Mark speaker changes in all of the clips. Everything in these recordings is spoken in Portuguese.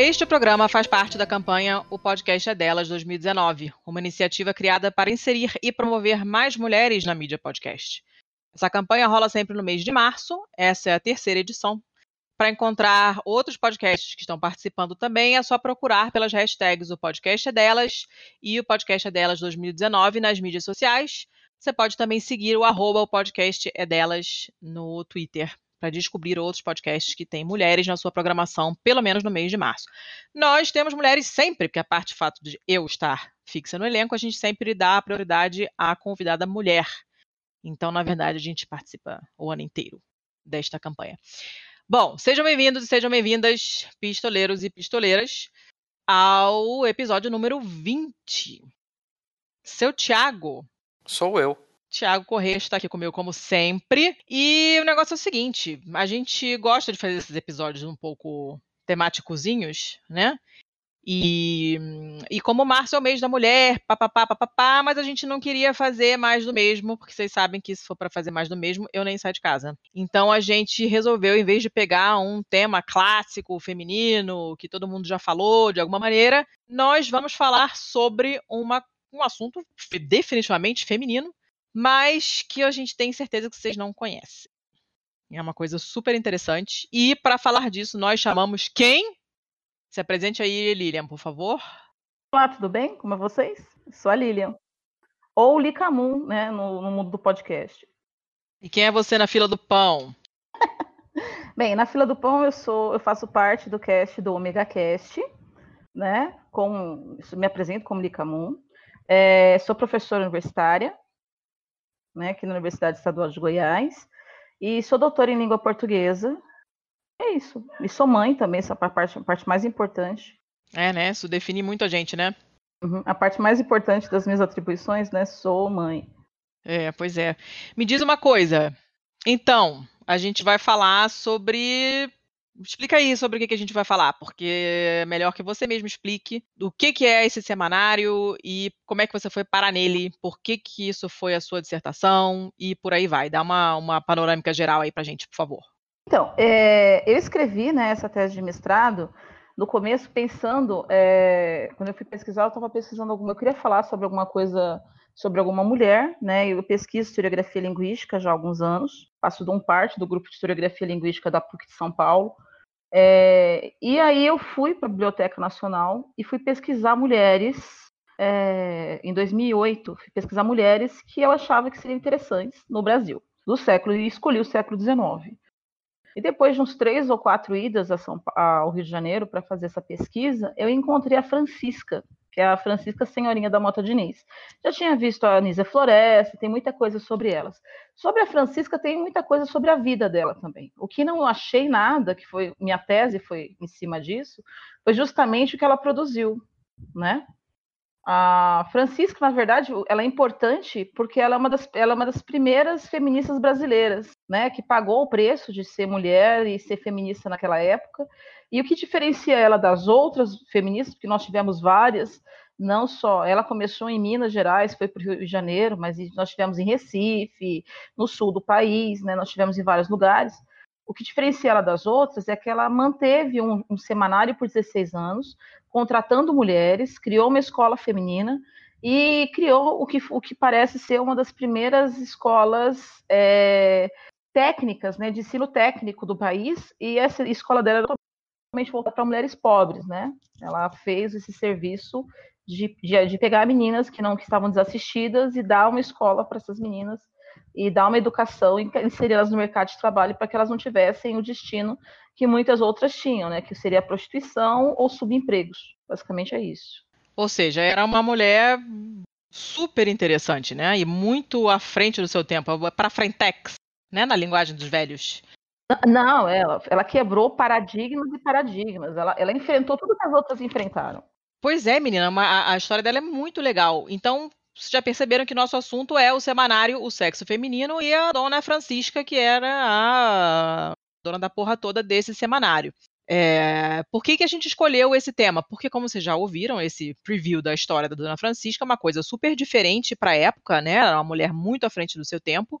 Speaker 1: Este programa faz parte da campanha O Podcast é Delas 2019, uma iniciativa criada para inserir e promover mais mulheres na mídia podcast. Essa campanha rola sempre no mês de março, essa é a terceira edição. Para encontrar outros podcasts que estão participando também, é só procurar pelas hashtags O Podcast é Delas e O Podcast é Delas 2019 nas mídias sociais. Você pode também seguir o arroba O Podcast é Delas no Twitter para descobrir outros podcasts que têm mulheres na sua programação, pelo menos no mês de março. Nós temos mulheres sempre, porque a parte do fato de eu estar fixa no elenco, a gente sempre dá prioridade à convidada mulher. Então, na verdade, a gente participa o ano inteiro desta campanha. Bom, sejam bem-vindos e sejam bem-vindas, pistoleiros e pistoleiras, ao episódio número 20. Seu Tiago.
Speaker 2: Sou eu.
Speaker 1: Tiago Corrêa está aqui comigo como sempre. E o negócio é o seguinte: a gente gosta de fazer esses episódios um pouco temáticozinhos, né? E, e como março é o mês da mulher, papapá, papapá, mas a gente não queria fazer mais do mesmo, porque vocês sabem que se for para fazer mais do mesmo, eu nem saio de casa. Então a gente resolveu, em vez de pegar um tema clássico, feminino, que todo mundo já falou de alguma maneira, nós vamos falar sobre uma, um assunto definitivamente feminino, mas que a gente tem certeza que vocês não conhecem. É uma coisa super interessante. E para falar disso, nós chamamos quem? Se apresente aí, Lilian, por favor.
Speaker 3: Olá, tudo bem? Como é vocês? Sou a Lilian. Ou Licamun, né, no, no mundo do podcast.
Speaker 1: E quem é você na fila do pão?
Speaker 3: Bem, na fila do pão eu sou, eu faço parte do cast do Omega Cast, né? Com, me apresento como Licamun. É, sou professora universitária, né, aqui na Universidade Estadual de Goiás, e sou doutora em língua portuguesa. É isso. E sou mãe também, essa parte, a parte mais importante.
Speaker 1: É, né? Isso define muito a gente, né?
Speaker 3: Uhum. A parte mais importante das minhas atribuições, né? Sou mãe.
Speaker 1: É, pois é. Me diz uma coisa. Então, a gente vai falar sobre Explica aí sobre o que, a gente vai falar, porque é melhor que você mesmo explique o que, é esse semanário e como é que você foi parar nele, por que, que isso foi a sua dissertação e por aí vai. Dá uma, uma panorâmica geral aí pra gente, por favor.
Speaker 3: Então, é, eu escrevi né, essa tese de mestrado no começo pensando, é, quando eu fui pesquisar, eu estava pesquisando alguma, eu queria falar sobre alguma coisa sobre alguma mulher, né? Eu pesquiso historiografia linguística já há alguns anos, faço de um parte do grupo de historiografia linguística da PUC de São Paulo. É, e aí eu fui para a Biblioteca Nacional e fui pesquisar mulheres é, em 2008, fui pesquisar mulheres que eu achava que seriam interessantes no Brasil, do século, e escolhi o século XIX. E depois de uns três ou quatro idas São, ao Rio de Janeiro para fazer essa pesquisa, eu encontrei a Francisca, que é a Francisca Senhorinha da Mota Diniz. Já tinha visto a Anísia Floresta, tem muita coisa sobre elas. Sobre a Francisca, tem muita coisa sobre a vida dela também. O que não achei nada, que foi minha tese foi em cima disso, foi justamente o que ela produziu, né? A Francisca, na verdade, ela é importante porque ela é uma das, ela é uma das primeiras feministas brasileiras, né, que pagou o preço de ser mulher e ser feminista naquela época. E o que diferencia ela das outras feministas, porque nós tivemos várias, não só, ela começou em Minas Gerais, foi para o Rio de Janeiro, mas nós tivemos em Recife, no sul do país, né, nós tivemos em vários lugares. O que diferencia ela das outras é que ela manteve um, um semanário por 16 anos, contratando mulheres, criou uma escola feminina e criou o que, o que parece ser uma das primeiras escolas é, técnicas, né, de ensino técnico do país, e essa escola dela era totalmente voltada para mulheres pobres, né? Ela fez esse serviço de, de, de, pegar meninas que não que estavam desassistidas e dar uma escola para essas meninas e dar uma educação e inserir elas no mercado de trabalho para que elas não tivessem o destino que muitas outras tinham, né? Que seria a prostituição ou subempregos. Basicamente é isso.
Speaker 1: Ou seja, era uma mulher super interessante, né? E muito à frente do seu tempo, para frentex, né? Na linguagem dos velhos.
Speaker 3: Não, ela, ela quebrou paradigmas e paradigmas. Ela, ela enfrentou tudo que as outras enfrentaram.
Speaker 1: Pois é, menina, a, a história dela é muito legal. Então, vocês já perceberam que nosso assunto é o semanário O Sexo Feminino e a dona Francisca, que era a dona da porra toda desse semanário. É, por que, que a gente escolheu esse tema? Porque, como vocês já ouviram, esse preview da história da Dona Francisca é uma coisa super diferente para a época, né? Era uma mulher muito à frente do seu tempo.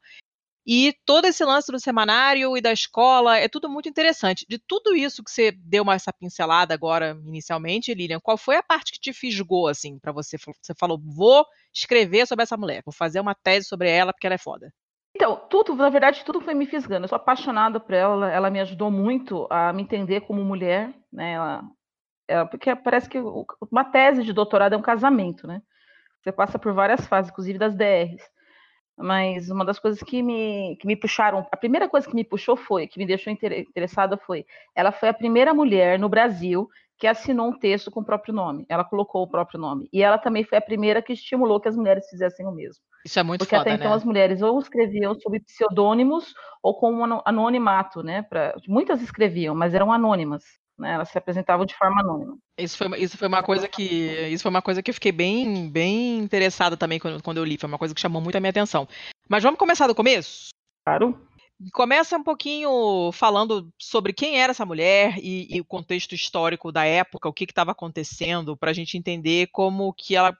Speaker 1: E todo esse lance do semanário e da escola é tudo muito interessante. De tudo isso que você deu uma, essa pincelada agora, inicialmente, Lilian, qual foi a parte que te fisgou, assim, para você? Você falou, vou escrever sobre essa mulher, vou fazer uma tese sobre ela porque ela é foda.
Speaker 3: Então, tudo, na verdade, tudo foi me fisgando. Eu sou apaixonada por ela, ela me ajudou muito a me entender como mulher, né? Ela, ela, porque parece que uma tese de doutorado é um casamento, né? Você passa por várias fases, inclusive das DRs. Mas uma das coisas que me, que me puxaram, a primeira coisa que me puxou foi, que me deixou interessada foi, ela foi a primeira mulher no Brasil que assinou um texto com o próprio nome. Ela colocou o próprio nome. E ela também foi a primeira que estimulou que as mulheres fizessem o mesmo.
Speaker 1: Isso é muito
Speaker 3: Porque
Speaker 1: foda,
Speaker 3: até então
Speaker 1: né?
Speaker 3: as mulheres ou escreviam sob pseudônimos ou com um anonimato, né? Pra, muitas escreviam, mas eram anônimas. Né, elas se apresentavam de forma anônima.
Speaker 1: Isso foi, isso foi uma coisa que isso foi uma coisa que eu fiquei bem bem interessada também quando, quando eu li. Foi uma coisa que chamou muito a minha atenção. Mas vamos começar do começo?
Speaker 3: Claro.
Speaker 1: Começa um pouquinho falando sobre quem era essa mulher e, e o contexto histórico da época, o que estava acontecendo, para a gente entender como que ela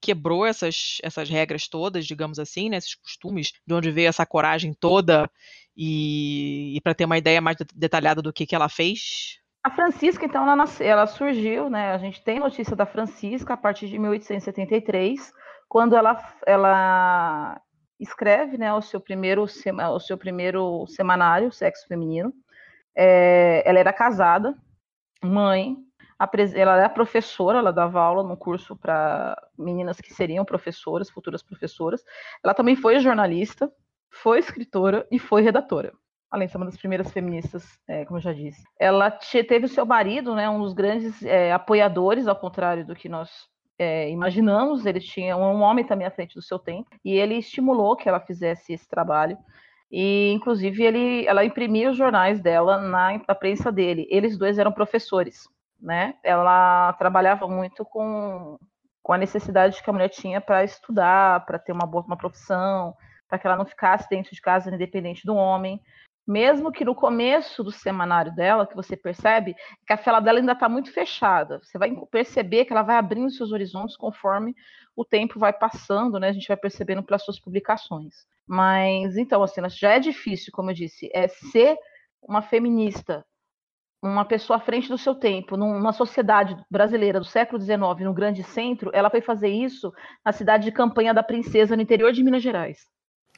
Speaker 1: quebrou essas, essas regras todas, digamos assim, né, esses costumes, de onde veio essa coragem toda, e, e para ter uma ideia mais detalhada do que, que ela fez.
Speaker 3: A Francisca, então, ela, nasceu, ela surgiu, né? A gente tem notícia da Francisca a partir de 1873, quando ela, ela escreve, né, o seu primeiro, o seu primeiro semanário, Sexo Feminino. É, ela era casada, mãe, ela era professora, ela dava aula num curso para meninas que seriam professoras, futuras professoras. Ela também foi jornalista, foi escritora e foi redatora além de ser uma das primeiras feministas, é, como eu já disse. Ela teve o seu marido, né, um dos grandes é, apoiadores, ao contrário do que nós é, imaginamos. Ele tinha um homem também à frente do seu tempo e ele estimulou que ela fizesse esse trabalho. E, inclusive, ele, ela imprimia os jornais dela na, na prensa dele. Eles dois eram professores, né? Ela trabalhava muito com, com a necessidade que a mulher tinha para estudar, para ter uma boa uma profissão, para que ela não ficasse dentro de casa independente do homem mesmo que no começo do semanário dela, que você percebe que a fala dela ainda está muito fechada. Você vai perceber que ela vai abrindo seus horizontes conforme o tempo vai passando, né? A gente vai percebendo pelas suas publicações. Mas então, assim, já é difícil, como eu disse, é ser uma feminista, uma pessoa à frente do seu tempo, numa sociedade brasileira do século XIX, no grande centro, ela foi fazer isso na cidade de Campanha da Princesa, no interior de Minas Gerais.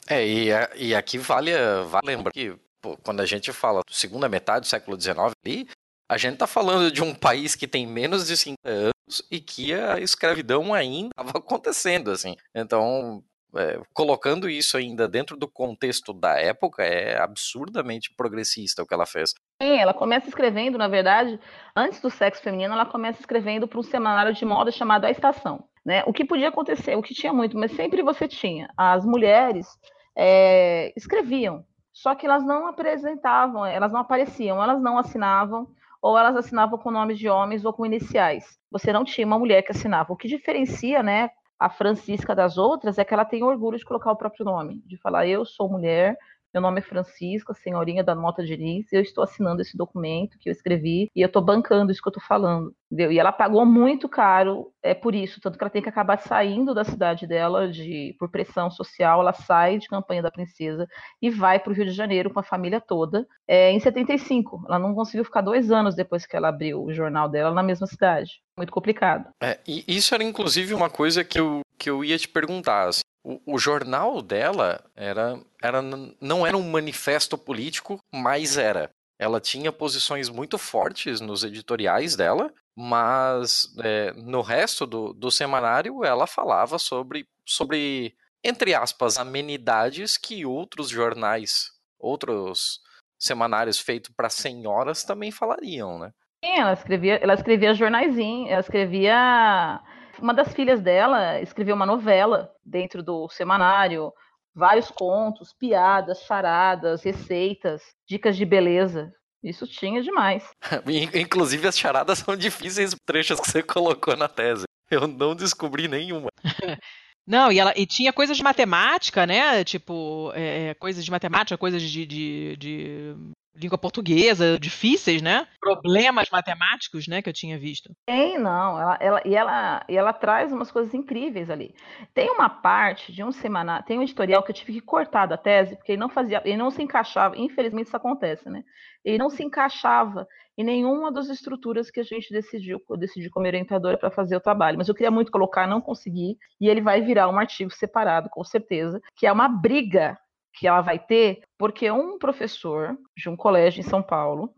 Speaker 2: É, e, e aqui vale, vale lembrar que pô, quando a gente fala segunda metade do século XIX ali, a gente está falando de um país que tem menos de 50 anos e que a escravidão ainda estava acontecendo, assim. Então, é, colocando isso ainda dentro do contexto da época, é absurdamente progressista o que ela fez.
Speaker 3: Sim, ela começa escrevendo, na verdade, antes do sexo feminino, ela começa escrevendo para um semanário de moda chamado A Estação. Né? O que podia acontecer, o que tinha muito, mas sempre você tinha. As mulheres é, escreviam, só que elas não apresentavam, elas não apareciam, elas não assinavam, ou elas assinavam com nomes de homens ou com iniciais. Você não tinha uma mulher que assinava. O que diferencia, né, a Francisca das outras é que ela tem orgulho de colocar o próprio nome, de falar eu sou mulher, meu nome é Francisca, senhorinha da Mota Diniz, eu estou assinando esse documento que eu escrevi e eu estou bancando isso que eu estou falando. Entendeu? E ela pagou muito caro é por isso, tanto que ela tem que acabar saindo da cidade dela de por pressão social, ela sai de Campanha da Princesa e vai para o Rio de Janeiro com a família toda é, em 75. Ela não conseguiu ficar dois anos depois que ela abriu o jornal dela na mesma cidade. Muito complicado.
Speaker 2: É, e isso era inclusive uma coisa que eu, que eu ia te perguntar. Assim. O, jornal dela era, era, não era um manifesto político, mas era. Ela tinha posições muito fortes nos editoriais dela, mas é, no resto do, do semanário ela falava sobre, sobre, entre aspas, amenidades que outros jornais, outros semanários feitos para senhoras também falariam, né?
Speaker 3: Sim, ela escrevia, ela escrevia jornaizinho, ela escrevia uma das filhas dela escreveu uma novela dentro do semanário, vários contos, piadas, charadas, receitas, dicas de beleza. Isso tinha demais.
Speaker 2: Inclusive as charadas são difíceis trechos que você colocou na tese. Eu não descobri nenhuma.
Speaker 1: Não, e ela e tinha coisas de matemática, né? Tipo, é, coisas de matemática, coisas de, de, de língua portuguesa, difíceis, né? Problemas matemáticos, né, que eu tinha visto.
Speaker 3: Tem, não. Ela, ela, e, ela, e ela traz umas coisas incríveis ali. Tem uma parte de um semanário, tem um editorial que eu tive que cortar da tese, porque ele não fazia, ele não se encaixava, infelizmente isso acontece, né? Ele não se encaixava em nenhuma das estruturas que a gente decidiu, eu decidi como orientadora para fazer o trabalho. Mas eu queria muito colocar, não consegui, e ele vai virar um artigo separado, com certeza, que é uma briga que ela vai ter, porque um professor de um colégio em São Paulo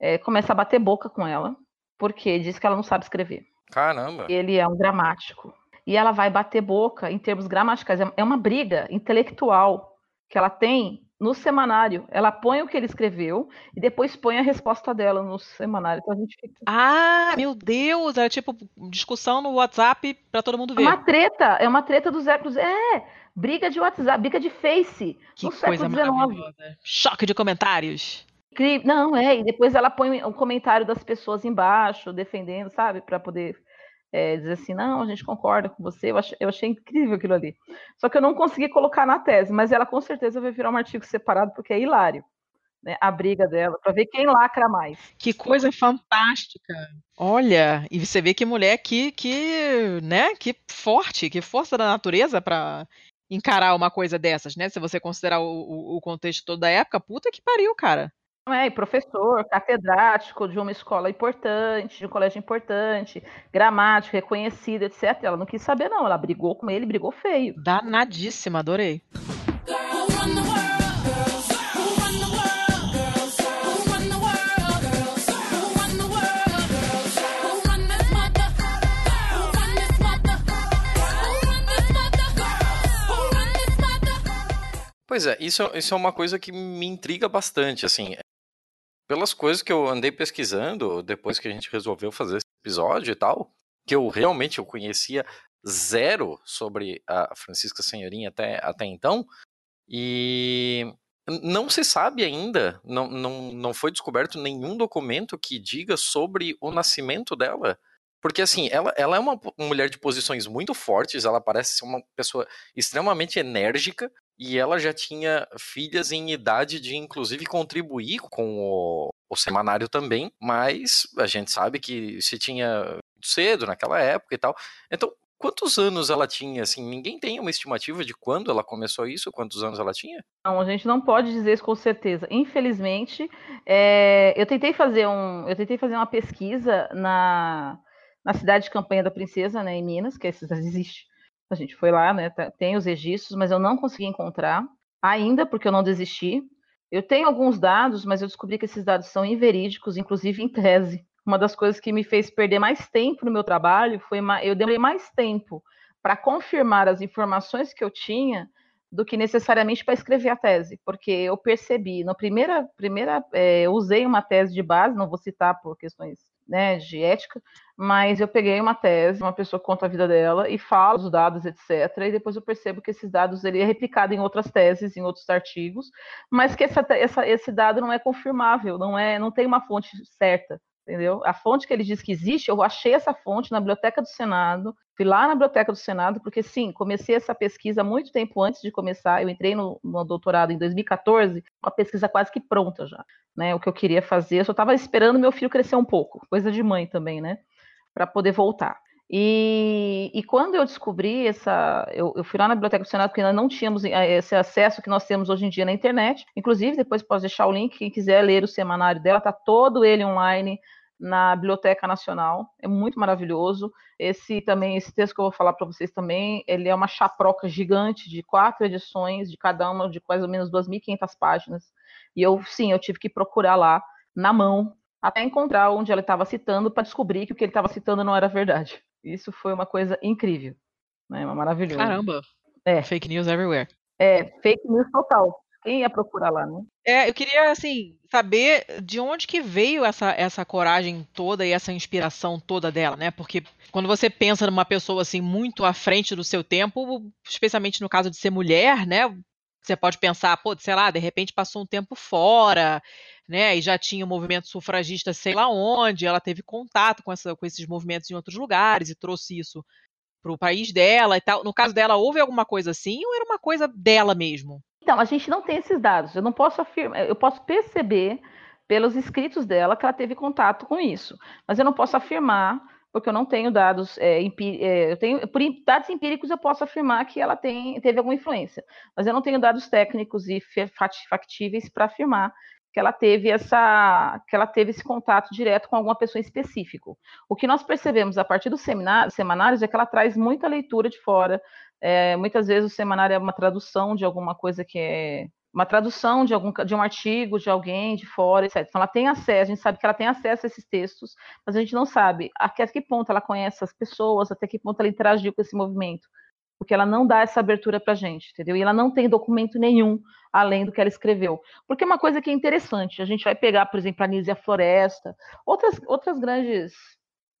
Speaker 3: é, começa a bater boca com ela, porque diz que ela não sabe escrever.
Speaker 2: Caramba!
Speaker 3: Ele é um gramático. E ela vai bater boca em termos gramaticais. É, é uma briga intelectual que ela tem no semanário. Ela põe o que ele escreveu e depois põe a resposta dela no semanário. Então a gente fica...
Speaker 1: Ah, meu Deus! É tipo discussão no WhatsApp para todo mundo ver.
Speaker 3: É uma treta, é uma treta dos séculos. É, briga de WhatsApp, briga de Face.
Speaker 1: Que coisa maravilhosa. Choque de comentários.
Speaker 3: Não, é, e depois ela põe o comentário das pessoas embaixo, defendendo, sabe, para poder é, dizer assim, não, a gente concorda com você, eu achei, eu achei, incrível aquilo ali. Só que eu não consegui colocar na tese, mas ela com certeza vai virar um artigo separado, porque é hilário. Né, a briga dela, para ver quem lacra mais.
Speaker 1: Que coisa fantástica. Olha, e você vê que mulher que, que, né, que forte, que força da natureza para encarar uma coisa dessas, né? Se você considerar o, o, contexto todo da época, puta que pariu, cara.
Speaker 3: É, e professor, catedrático de uma escola importante, de um colégio importante, gramático, reconhecido, etc. Ela não quis saber, não. Ela brigou com ele, brigou feio.
Speaker 1: Danadíssima, adorei.
Speaker 2: Pois é, isso, isso é uma coisa que me intriga bastante, assim pelas coisas que eu andei pesquisando depois que a gente resolveu fazer esse episódio e tal, que eu realmente eu conhecia zero sobre a Francisca Senhorinha até, até então, e não se sabe ainda, não, não, não foi descoberto nenhum documento que diga sobre o nascimento dela. Porque, assim, ela, ela é uma mulher de posições muito fortes, ela parece ser uma pessoa extremamente enérgica, e ela já tinha filhas em idade de, inclusive, contribuir com o, o semanário também, mas a gente sabe que se tinha cedo naquela época e tal. Então, quantos anos ela tinha? Assim, ninguém tem uma estimativa de quando ela começou isso, quantos anos ela tinha?
Speaker 3: Não, a gente não pode dizer isso com certeza. Infelizmente, é, eu tentei fazer um, eu tentei fazer uma pesquisa na, na cidade de Campanha da Princesa, né, em Minas, que existe a gente foi lá, né? Tá, tem os registros, mas eu não consegui encontrar ainda, porque eu não desisti. Eu tenho alguns dados, mas eu descobri que esses dados são inverídicos, inclusive em tese. Uma das coisas que me fez perder mais tempo no meu trabalho foi eu demorei mais tempo para confirmar as informações que eu tinha do que necessariamente para escrever a tese, porque eu percebi, na primeira, primeira é, eu usei uma tese de base, não vou citar por questões né, de ética, mas eu peguei uma tese, uma pessoa conta a vida dela e fala os dados, etc. E depois eu percebo que esses dados ele é replicado em outras teses, em outros artigos, mas que essa, essa, esse dado não é confirmável, não é, não tem uma fonte certa entendeu? A fonte que ele diz que existe, eu achei essa fonte na Biblioteca do Senado, fui lá na Biblioteca do Senado, porque sim, comecei essa pesquisa muito tempo antes de começar, eu entrei no, no doutorado em 2014, com a pesquisa quase que pronta já, né, o que eu queria fazer, eu só estava esperando meu filho crescer um pouco, coisa de mãe também, né, para poder voltar. E, e, quando eu descobri essa. Eu, eu, fui lá na Biblioteca do Senado, porque ainda não tínhamos eh, esse acesso que nós temos hoje em dia na internet. Inclusive, depois posso deixar o link, quem quiser ler o semanário dela, está todo ele online na Biblioteca Nacional. É muito maravilhoso. Esse também, esse texto que eu vou falar para vocês também, ele é uma chaproca gigante de quatro edições, de cada uma de mais ou menos 2.500 páginas. E eu, sim, eu tive que procurar lá na mão até encontrar onde ela estava citando para descobrir que o que ele estava citando não era verdade. Isso foi uma coisa incrível, né? Maravilhoso.
Speaker 1: Caramba. É. Fake news everywhere.
Speaker 3: É, fake news total. Quem ia procurar lá, né?
Speaker 1: É, eu queria, assim, saber de onde que veio essa, essa coragem toda e essa inspiração toda dela, né? Porque quando você pensa numa pessoa, assim, muito à frente do seu tempo, especialmente no caso de ser mulher, né? Você pode pensar, pô, sei lá, de repente passou um tempo fora, né? E já tinha o movimento sufragista, sei lá onde, ela teve contato com, essa, com esses movimentos em outros lugares e trouxe isso para o país dela e tal. No caso dela, houve alguma coisa assim ou era uma coisa dela mesmo?
Speaker 3: Então, a gente não tem esses dados. Eu não posso afirmar, eu posso perceber pelos escritos dela que ela teve contato com isso, mas eu não posso afirmar porque eu não tenho dados, é, é, eu tenho, por dados empíricos eu posso afirmar que ela tem, teve alguma influência, mas eu não tenho dados técnicos e factíveis para afirmar que ela teve essa, que ela teve esse contato direto com alguma pessoa específico. O que nós percebemos a partir dos semanários é que ela traz muita leitura de fora. É, muitas vezes o semanário é uma tradução de alguma coisa que é uma tradução de algum de um artigo de alguém de fora, etc. Então ela tem acesso, a gente sabe que ela tem acesso a esses textos, mas a gente não sabe até que ponto ela conhece as pessoas, até que ponto ela interagiu com esse movimento porque ela não dá essa abertura para a gente, entendeu? E ela não tem documento nenhum além do que ela escreveu. Porque é uma coisa que é interessante, a gente vai pegar, por exemplo, a Nízia Floresta, outras, outras grandes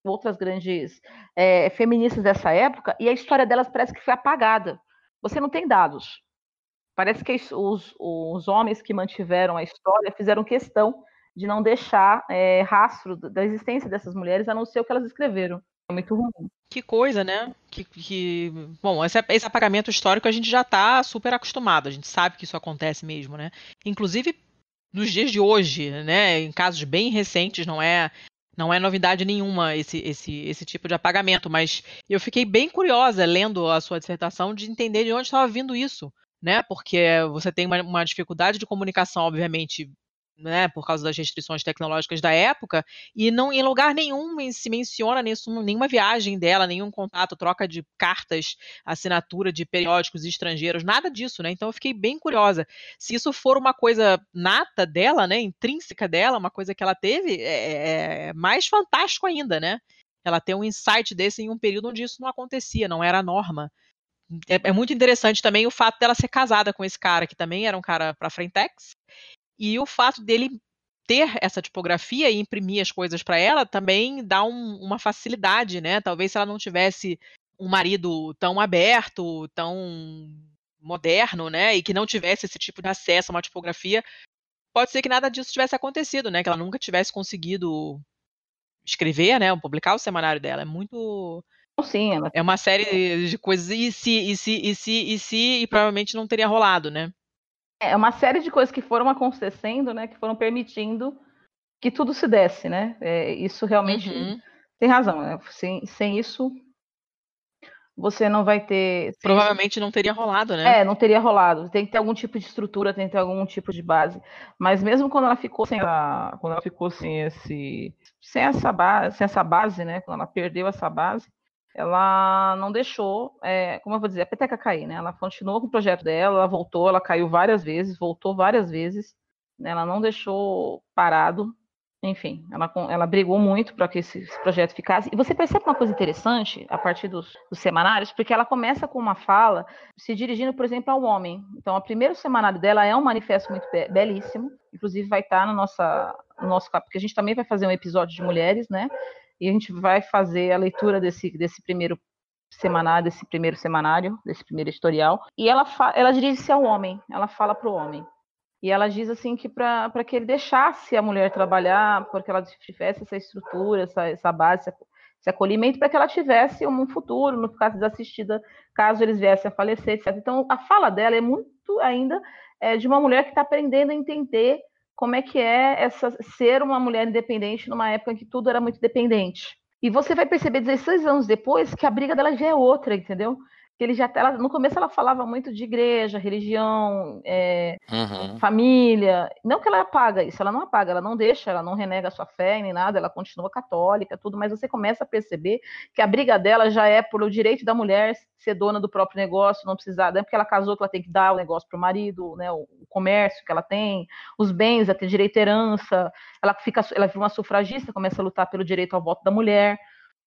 Speaker 3: outras grandes é, feministas dessa época, e a história delas parece que foi apagada. Você não tem dados. Parece que os, os homens que mantiveram a história fizeram questão de não deixar é, rastro da existência dessas mulheres, a não ser o que elas escreveram. Muito ruim.
Speaker 1: Que coisa, né? Que, que... Bom, esse, esse apagamento histórico a gente já está super acostumado, a gente sabe que isso acontece mesmo, né? Inclusive nos dias de hoje, né? Em casos bem recentes, não é não é novidade nenhuma esse, esse, esse tipo de apagamento, mas eu fiquei bem curiosa lendo a sua dissertação de entender de onde estava vindo isso, né? Porque você tem uma, uma dificuldade de comunicação, obviamente, né, por causa das restrições tecnológicas da época, e não em lugar nenhum se menciona nisso, nenhuma viagem dela, nenhum contato, troca de cartas, assinatura de periódicos estrangeiros, nada disso, né? Então eu fiquei bem curiosa. Se isso for uma coisa nata dela, né, intrínseca dela, uma coisa que ela teve, é, é, é mais fantástico ainda, né? Ela ter um insight desse em um período onde isso não acontecia, não era a norma. É, é muito interessante também o fato dela ser casada com esse cara, que também era um cara para Frentex, e o fato dele ter essa tipografia e imprimir as coisas para ela também dá um, uma facilidade, né? Talvez se ela não tivesse um marido tão aberto, tão moderno, né? E que não tivesse esse tipo de acesso a uma tipografia, pode ser que nada disso tivesse acontecido, né? Que ela nunca tivesse conseguido escrever, né? Publicar o semanário dela. É muito.
Speaker 3: Sim, ela...
Speaker 1: É uma série de coisas. E se, e se, e se, e se, e provavelmente não teria rolado, né?
Speaker 3: É uma série de coisas que foram acontecendo, né? Que foram permitindo que tudo se desse, né? É, isso realmente uhum. tem razão. Né? Sem, sem isso, você não vai ter.
Speaker 1: Provavelmente não teria rolado, né?
Speaker 3: É, não teria rolado. Tem que ter algum tipo de estrutura, tem que ter algum tipo de base. Mas mesmo quando ela ficou sem a, quando ela ficou sem esse, sem essa base, sem essa base, né? Quando ela perdeu essa base, ela não deixou, é, como eu vou dizer, a peteca cair, né? Ela continuou com o projeto dela, ela voltou, ela caiu várias vezes, voltou várias vezes, né? ela não deixou parado, enfim, ela, ela brigou muito para que esse, esse, projeto ficasse. E você percebe uma coisa interessante a partir dos, dos, semanários, porque ela começa com uma fala se dirigindo, por exemplo, ao homem. Então, o primeiro semanário dela é um manifesto muito be belíssimo, inclusive vai estar no, no nosso porque a gente também vai fazer um episódio de mulheres, né? E a gente vai fazer a leitura desse, desse primeiro semanário, desse primeiro semanário, desse primeiro editorial, e ela, ela dirige-se ao homem, ela fala para o homem. E ela diz assim que para que ele deixasse a mulher trabalhar, porque ela tivesse essa estrutura, essa, essa base, esse acolhimento, para que ela tivesse um futuro, não ficasse desassistida caso eles viessem a falecer, etc. Então, a fala dela é muito ainda é, de uma mulher que está aprendendo a entender como é que é essa ser uma mulher independente numa época em que tudo era muito dependente. E você vai perceber 16 anos depois que a briga dela já é outra, entendeu? Que ele já ela, no começo ela falava muito de igreja, religião, é, uhum. família. Não que ela apaga isso, ela não apaga, ela não deixa, ela não renega a sua fé nem nada, ela continua católica, tudo, mas você começa a perceber que a briga dela já é por o direito da mulher ser dona do próprio negócio, não precisar, é porque ela casou que ela tem que dar o negócio para o marido, né, o, o, comércio que ela tem, os bens, ela tem direito à herança, ela fica, ela vira uma sufragista, começa a lutar pelo direito ao voto da mulher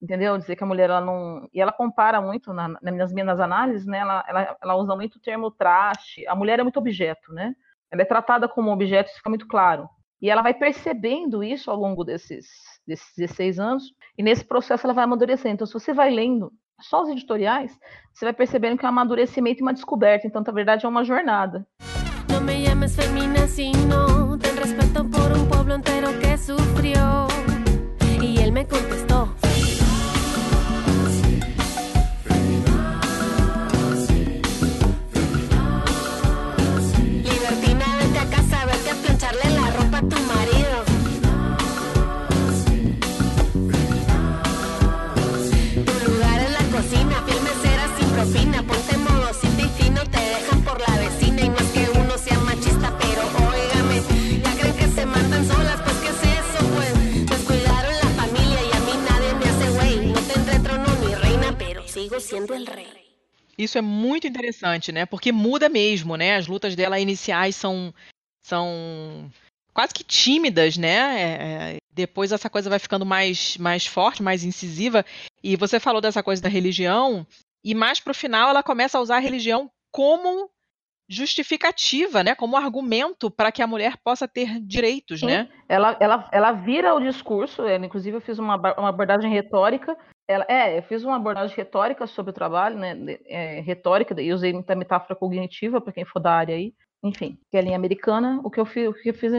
Speaker 3: entendeu? Dizer que a mulher ela não e ela compara muito na, nas minhas análises, né? Ela, ela, ela usa muito o termo traste. A mulher é muito objeto, né? Ela é tratada como objeto, isso fica muito claro. E ela vai percebendo isso ao longo desses, desses 16 anos, e nesse processo ela vai amadurecendo. Então, se você vai lendo só os editoriais, você vai percebendo que é um amadurecimento e uma descoberta. Então, na verdade, é uma jornada. Não me llames femina sino ten respeto por un pueblo entero que sufrió. Y él me
Speaker 1: siendo el rey. Isso é muito interessante, né? Porque muda mesmo, né? As lutas dela iniciais são, são quase que tímidas, né? É, é, depois essa coisa vai ficando mais, mais forte, mais incisiva. E você falou dessa coisa da religião, e mais pro final ela começa a usar a religião como justificativa, né, como argumento para que a mulher possa ter direitos, Sim. né?
Speaker 3: Ela, ela, ela vira o discurso, ela, inclusive eu fiz uma, uma abordagem retórica, ela, é, eu fiz uma abordagem retórica sobre o trabalho, né, é, retórica, e usei muita metáfora cognitiva para quem for da área aí, enfim, que é a linha americana, o que eu fiz, o que eu fiz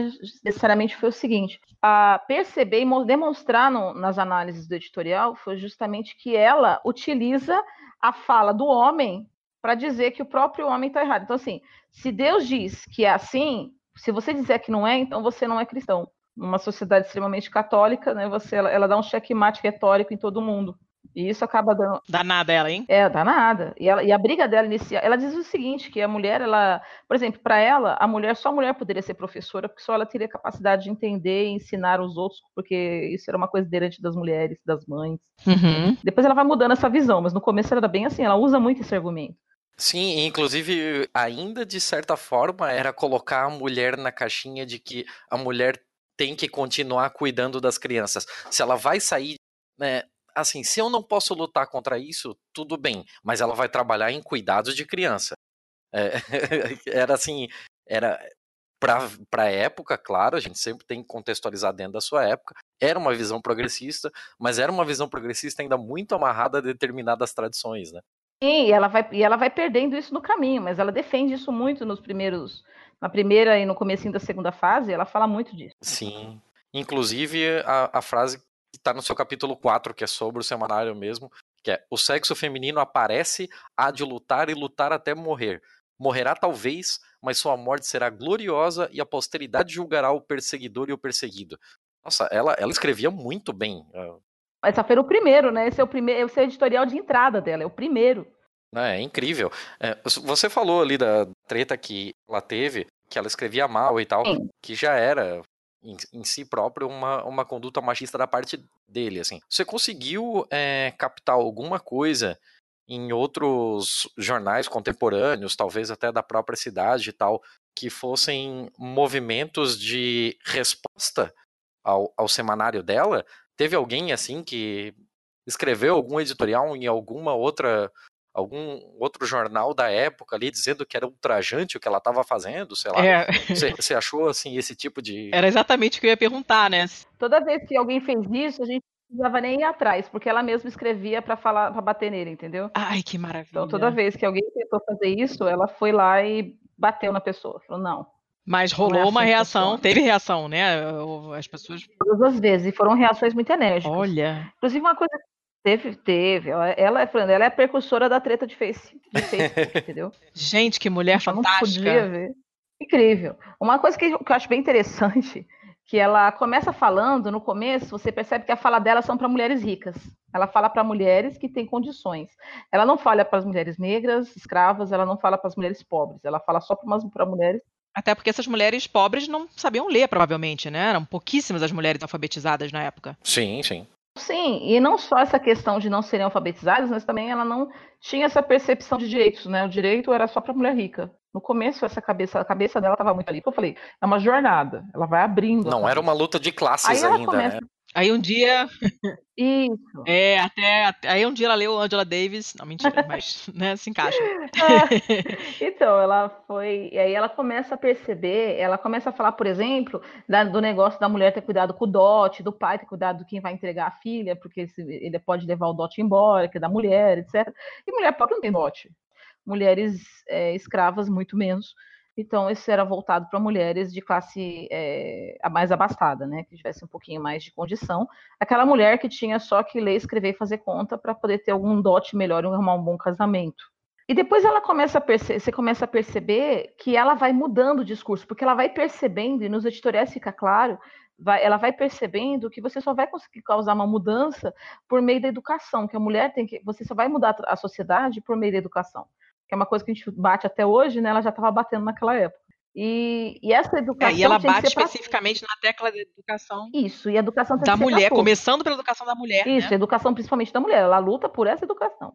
Speaker 3: necessariamente foi o seguinte, a perceber e demonstrar no, nas análises do editorial foi justamente que ela utiliza a fala do homem para dizer que o próprio homem está errado. Então, assim, se Deus diz que é assim, se você dizer que não é, então você não é cristão. Numa sociedade extremamente católica, né, você, ela, ela dá um checkmate retórico em todo mundo. E isso acaba dando.
Speaker 1: Danada ela, hein?
Speaker 3: É, danada. E, ela, e a briga dela inicial. Ela diz o seguinte: que a mulher, ela. Por exemplo, para ela, a mulher, só a mulher poderia ser professora, porque só ela teria capacidade de entender e ensinar os outros, porque isso era uma coisa inerente das mulheres, das mães. Uhum. Depois ela vai mudando essa visão, mas no começo ela era bem assim, ela usa muito esse argumento.
Speaker 2: Sim, inclusive, ainda de certa forma, era colocar a mulher na caixinha de que a mulher tem que continuar cuidando das crianças. Se ela vai sair, né, assim, se eu não posso lutar contra isso, tudo bem, mas ela vai trabalhar em cuidados de criança. É, era assim, era para a época, claro, a gente sempre tem que contextualizar dentro da sua época. Era uma visão progressista, mas era uma visão progressista ainda muito amarrada a determinadas tradições, né?
Speaker 3: Sim, e ela vai, e ela vai perdendo isso no caminho, mas ela defende isso muito nos primeiros, na primeira e no começo da segunda fase, ela fala muito disso.
Speaker 2: Sim. Inclusive, a, a frase que está no seu capítulo 4, que é sobre o semanário mesmo, que é o sexo feminino aparece, há de lutar e lutar até morrer. Morrerá talvez, mas sua morte será gloriosa e a posteridade julgará o perseguidor e o perseguido. Nossa, ela, ela escrevia muito bem.
Speaker 3: Essa foi o primeiro, né? Esse é o primeiro, esse é o editorial de entrada dela, é o primeiro.
Speaker 2: É, é incrível. É, você falou ali da treta que ela teve, que ela escrevia mal e tal, Sim. que já era em, em, si próprio uma, uma conduta machista da parte dele, assim. Você conseguiu é, captar alguma coisa em outros jornais contemporâneos, talvez até da própria cidade e tal, que fossem movimentos de resposta ao, ao semanário dela? Teve alguém assim que escreveu algum editorial em alguma outra algum outro jornal da época ali dizendo que era ultrajante o que ela estava fazendo, sei lá. É. Você, achou assim esse tipo de
Speaker 1: Era exatamente o que eu ia perguntar, né?
Speaker 3: Toda vez que alguém fez isso, a gente não precisava nem ir atrás, porque ela mesma escrevia para falar, para bater nele, entendeu?
Speaker 1: Ai, que maravilha.
Speaker 3: Então toda vez que alguém tentou fazer isso, ela foi lá e bateu na pessoa, falou: "Não,
Speaker 1: mas rolou é uma assim reação, teve reação, né? As pessoas.
Speaker 3: Todas as vezes, e foram reações muito enérgicas.
Speaker 1: Olha.
Speaker 3: Inclusive, uma coisa teve, teve. Ela, ela, é, ela é a precursora da treta de, face, de Facebook, entendeu?
Speaker 1: Gente, que mulher fantástica. Não podia ver.
Speaker 3: Incrível. Uma coisa que, que eu acho bem interessante que ela começa falando, no começo, você percebe que a fala dela são para mulheres ricas. Ela fala para mulheres que têm condições. Ela não fala para as mulheres negras, escravas, ela não fala para as mulheres pobres. Ela fala só para mulheres
Speaker 1: até porque essas mulheres pobres não sabiam ler, provavelmente, né? Eram pouquíssimas as mulheres alfabetizadas na época.
Speaker 2: Sim, sim.
Speaker 3: Sim, e não só essa questão de não serem alfabetizadas, mas também ela não tinha essa percepção de direitos, né? O direito era só para mulher rica. No começo, essa cabeça, a cabeça dela estava muito ali. Eu falei, é uma jornada, ela vai abrindo.
Speaker 2: Não era uma luta de classes ainda, começa, né?
Speaker 1: Aí um dia.
Speaker 3: Isso.
Speaker 1: É, até, até, Aí um dia ela leu Angela Davis. Não, mentira, mas né, se encaixa.
Speaker 3: É. Então, ela foi. E aí ela começa a perceber, ela começa a falar, por exemplo, da, do negócio da mulher ter cuidado com o dote, do pai ter cuidado do quem vai entregar a filha, porque ele pode levar o dote embora, que é da mulher, etc. E mulher pobre não tem dote. Mulheres é, escravas, muito menos. Então, isso era voltado para mulheres de classe é, mais abastada, né? Que tivesse um pouquinho mais de condição. Aquela mulher que tinha só que ler, escrever e fazer conta para poder ter algum dote melhor e arrumar um bom casamento. E depois ela começa a perceber, você começa a perceber que ela vai mudando o discurso, porque ela vai percebendo, e nos editoriais fica claro, vai, ela vai percebendo que você só vai conseguir causar uma mudança por meio da educação, que a mulher tem que. Você só vai mudar a sociedade por meio da educação que é uma coisa que a gente bate até hoje, né? Ela já estava batendo naquela época. E, e essa educação. É,
Speaker 1: e ela bate especificamente pra... na tecla da educação.
Speaker 3: Isso, e a educação
Speaker 1: da mulher, começando pela educação da mulher.
Speaker 3: Isso,
Speaker 1: né?
Speaker 3: educação principalmente da mulher. Ela luta por essa educação.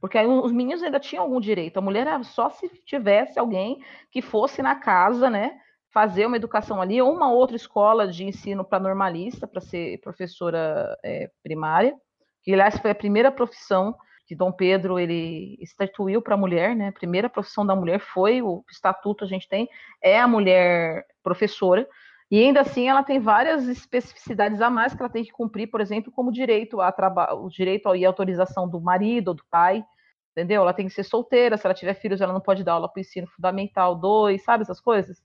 Speaker 3: Porque aí os meninos ainda tinham algum direito. A mulher era só se tivesse alguém que fosse na casa, né? Fazer uma educação ali, ou uma outra escola de ensino para normalista, para ser professora é, primária, que aliás foi a primeira profissão que Dom Pedro ele estatuiu para a mulher, né? A primeira profissão da mulher foi o estatuto a gente tem é a mulher professora. E ainda assim ela tem várias especificidades a mais que ela tem que cumprir, por exemplo, como direito a trabalho, o direito e autorização do marido ou do pai, entendeu? Ela tem que ser solteira, se ela tiver filhos, ela não pode dar aula para o ensino fundamental 2, sabe essas coisas?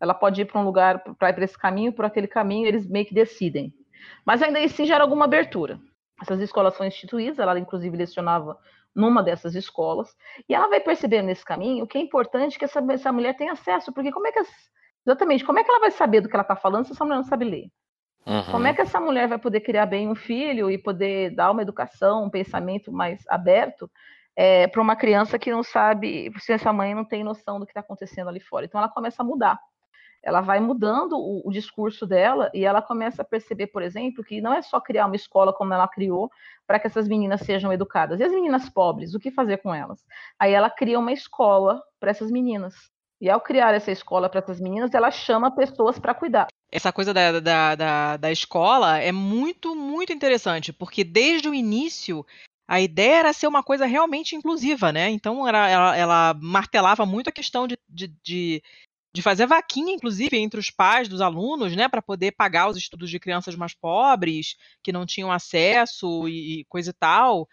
Speaker 3: Ela pode ir para um lugar para ir para esse caminho, por aquele caminho, eles meio que decidem. Mas ainda assim gera alguma abertura. Essas escolas foram instituídas, ela inclusive lecionava numa dessas escolas, e ela vai perceber nesse caminho que é importante que essa, essa mulher tenha acesso, porque como é que as, exatamente, como é que ela vai saber do que ela está falando se essa mulher não sabe ler? Uhum. Como é que essa mulher vai poder criar bem um filho e poder dar uma educação, um pensamento mais aberto é, para uma criança que não sabe, se essa mãe não tem noção do que está acontecendo ali fora? Então ela começa a mudar ela vai mudando o, o, discurso dela e ela começa a perceber, por exemplo, que não é só criar uma escola como ela criou para que essas meninas sejam educadas. E as meninas pobres, o que fazer com elas? Aí ela cria uma escola para essas meninas. E ao criar essa escola para essas meninas, ela chama pessoas para cuidar.
Speaker 1: Essa coisa da, da, da, da escola é muito, muito interessante, porque desde o início a ideia era ser uma coisa realmente inclusiva, né? Então era, ela, ela martelava muito a questão de, de, de, de fazer vaquinha, inclusive, entre os pais dos alunos, né, para poder pagar os estudos de crianças mais pobres, que não tinham acesso e, coisa e tal.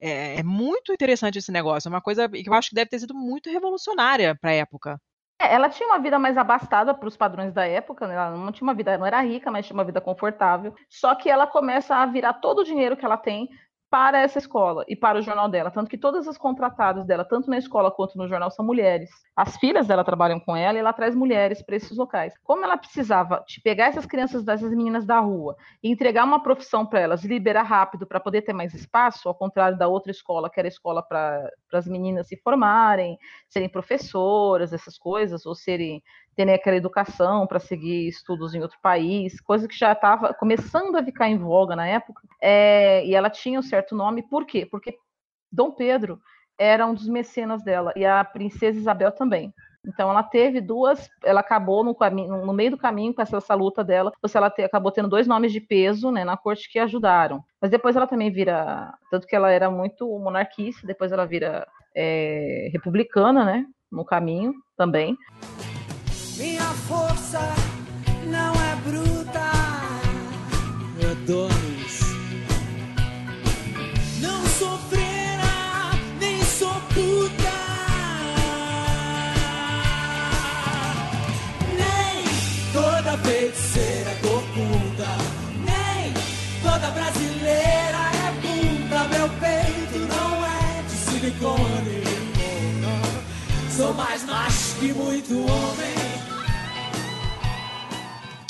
Speaker 1: É, é, muito interessante esse negócio, é uma coisa que eu acho que deve ter sido muito revolucionária para a época.
Speaker 3: É, ela tinha uma vida mais abastada para os padrões da época, né? ela não tinha uma vida, não era rica, mas tinha uma vida confortável. Só que ela começa a virar todo o dinheiro que ela tem para essa escola e para o jornal dela. Tanto que todas as contratadas dela, tanto na escola quanto no jornal, são mulheres. As filhas dela trabalham com ela e ela traz mulheres para esses locais. Como ela precisava de pegar essas crianças, dessas meninas da rua e entregar uma profissão para elas, liberar rápido para poder ter mais espaço, ao contrário da outra escola, que era escola para as meninas se formarem, serem professoras, essas coisas, ou serem terem aquela educação para seguir estudos em outro país, coisa que já estava começando a ficar em voga na época, é, e ela tinha um certo nome, por quê? Porque Dom Pedro era um dos mecenas dela, e a princesa Isabel também. Então ela teve duas, ela acabou no, caminho, no meio do caminho com essa, essa luta dela, você ela te, acabou tendo dois nomes de peso, né, na corte que ajudaram. Mas depois ela também vira, tanto que ela era muito monarquista, depois ela vira é, republicana, né, no caminho também. Minha força não é bruta. Adonis. Não sou freira, nem sou puta. Nem toda feiticeira é corcunda. Nem toda brasileira é puta. Meu peito não é de silicone. Sou mais macho que muito homem.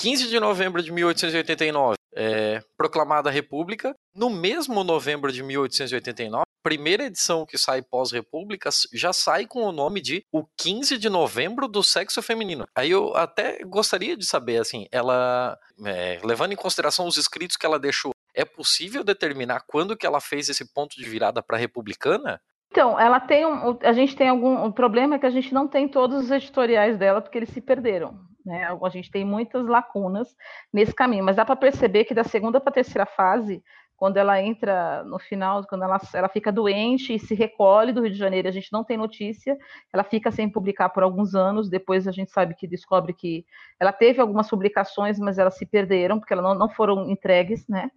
Speaker 2: 15 de novembro de 1889, é, proclamada a República. No mesmo novembro de 1889, primeira edição que sai pós-república já sai com o nome de O 15 de Novembro do Sexo Feminino. Aí eu até gostaria de saber, assim, ela, é, levando em consideração os escritos que ela deixou, é possível determinar quando que ela fez esse ponto de virada para republicana?
Speaker 3: Então, ela tem um, a gente tem algum o problema é que a gente não tem todos os editoriais dela porque eles se perderam. Né? A gente tem muitas lacunas nesse caminho, mas dá para perceber que da segunda para a terceira fase, quando ela entra no final, quando ela, ela fica doente e se recolhe do Rio de Janeiro, a gente não tem notícia, ela fica sem publicar por alguns anos, depois a gente sabe que descobre que ela teve algumas publicações, mas elas se perderam, porque elas não, não foram entregues, né?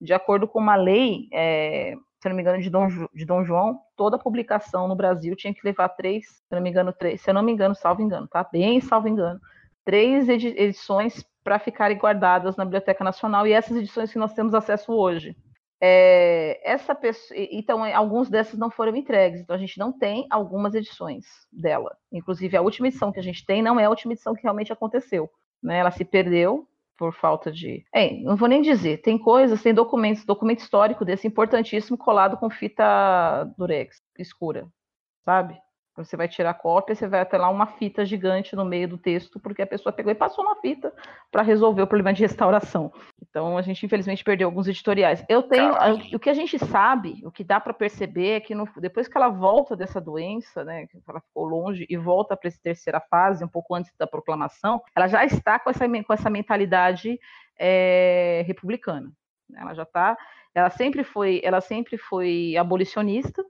Speaker 3: De acordo com uma lei, é, se não me engano, de Dom, de Dom João, toda publicação no Brasil tinha que levar três, se não me engano, três, se eu não me engano, salvo engano, tá? Bem salvo engano, três edições para ficarem guardadas na Biblioteca Nacional e essas edições que nós temos acesso hoje. É, essa pessoa, então, alguns dessas não foram entregues, então a gente não tem algumas edições dela. Inclusive, a última edição que a gente tem não é a última edição que realmente aconteceu. Né? Ela se perdeu por falta de. É, não vou nem dizer, tem coisas, tem documentos, documento histórico desse importantíssimo colado com fita durex escura, sabe? Você vai tirar a cópia, você vai até lá uma fita gigante no meio do texto, porque a pessoa pegou e passou uma fita para resolver o problema de restauração. Então a gente infelizmente perdeu alguns editoriais. Eu tenho o que a gente sabe, o que dá para perceber é que no, depois que ela volta dessa doença, né, que ela ficou longe e volta para essa terceira fase, um pouco antes da proclamação, ela já está com essa, com essa mentalidade é, republicana. Ela já está, ela sempre foi, ela sempre foi abolicionista,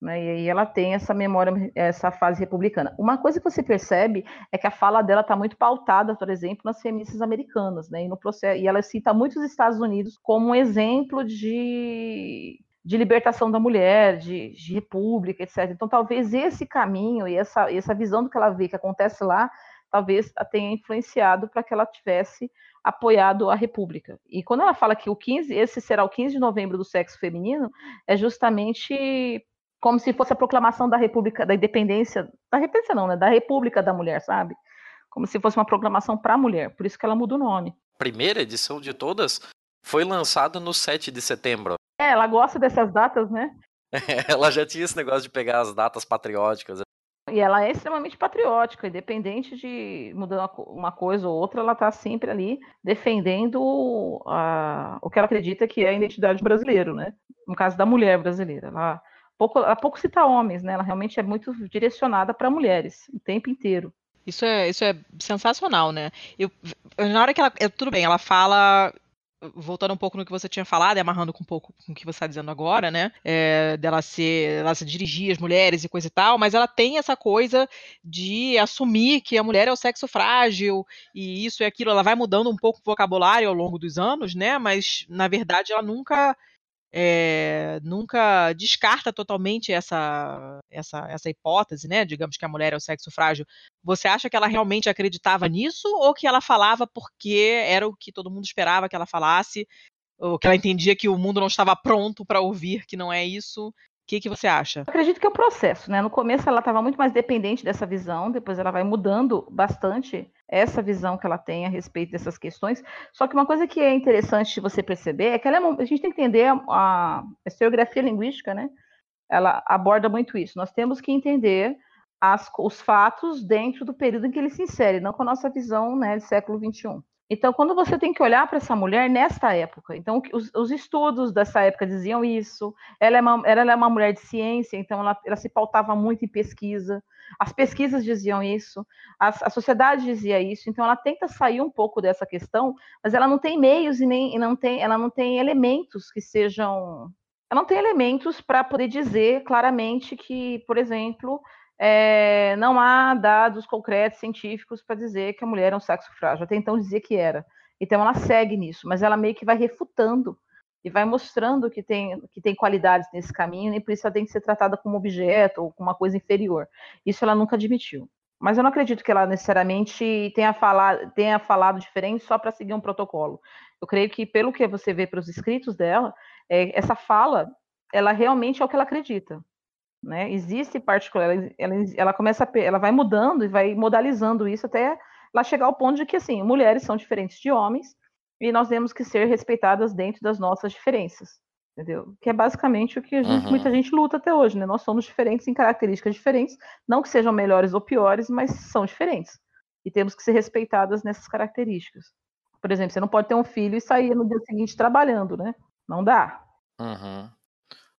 Speaker 3: né, e aí ela tem essa memória, essa fase republicana. Uma coisa que você percebe é que a fala dela está muito pautada, por exemplo, nas feministas americanas, né, e, no processo, e ela cita muitos Estados Unidos como um exemplo de, de libertação da mulher, de, de república, etc. Então, talvez esse caminho e essa, essa visão do que ela vê que acontece lá, talvez tenha influenciado para que ela tivesse apoiado a República. E quando ela fala que o 15, esse será o 15 de novembro do sexo feminino, é justamente como se fosse a proclamação da República, da independência, da independência não, né, da República da Mulher, sabe? Como se fosse uma proclamação para a mulher, por isso que ela muda o nome.
Speaker 2: Primeira edição de todas foi lançada no 7 de setembro.
Speaker 3: É, ela gosta dessas datas, né?
Speaker 2: ela já tinha esse negócio de pegar as datas patrióticas.
Speaker 3: E ela é extremamente patriótica, independente de mudar uma coisa ou outra, ela está sempre ali defendendo a, o que ela acredita que é a identidade brasileira, né? No caso da mulher brasileira. Ela pouco, ela pouco cita homens, né? Ela realmente é muito direcionada para mulheres o tempo inteiro.
Speaker 1: Isso é, isso é sensacional, né? Eu, na hora que ela. Tudo bem, ela fala. Voltando um pouco no que você tinha falado, amarrando um pouco com o que você está dizendo agora, né? É, dela ser. Ela se dirigir às mulheres e coisa e tal, mas ela tem essa coisa de assumir que a mulher é o sexo frágil, e isso e aquilo. Ela vai mudando um pouco o vocabulário ao longo dos anos, né? Mas, na verdade, ela nunca é, nunca descarta totalmente essa, essa, essa hipótese, né? Digamos que a mulher é o sexo frágil. Você acha que ela realmente acreditava nisso ou que ela falava porque era o que todo mundo esperava que ela falasse, ou que ela entendia que o mundo não estava pronto para ouvir que não é isso? O que, que você acha?
Speaker 3: Eu acredito que é o processo, né? No começo ela estava muito mais dependente dessa visão, depois ela vai mudando bastante essa visão que ela tem a respeito dessas questões. Só que uma coisa que é interessante você perceber é que ela é, a gente tem que entender a, historiografia linguística, né? Ela aborda muito isso. Nós temos que entender as, os fatos dentro do período em que ele se insere, não com a nossa visão né, do século XXI. Então, quando você tem que olhar para essa mulher nesta época, então os, os, estudos dessa época diziam isso, ela é uma, ela é uma mulher de ciência, então ela, ela, se pautava muito em pesquisa, as pesquisas diziam isso, a, a, sociedade dizia isso, então ela tenta sair um pouco dessa questão, mas ela não tem meios e nem e não tem, ela não tem elementos que sejam, ela não tem elementos para poder dizer claramente que, por exemplo, é, não há dados concretos científicos para dizer que a mulher é um sexo frágil. Até então dizia que era. Então ela segue nisso, mas ela meio que vai refutando e vai mostrando que tem, que tem qualidades nesse caminho, e por isso ela tem que ser tratada como objeto ou como uma coisa inferior. Isso ela nunca admitiu. Mas eu não acredito que ela necessariamente tenha falado, tenha falado diferente só para seguir um protocolo. Eu creio que, pelo que você vê para os escritos dela, é, essa fala, ela realmente é o que ela acredita. Né? Existe particular, ela, ela, ela começa, a, ela vai mudando e vai modalizando isso até lá chegar ao ponto de que assim, mulheres são diferentes de homens e nós temos que ser respeitadas dentro das nossas diferenças, entendeu? Que é basicamente o que gente, uhum. muita gente luta até hoje, né? Nós somos diferentes em características diferentes, não que sejam melhores ou piores, mas são diferentes e temos que ser respeitadas nessas características. Por exemplo, você não pode ter um filho e sair no dia seguinte trabalhando, né? Não dá.
Speaker 2: Uhum.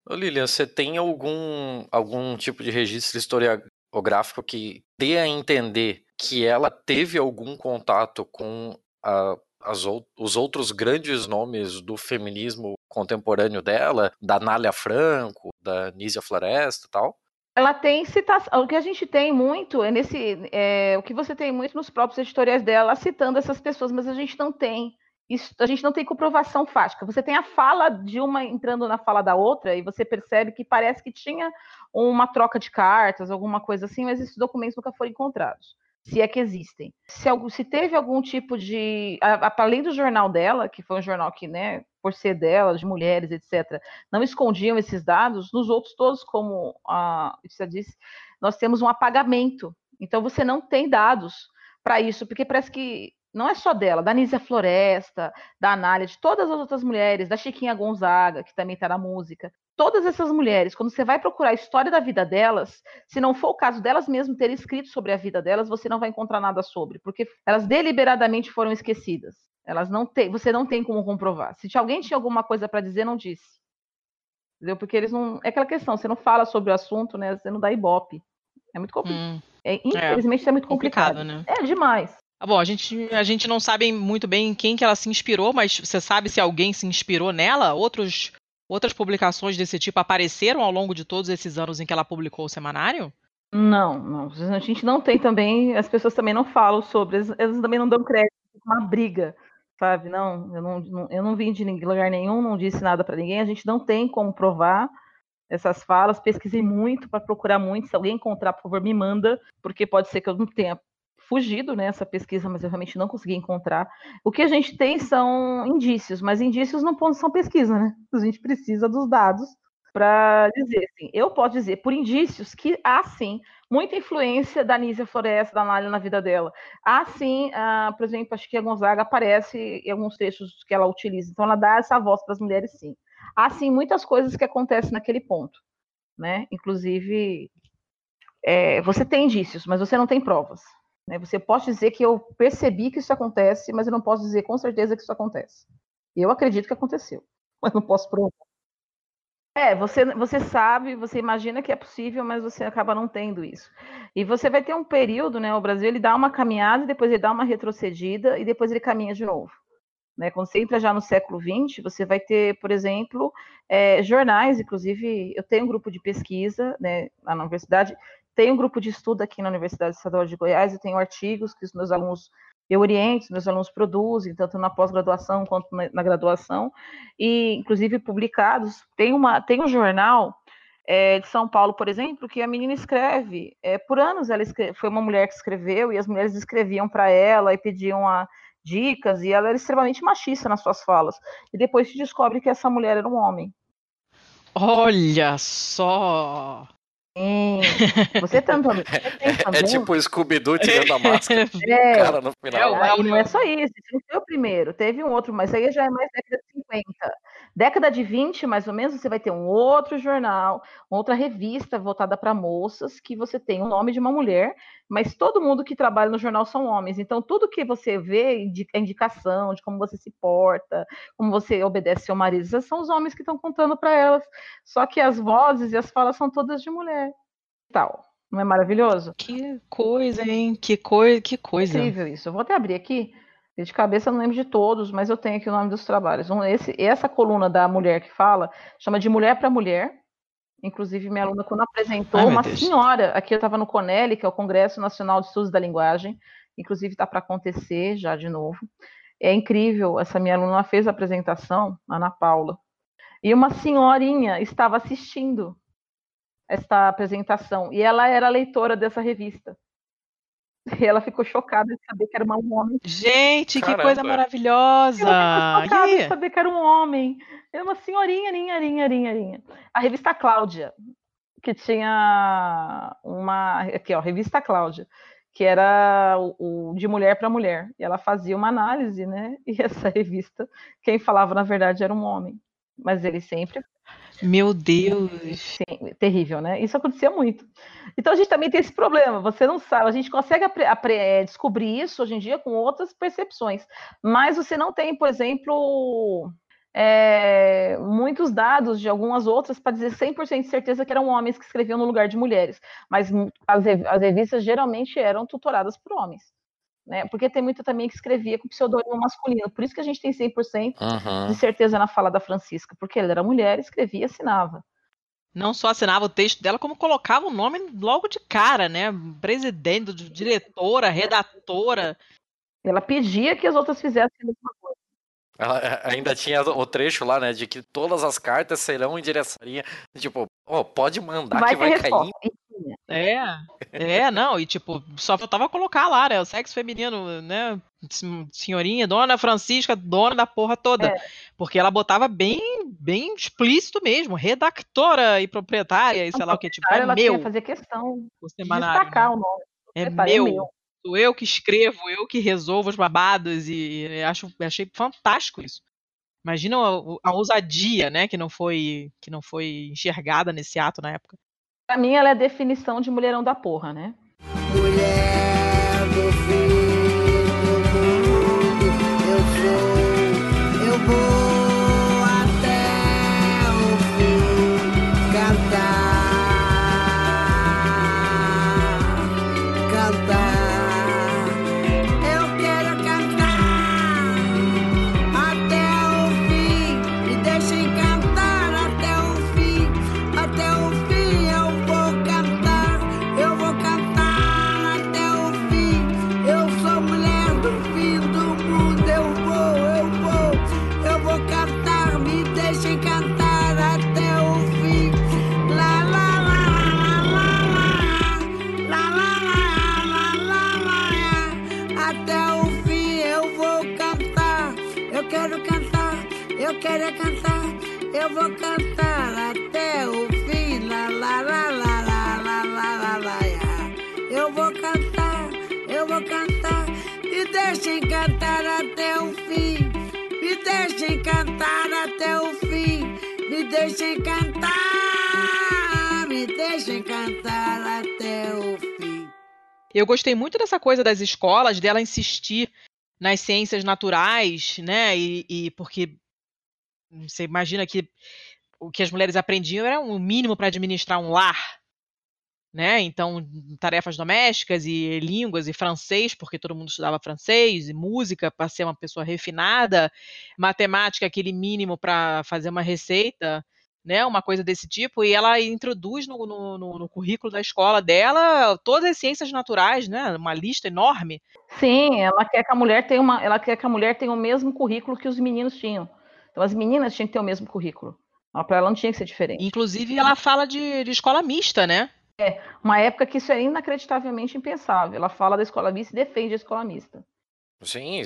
Speaker 2: Ô Lilian, você tem algum, algum tipo de registro historiográfico que dê a entender que ela teve algum contato com a, as, os outros grandes nomes do feminismo contemporâneo dela, da Nália Franco, da Nízia Floresta e tal?
Speaker 3: Ela tem citação. O que a gente tem muito é nesse. É, o que você tem muito nos próprios editoriais dela, citando essas pessoas, mas a gente não tem isso, a gente não tem comprovação fática. Você tem a fala de uma entrando na fala da outra e você percebe que parece que tinha uma troca de cartas, alguma coisa assim, mas esses documentos nunca foram encontrados. Se é que existem. Se, se teve algum tipo de. Além do jornal dela, que foi um jornal que, né, por ser dela, de mulheres, etc., não escondiam esses dados, nos outros todos, como a você disse, nós temos um apagamento. Então você não tem dados para isso, porque parece que não é só dela, da Nízia Floresta, da Anália, de todas as outras mulheres, da Chiquinha Gonzaga, que também está na música. Todas essas mulheres, quando você vai procurar a história da vida delas, se não for o caso delas mesmo terem escrito sobre a vida delas, você não vai encontrar nada sobre, porque elas deliberadamente foram esquecidas. Elas não têm, você não tem como comprovar. Se alguém tinha alguma coisa para dizer, não disse. Entendeu? Porque eles não. É aquela questão, você não fala sobre o assunto, né? Você não dá ibope. É muito complicado. Hum, é, infelizmente é, é muito complicado. complicado. né? É demais.
Speaker 1: Ah, bom, a gente, a gente não sabe muito bem quem que ela se inspirou, mas você sabe se alguém se inspirou nela? Outros, outras publicações desse tipo apareceram ao longo de todos esses anos em que ela publicou o semanário?
Speaker 3: Não, não. A gente não tem também, as pessoas também não falam sobre, elas, também não dão crédito, uma briga, sabe? Não, eu não, eu não vim de lugar nenhum, não disse nada para ninguém, a gente não tem como provar essas falas, pesquisei muito para procurar muito, se alguém encontrar, por favor, me manda, porque pode ser que eu não tenha fugido nessa né, pesquisa, mas eu realmente não consegui encontrar. O que a gente tem são indícios, mas indícios não são pesquisa, né? A gente precisa dos dados para dizer, assim, eu posso dizer por indícios que há sim muita influência da Nízia Floresta, da Nália na vida dela. Há sim, por exemplo, acho que a Gonzaga aparece em alguns textos que ela utiliza, então ela dá essa voz para as mulheres sim. Há sim muitas coisas que acontecem naquele ponto, né? Inclusive, é, você tem indícios, mas você não tem provas. Né? Você pode dizer que eu percebi que isso acontece, mas eu não posso dizer com certeza que isso acontece. Eu acredito que aconteceu, mas não posso provar. É, você, você sabe, você imagina que é possível, mas você acaba não tendo isso. E você vai ter um período, né? O Brasil ele dá uma caminhada, depois ele dá uma retrocedida e depois ele caminha de novo. Né? Quando você entra já no século XX, você vai ter, por exemplo, é, jornais, inclusive, eu tenho um grupo de pesquisa né, lá na universidade, tenho um grupo de estudo aqui na Universidade Estadual de Goiás, eu tenho artigos que os meus alunos eu oriento, meus alunos produzem, tanto na pós-graduação quanto na, na, graduação, e inclusive publicados. Tem, uma, tem um jornal é, de São Paulo, por exemplo, que a menina escreve. É, por anos ela escreve, foi uma mulher que escreveu, e as mulheres escreviam para ela e pediam a, dicas, e ela era extremamente machista nas suas falas. E depois se descobre que essa mulher era um homem.
Speaker 1: Olha só!
Speaker 3: Sim. Você também. Você
Speaker 2: é, também. É tipo o Scooby-Doo tirando a máscara. É, cara no final.
Speaker 3: É, não é só isso. Isso não foi o primeiro. Teve um outro, mas aí já é mais década de 50. Década de 20, mais ou menos, você vai ter um outro jornal, outra revista voltada para moças, que você tem o nome de uma mulher, mas todo mundo que trabalha no jornal são homens. Então, tudo que você vê, a indicação de como você se porta, como você obedece seu marido, são os homens que estão contando para elas. Só que as vozes e as falas são todas de mulher. Tal. Não é maravilhoso?
Speaker 1: Que coisa, hein? Que, coi que coisa.
Speaker 3: incrível isso. Eu vou até abrir aqui de cabeça eu não lembro de todos, mas eu tenho aqui o nome dos trabalhos. Um, esse, essa coluna da mulher que fala chama de Mulher para Mulher. Inclusive, minha aluna, quando apresentou, Ai, uma Deus. senhora, aqui eu estava no CONELI, que é o Congresso Nacional de Estudos da Linguagem, inclusive está para acontecer já de novo. É incrível, essa minha aluna fez a apresentação, Ana Paula, e uma senhorinha estava assistindo esta apresentação, e ela era leitora dessa revista. E ela ficou chocada de saber que era um homem.
Speaker 1: Gente, Caramba. que coisa maravilhosa! Ela
Speaker 3: ficou chocada de saber que era um homem. Era uma senhorinha, linha, linha, linha, linha. A revista Cláudia, que tinha uma. Aqui, ó, revista Cláudia, que era o, o de mulher para mulher. E ela fazia uma análise, né? E essa revista, quem falava, na verdade, era um homem. Mas ele sempre
Speaker 1: meu Deus!
Speaker 3: Terrível, né? Isso acontecia muito. Então a gente também tem esse problema. Você não sabe, a gente consegue é, descobrir isso hoje em dia com outras percepções, mas você não tem, por exemplo, é, muitos dados de algumas outras para dizer 100% de certeza que eram homens que escreviam no lugar de mulheres. Mas as, as revistas geralmente eram tutoradas por homens né? Porque tem muita também que escrevia com pseudônimo masculino. Por isso que a gente tem 100% uhum. de certeza na fala da Francisca, porque ela era mulher, escrevia e assinava.
Speaker 1: Não só assinava o texto dela, como colocava o nome logo de cara, né? Presidente, diretora, redatora.
Speaker 3: Ela pedia que as outras fizessem a mesma coisa.
Speaker 2: Ela é, ainda tinha o trecho lá, né, de que todas as cartas serão em direção, tipo, oh, pode mandar vai que vai resposta. cair.
Speaker 1: É, é, não, e tipo, só faltava colocar lá, né, o sexo feminino, né, senhorinha, dona Francisca, dona da porra toda, é. porque ela botava bem, bem explícito mesmo, redactora e proprietária, e sei lá o que, tipo, é
Speaker 3: ela
Speaker 1: meu.
Speaker 3: fazer questão de destacar né? o nome.
Speaker 1: É, é meu. meu. Sou eu que escrevo, eu que resolvo os babados, e, e acho, achei fantástico isso. Imagina a, a ousadia, né, que não foi que não foi enxergada nesse ato na época.
Speaker 3: Pra mim, ela é a definição de mulherão da porra, né? Mulher eu
Speaker 4: vou cantar até o fim. Lá, lá, lá, lá, lá, lá, lá, lá. Eu vou cantar, eu vou cantar. Me deixem cantar até o fim. Me deixem cantar até o fim. Me deixem cantar. Me deixem cantar até o fim.
Speaker 1: Eu gostei muito dessa coisa das escolas, dela insistir nas ciências naturais, né? E, e porque você imagina que o que as mulheres aprendiam era o um mínimo para administrar um lar, né? Então, tarefas domésticas e línguas e francês, porque todo mundo estudava francês, e música para ser uma pessoa refinada, matemática, aquele mínimo para fazer uma receita, né? Uma coisa desse tipo, e ela introduz no, no, no, no currículo da escola dela todas as ciências naturais, né? Uma lista enorme.
Speaker 3: Sim, ela quer que a mulher tenha uma, ela quer que a mulher tenha o mesmo currículo que os meninos tinham. Então as meninas tinham que ter o mesmo currículo. Para ela não tinha que ser diferente.
Speaker 1: Inclusive, ela fala de, de escola mista, né?
Speaker 3: É, uma época que isso é inacreditavelmente impensável. Ela fala da escola mista e defende a escola mista.
Speaker 2: Sim,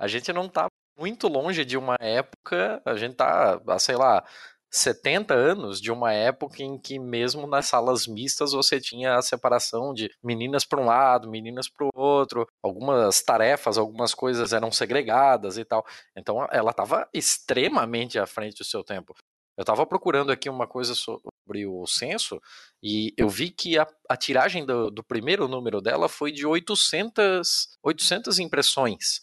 Speaker 2: a gente não está muito longe de uma época, a gente está, sei lá, 70 anos de uma época em que mesmo nas salas mistas você tinha a separação de meninas para um lado, meninas para o outro, algumas tarefas, algumas coisas eram segregadas e tal. Então ela estava extremamente à frente do seu tempo. Eu estava procurando aqui uma coisa sobre o censo e eu vi que a, a tiragem do, do, primeiro número dela foi de 800, 800 impressões.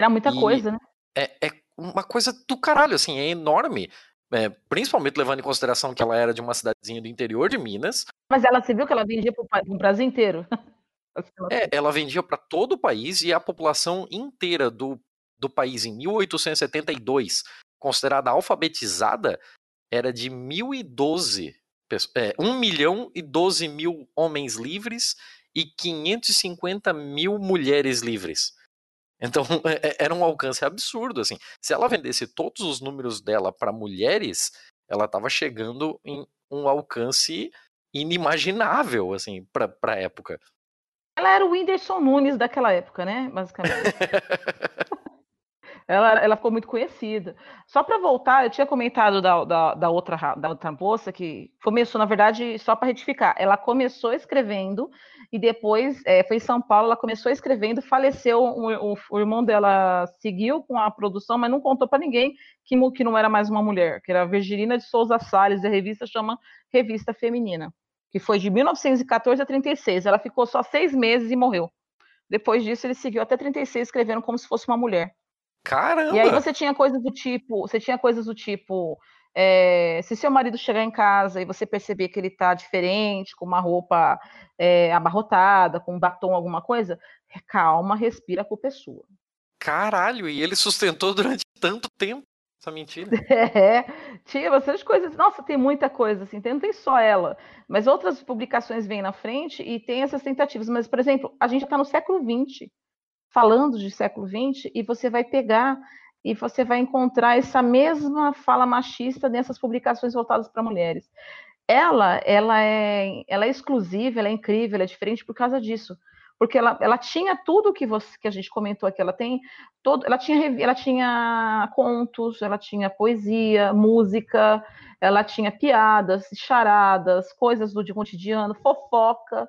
Speaker 3: Era muita e coisa, né?
Speaker 2: É, é uma coisa do caralho, assim, é enorme. É, principalmente levando em consideração que ela era de uma cidadezinha do interior de Minas.
Speaker 3: Mas ela, você viu que ela vendia para o Brasil inteiro?
Speaker 2: é, ela vendia para todo o país e a população inteira do, do país em 1872, considerada alfabetizada, era de 1012 é, 1 milhão e 12 mil homens livres e 550 mil mulheres livres. Então é, é, era um alcance absurdo, assim. Se ela vendesse todos os números dela para mulheres, ela estava chegando em um alcance inimaginável, assim, para a época.
Speaker 3: Ela era o Whindersson Nunes daquela época, né? Basicamente. ela, ela ficou muito conhecida. Só para voltar, eu tinha comentado da, da, da, outra, da outra moça que começou, na verdade, só para retificar, ela começou escrevendo e depois é, foi em São Paulo, ela começou escrevendo, faleceu, o, o, o irmão dela seguiu com a produção, mas não contou para ninguém que, que não era mais uma mulher, que era Virgilina de Souza Salles, e a revista chama Revista Feminina, que foi de 1914 a 36. Ela ficou só seis meses e morreu. Depois disso, ele seguiu até 36 escrevendo como se fosse uma mulher.
Speaker 2: Caramba!
Speaker 3: E aí você tinha coisas do tipo, você tinha coisas do tipo, é, se seu marido chegar em casa e você perceber que ele está diferente, com uma roupa é, abarrotada, com um batom, alguma coisa, calma, respira, a culpa é sua.
Speaker 2: Caralho, e ele sustentou durante tanto tempo essa mentira.
Speaker 3: É, tinha bastante coisas. Nossa, tem muita coisa, assim, não tem só ela. Mas outras publicações vêm na frente e tem essas tentativas. Mas, por exemplo, a gente está no século XX falando de século XX, e você vai pegar e você vai encontrar essa mesma fala machista nessas publicações voltadas para mulheres. Ela, ela é, ela é exclusiva, ela é incrível, ela é diferente por causa disso, porque ela, ela tinha tudo que você que a gente comentou aqui, ela tem todo, ela tinha ela tinha contos, ela tinha poesia, música, ela tinha piadas, charadas, coisas do cotidiano, fofoca,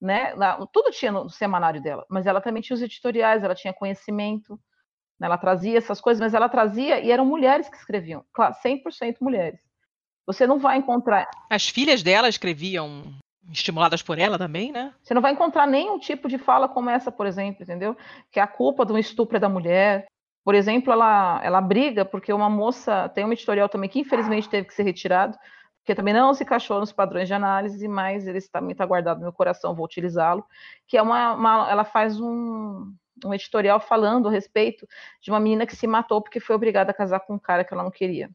Speaker 3: né? Tudo tinha no semanário dela, mas ela também tinha os editoriais, ela tinha conhecimento, né? ela trazia essas coisas, mas ela trazia e eram mulheres que escreviam, claro, 100% mulheres. Você não vai encontrar.
Speaker 1: As filhas dela escreviam estimuladas por ela também, né?
Speaker 3: Você não vai encontrar nenhum tipo de fala como essa, por exemplo, entendeu? Que é a culpa de um estupro da mulher. Por exemplo, ela, ela briga porque uma moça tem um editorial também que infelizmente teve que ser retirado, porque também não se encaixou nos padrões de análise, mas ele também está guardado no meu coração, vou utilizá-lo, que é uma, uma, ela faz um, um editorial falando a respeito de uma menina que se matou porque foi obrigada a casar com um cara que ela não queria.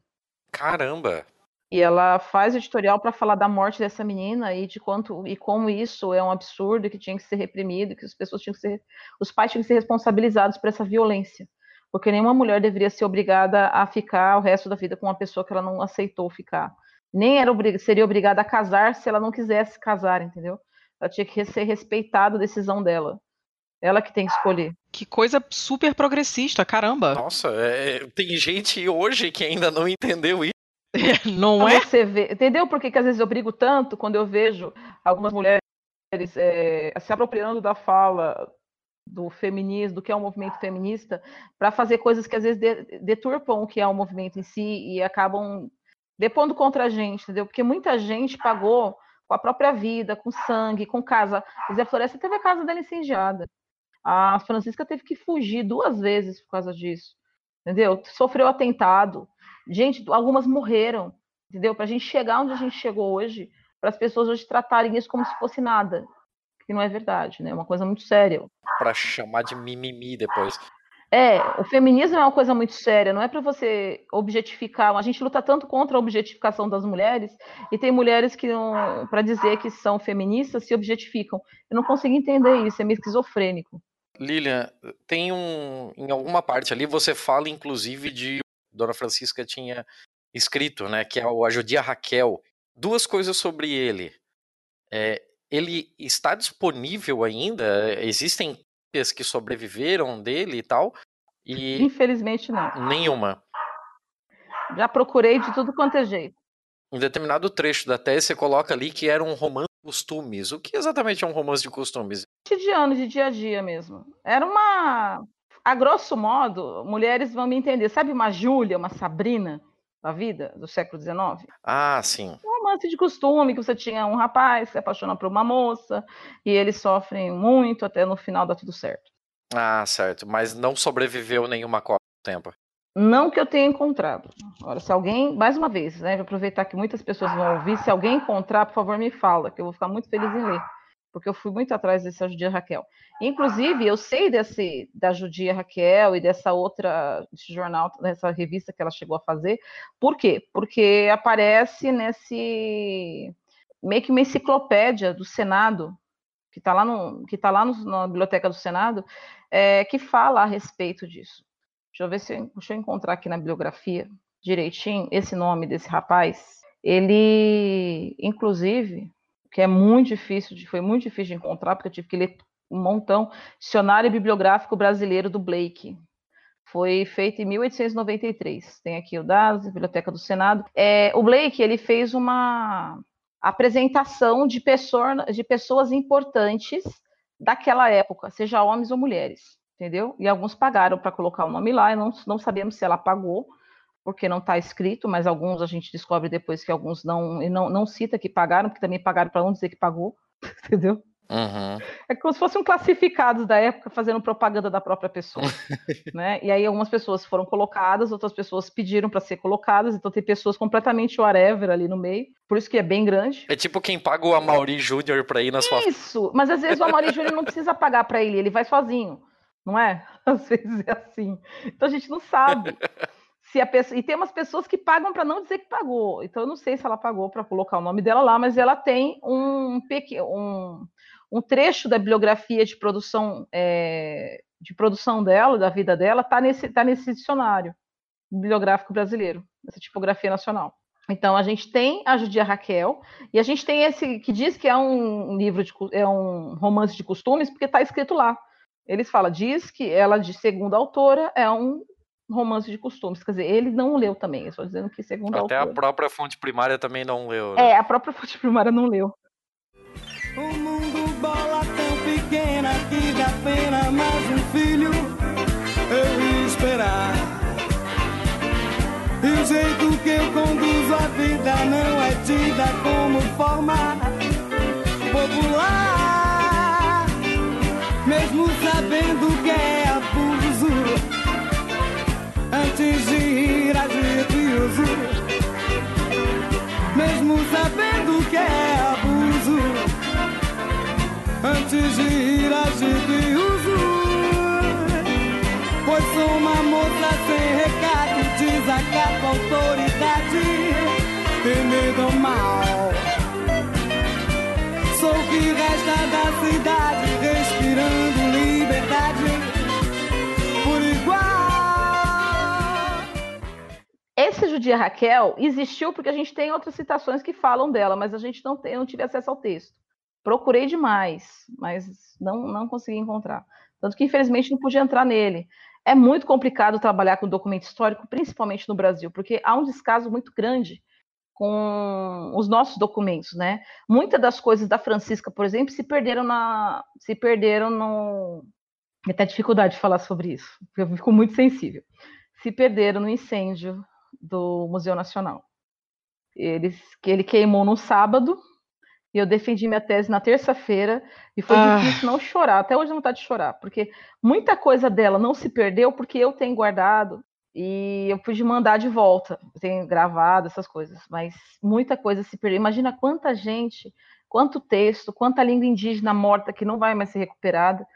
Speaker 2: Caramba!
Speaker 3: E ela faz editorial para falar da morte dessa menina e de quanto e como isso é um absurdo que tinha que ser reprimido, que as pessoas tinham que ser, os pais tinham que ser responsabilizados por essa violência, porque nenhuma mulher deveria ser obrigada a ficar o resto da vida com uma pessoa que ela não aceitou ficar nem era obrig seria obrigada a casar se ela não quisesse casar, entendeu? Ela tinha que ser respeitada a decisão dela. Ela que tem que escolher.
Speaker 1: Que coisa super progressista, caramba.
Speaker 2: Nossa, é, tem gente hoje que ainda não entendeu isso.
Speaker 1: não é?
Speaker 3: Você vê, entendeu por que, que às vezes eu brigo tanto quando eu vejo algumas mulheres é, se apropriando da fala do feminismo, do que é o um movimento feminista, para fazer coisas que às vezes deturpam o que é o um movimento em si e acabam depondo contra a gente, entendeu? Porque muita gente pagou com a própria vida, com sangue, com casa. Zé Floresta teve a casa dela incendiada. A Francisca teve que fugir duas vezes por causa disso, entendeu? Sofreu atentado. Gente, algumas morreram, entendeu? Para a gente chegar onde a gente chegou hoje, para as pessoas hoje tratarem isso como se fosse nada, que não é verdade, né? É uma coisa muito séria.
Speaker 2: Para chamar de mimimi depois.
Speaker 3: É, o feminismo é uma coisa muito séria, não é para você objetificar. A gente luta tanto contra a objetificação das mulheres, e tem mulheres que, para dizer que são feministas, se objetificam. Eu não consigo entender isso, é meio esquizofrênico.
Speaker 2: Lilian, tem um. Em alguma parte ali você fala, inclusive, de. Dona Francisca tinha escrito, né? Que é o A Judia Raquel. Duas coisas sobre ele. É, ele está disponível ainda? Existem que sobreviveram dele e tal. E
Speaker 3: Infelizmente não.
Speaker 2: Nenhuma.
Speaker 3: Já procurei de tudo quanto é jeito.
Speaker 2: Em determinado trecho da tese você coloca ali que era um romance de costumes. O que exatamente é um romance de costumes?
Speaker 3: Cotidiano, de dia a dia mesmo. Era uma. A grosso modo, mulheres vão me entender. Sabe uma Júlia, uma Sabrina da vida do século XIX?
Speaker 2: Ah, sim.
Speaker 3: Um romance de costume, que você tinha um rapaz se apaixona por uma moça, e eles sofrem muito, até no final dá tudo certo.
Speaker 2: Ah, certo. Mas não sobreviveu nenhuma Copa do Tempo.
Speaker 3: Não que eu tenha encontrado. Agora, se alguém, mais uma vez, né, vou aproveitar que muitas pessoas vão ouvir, se alguém encontrar, por favor, me fala, que eu vou ficar muito feliz em ler, porque eu fui muito atrás dessa Judia Raquel. Inclusive, eu sei desse da Judia Raquel e dessa outra desse jornal, dessa revista que ela chegou a fazer. Por quê? Porque aparece nesse meio que uma enciclopédia do Senado que está lá, no, que tá lá no, na biblioteca do Senado, é, que fala a respeito disso. Deixa eu ver se deixa eu encontrar aqui na bibliografia direitinho esse nome desse rapaz. Ele, inclusive, que é muito difícil, foi muito difícil de encontrar, porque eu tive que ler um montão, Dicionário Bibliográfico Brasileiro do Blake. Foi feito em 1893. Tem aqui o DAS, Biblioteca do Senado. É, o Blake ele fez uma apresentação de, pessoa, de pessoas importantes daquela época, seja homens ou mulheres, entendeu? E alguns pagaram para colocar o nome lá, e não, não sabemos se ela pagou, porque não está escrito, mas alguns a gente descobre depois que alguns não, não, não cita que pagaram, porque também pagaram para não dizer que pagou, entendeu?
Speaker 2: Uhum.
Speaker 3: É como se fossem classificados da época fazendo propaganda da própria pessoa. né? E aí algumas pessoas foram colocadas, outras pessoas pediram para ser colocadas, então tem pessoas completamente whatever ali no meio, por isso que é bem grande.
Speaker 2: É tipo quem paga o Amaury Júnior para ir na sua.
Speaker 3: Isso, mas às vezes o Amaury Júnior não precisa pagar para ele, ele vai sozinho, não é? Às vezes é assim. Então a gente não sabe. Se a pessoa... E tem umas pessoas que pagam para não dizer que pagou. Então eu não sei se ela pagou para colocar o nome dela lá, mas ela tem um, um um trecho da bibliografia de produção é, de produção dela, da vida dela, está nesse, tá nesse dicionário bibliográfico brasileiro, essa tipografia nacional. Então a gente tem a Judia Raquel e a gente tem esse que diz que é um livro de é um romance de costumes porque está escrito lá. Eles falam diz que ela de segunda autora é um romance de costumes. Quer dizer, ele não leu também, estou dizendo que segundo
Speaker 2: Até
Speaker 3: autora.
Speaker 2: a própria fonte primária também não leu. Né?
Speaker 3: É, a própria fonte primária não leu.
Speaker 4: O mundo bola tão pequena que dá pena mais um filho eu ia esperar. E o jeito que eu conduzo a vida não é tida como forma popular. Mesmo sabendo que é ir agir de. Mesmo sabendo que é abuso antes de ir de uso. Pois sou uma moça sem recado, desacato a autoridade, temer do mal. Sou o que resta da cidade, respirando
Speaker 3: Esse Judia Raquel existiu porque a gente tem outras citações que falam dela, mas a gente não tem, não tive acesso ao texto. Procurei demais, mas não, não consegui encontrar. Tanto que, infelizmente, não podia entrar nele. É muito complicado trabalhar com documento histórico, principalmente no Brasil, porque há um descaso muito grande com os nossos documentos, né? Muitas das coisas da Francisca, por exemplo, se perderam na, se perderam no, até dificuldade de falar sobre isso, porque eu fico muito sensível. Se perderam no incêndio do Museu Nacional. Que ele queimou no sábado, e eu defendi minha tese na terça-feira, e foi ah. difícil não chorar, até hoje não vontade de chorar, porque muita coisa dela não se perdeu porque eu tenho guardado e eu pude mandar de volta. Eu tenho gravado essas coisas, mas muita coisa se perdeu. Imagina quanta gente, quanto texto, quanta língua indígena morta que não vai mais ser recuperada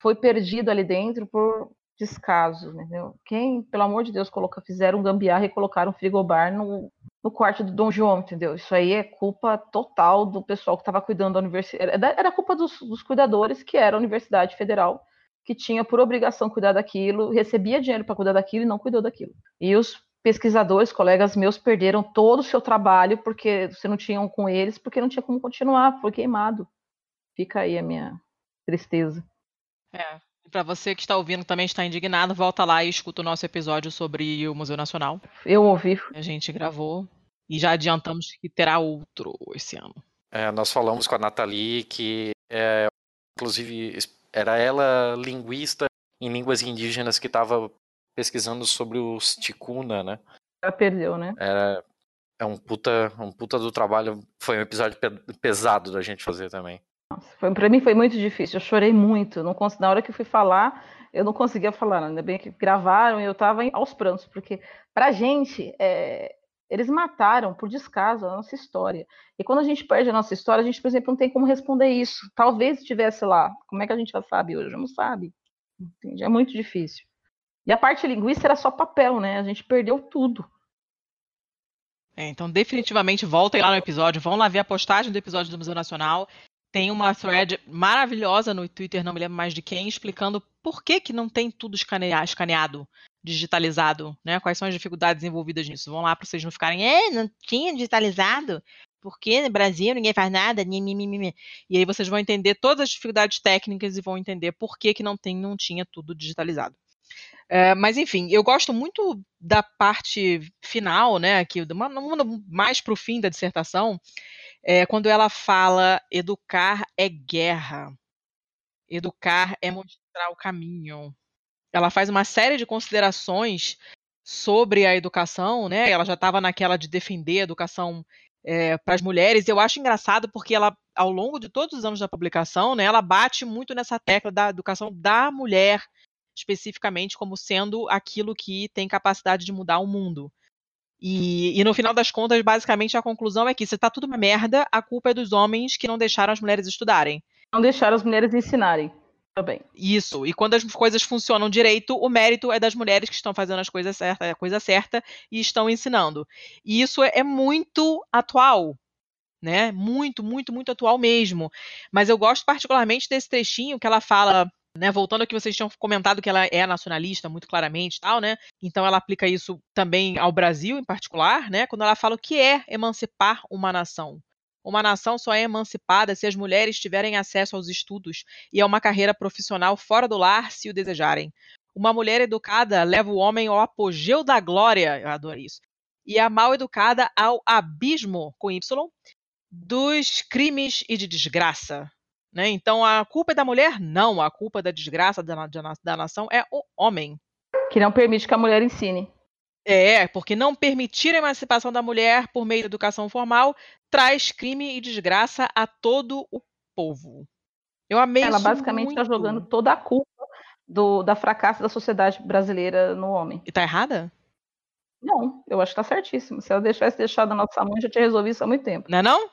Speaker 3: foi perdido ali dentro por descaso, entendeu? Quem, pelo amor de Deus, coloca, fizeram um gambiarra e colocaram um frigobar no, no quarto do Dom João, entendeu? Isso aí é culpa total do pessoal que estava cuidando da universidade. Era, culpa dos, dos, cuidadores, que era a Universidade Federal, que tinha por obrigação cuidar daquilo, recebia dinheiro para cuidar daquilo e não cuidou daquilo. E os pesquisadores, colegas meus, perderam todo o seu trabalho porque você não tinham com eles, porque não tinha como continuar, foi queimado. Fica aí a minha tristeza.
Speaker 1: É. Para você que está ouvindo também está indignado, volta lá e escuta o nosso episódio sobre o Museu Nacional.
Speaker 3: Eu ouvi.
Speaker 1: A gente gravou e já adiantamos que terá outro esse ano.
Speaker 2: É, nós falamos com a Nathalie que, é, inclusive, era ela linguista em línguas indígenas que estava pesquisando sobre os ticuna, né?
Speaker 3: Ela perdeu, né?
Speaker 2: Era, é um puta, um puta do trabalho. Foi um episódio pesado da gente fazer também.
Speaker 3: Foi, para mim foi muito difícil, eu chorei muito. Não na hora que eu fui falar, eu não conseguia falar. Ainda bem que gravaram e eu estava aos prantos, porque para a gente, é, eles mataram por descaso a nossa história. E quando a gente perde a nossa história, a gente, por exemplo, não tem como responder isso. Talvez estivesse lá. Como é que a gente já sabe hoje? Não sabe. Entende? É muito difícil. E a parte linguística era só papel, né? A gente perdeu tudo.
Speaker 1: É, então, definitivamente, voltem lá no episódio, vão lá ver a postagem do episódio do Museu Nacional tem uma thread maravilhosa no Twitter, não me lembro mais de quem, explicando por que, que não tem tudo escaneado, digitalizado, né? Quais são as dificuldades envolvidas nisso. Vão lá para vocês não ficarem, é, não tinha digitalizado, porque no Brasil ninguém faz nada, e aí vocês vão entender todas as dificuldades técnicas e vão entender por que, que não, tem, não tinha tudo digitalizado. É, mas enfim, eu gosto muito da parte final, né? Aqui, mais para o fim da dissertação, é, quando ela fala educar é guerra, educar é mostrar o caminho. Ela faz uma série de considerações sobre a educação, né? Ela já estava naquela de defender a educação é, para as mulheres. Eu acho engraçado porque ela, ao longo de todos os anos da publicação, né, ela bate muito nessa tecla da educação da mulher, especificamente como sendo aquilo que tem capacidade de mudar o mundo. E, e, no final das contas, basicamente, a conclusão é que se está tudo uma merda, a culpa é dos homens que não deixaram as mulheres estudarem.
Speaker 3: Não deixaram as mulheres ensinarem. Também.
Speaker 1: Isso. E quando as coisas funcionam direito, o mérito é das mulheres que estão fazendo as coisas certas, a coisa certa e estão ensinando. E isso é, é muito atual. Né? Muito, muito, muito atual mesmo. Mas eu gosto particularmente desse trechinho que ela fala né, voltando ao que vocês tinham comentado que ela é nacionalista muito claramente tal, né? Então ela aplica isso também ao Brasil em particular, né? Quando ela fala o que é emancipar uma nação. Uma nação só é emancipada se as mulheres tiverem acesso aos estudos e a uma carreira profissional fora do lar, se o desejarem. Uma mulher educada leva o homem ao apogeu da glória, eu adoro isso, e a mal educada ao abismo, com Y, dos crimes e de desgraça. Né? Então a culpa é da mulher? Não, a culpa da desgraça da, da, da nação é o homem.
Speaker 3: Que não permite que a mulher ensine.
Speaker 1: É, porque não permitir a emancipação da mulher por meio da educação formal traz crime e desgraça a todo o povo. Eu amei
Speaker 3: Ela basicamente está jogando toda a culpa do, da fracasso da sociedade brasileira no homem.
Speaker 1: E tá errada?
Speaker 3: Não, eu acho que tá certíssimo. Se ela tivesse deixado a nossa mãe, já tinha resolvido isso há muito tempo.
Speaker 1: Não é não?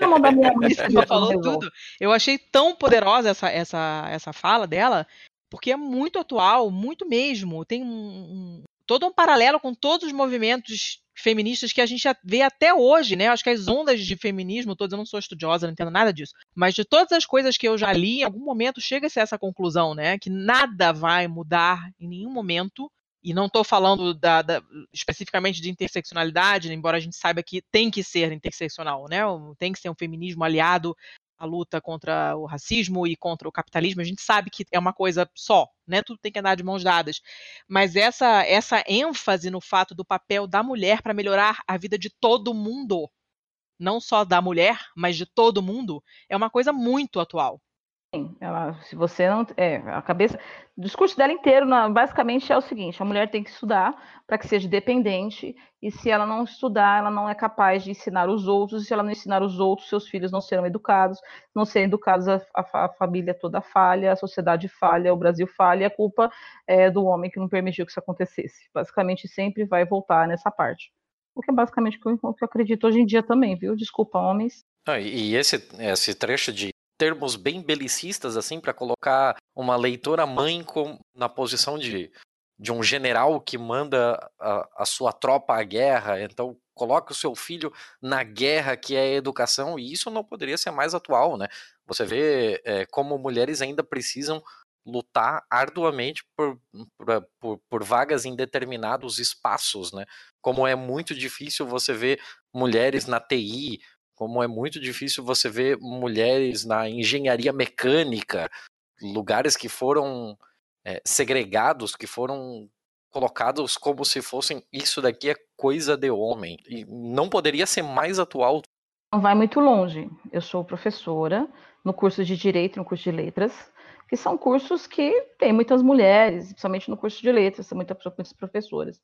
Speaker 3: não minha mãe,
Speaker 1: Você falou tudo. Eu achei tão poderosa essa, essa, essa fala dela, porque é muito atual, muito mesmo. Tem um, um, todo um paralelo com todos os movimentos feministas que a gente vê até hoje, né? Acho que as ondas de feminismo, todas eu não sou estudiosa, não entendo nada disso, mas de todas as coisas que eu já li, em algum momento chega-se a essa conclusão, né? Que nada vai mudar em nenhum momento e não estou falando da, da, especificamente de interseccionalidade, embora a gente saiba que tem que ser interseccional, né? Tem que ser um feminismo aliado a luta contra o racismo e contra o capitalismo, a gente sabe que é uma coisa só, né? Tudo tem que andar de mãos dadas. Mas essa, essa ênfase no fato do papel da mulher para melhorar a vida de todo mundo, não só da mulher, mas de todo mundo, é uma coisa muito atual.
Speaker 3: Ela, se você não. É, a cabeça. O discurso dela inteiro, basicamente, é o seguinte: a mulher tem que estudar para que seja dependente, e se ela não estudar, ela não é capaz de ensinar os outros, e se ela não ensinar os outros, seus filhos não serão educados, não serem educados, a, a, a família toda falha, a sociedade falha, o Brasil falha, e a culpa é do homem que não permitiu que isso acontecesse. Basicamente, sempre vai voltar nessa parte. O que é basicamente o que eu acredito hoje em dia também, viu? Desculpa, homens.
Speaker 2: Ah, e esse, esse trecho de termos bem belicistas, assim, para colocar uma leitora mãe com, na posição de, de um general que manda a, a sua tropa à guerra. Então, coloca o seu filho na guerra que é a educação, e isso não poderia ser mais atual, né? Você vê é, como mulheres ainda precisam lutar arduamente por, por, por, por, vagas em determinados espaços, né? Como é muito difícil você ver mulheres na TI, como é muito difícil você ver mulheres na engenharia mecânica, lugares que foram é, segregados, que foram colocados como se fossem isso daqui é coisa de homem. E não poderia ser mais atual.
Speaker 3: Não vai muito longe. Eu sou professora no curso de Direito, no curso de Letras, que são cursos que tem muitas mulheres, principalmente no curso de letras, muitas, muitas professoras.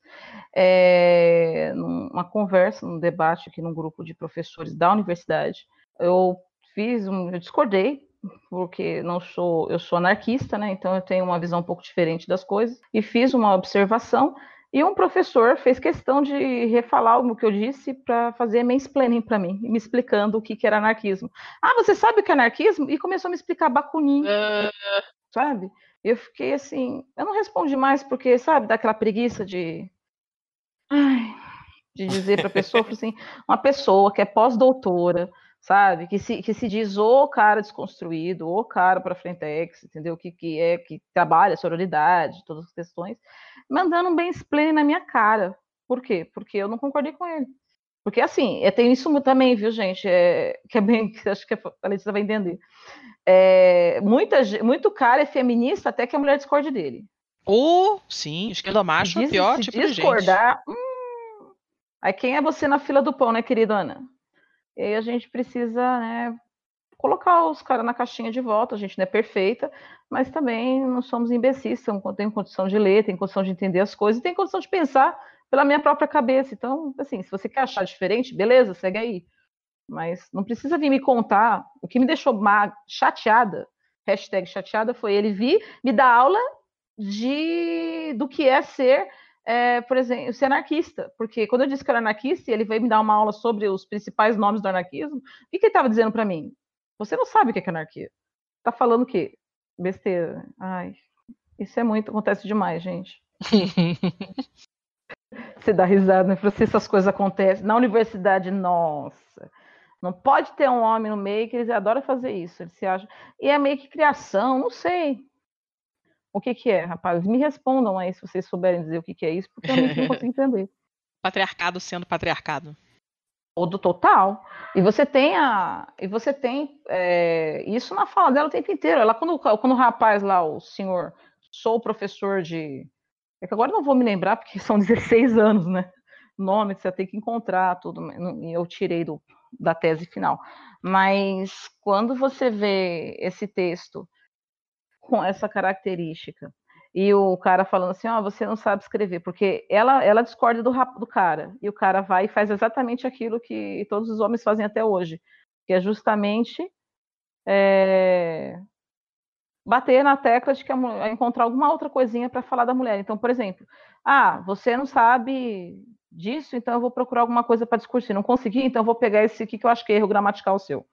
Speaker 3: É, numa conversa, num debate aqui num grupo de professores da universidade, eu fiz um, eu discordei porque não sou, eu sou anarquista, né? Então eu tenho uma visão um pouco diferente das coisas e fiz uma observação e um professor fez questão de refalar o que eu disse para fazer mansplaining para mim, me explicando o que, que era anarquismo. Ah, você sabe o que é anarquismo? E começou a me explicar Bakunin, uh... sabe? Eu fiquei assim, eu não respondi mais porque, sabe, daquela preguiça de Ai, de dizer para a pessoa, assim, uma pessoa que é pós-doutora, sabe, que se, que se diz o cara desconstruído, o cara para Frentex, entendeu? Que, que é que trabalha sororidade, todas as questões, mandando um bem explain na minha cara. Por quê? Porque eu não concordei com ele. Porque assim, eu tenho isso também, viu, gente? É, que é bem, que acho que a Letícia vai entender. É, muita, muito cara é feminista até que a mulher discorde dele.
Speaker 1: Ou, oh, sim, esquerda macho é o pior tipo
Speaker 3: discordar, de gente. Hum, aí quem é você na fila do pão, né, querida Ana? E aí a gente precisa, né, colocar os caras na caixinha de volta. A gente não é perfeita, mas também não somos imbecis, tem condição de ler, tem condição de entender as coisas, tem condição de pensar pela minha própria cabeça. Então, assim, se você quer achar diferente, beleza, segue aí. Mas não precisa vir me contar. O que me deixou chateada, hashtag chateada, foi ele vir me dar aula de do que é ser, é, por exemplo, ser anarquista. Porque quando eu disse que era anarquista, ele veio me dar uma aula sobre os principais nomes do anarquismo, o que, que ele estava dizendo para mim? Você não sabe o que é anarquia. Tá falando o quê? Besteira. Ai, isso é muito, acontece demais, gente. Você dá risada, né? Pra você essas coisas acontecem. Na universidade, nossa. Não pode ter um homem no meio que eles adoram fazer isso. Eles se acham. E é meio que criação, não sei. O que, que é, rapaz? Me respondam aí se vocês souberem dizer o que, que é isso, porque eu não consigo entender.
Speaker 1: Patriarcado sendo patriarcado
Speaker 3: ou do total. E você tem a, e você tem é, isso na fala dela o tempo inteiro. Ela quando, quando o rapaz lá, o senhor, sou professor de, é que agora não vou me lembrar porque são 16 anos, né? Nome você tem que encontrar tudo. Eu tirei do, da tese final. Mas quando você vê esse texto com essa característica e o cara falando assim, ó, oh, você não sabe escrever, porque ela, ela discorda do, do cara, e o cara vai e faz exatamente aquilo que todos os homens fazem até hoje, que é justamente é, bater na tecla de que a, encontrar alguma outra coisinha para falar da mulher. Então, por exemplo, ah, você não sabe disso, então eu vou procurar alguma coisa para discutir. Não consegui, então eu vou pegar esse aqui que eu acho que é erro gramatical seu.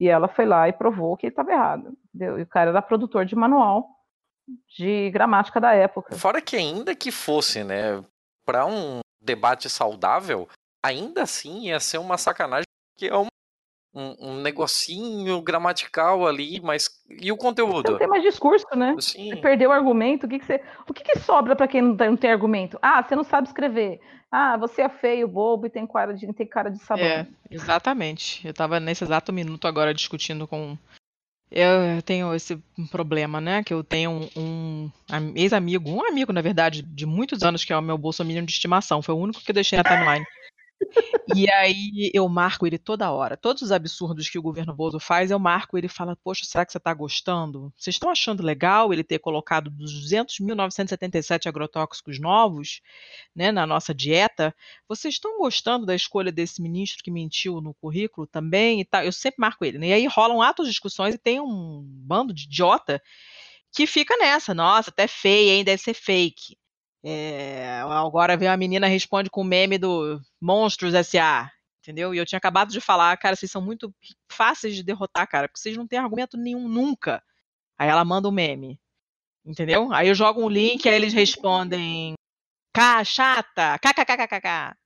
Speaker 3: E ela foi lá e provou que estava errado. Entendeu? E o cara era produtor de manual de gramática da época.
Speaker 2: Fora que ainda que fosse, né, para um debate saudável, ainda assim ia ser uma sacanagem que é uma um, um, negocinho gramatical ali, mas e o conteúdo? Você
Speaker 3: não tem mais discurso, né? Sim. Você perdeu o argumento. O que, que você. O que, que sobra para quem não tem, argumento? Ah, você não sabe escrever. Ah, você é feio, bobo e tem cara de, tem cara de sabão. É,
Speaker 1: exatamente. Eu estava nesse exato minuto agora discutindo com. Eu tenho esse problema, né? Que eu tenho um, um ex-amigo, um amigo, na verdade, de muitos anos, que é o meu bolsominion de estimação. Foi o único que eu deixei na timeline. E aí eu marco ele toda hora. Todos os absurdos que o governo Bozo faz, eu marco ele e falo, poxa, será que você está gostando? Vocês estão achando legal ele ter colocado 200.977 agrotóxicos novos né, na nossa dieta? Vocês estão gostando da escolha desse ministro que mentiu no currículo também? E tal? Eu sempre marco ele. Né? E aí rolam atos discussões e tem um bando de idiota que fica nessa. Nossa, até feia, hein? Deve ser fake. É, agora vem a menina responde com o meme do Monstros S.A. Entendeu? E eu tinha acabado de falar, cara, vocês são muito fáceis de derrotar, cara, porque vocês não têm argumento nenhum nunca. Aí ela manda o um meme. Entendeu? Aí eu jogo um link, aí eles respondem. K, chata, kkkkkk.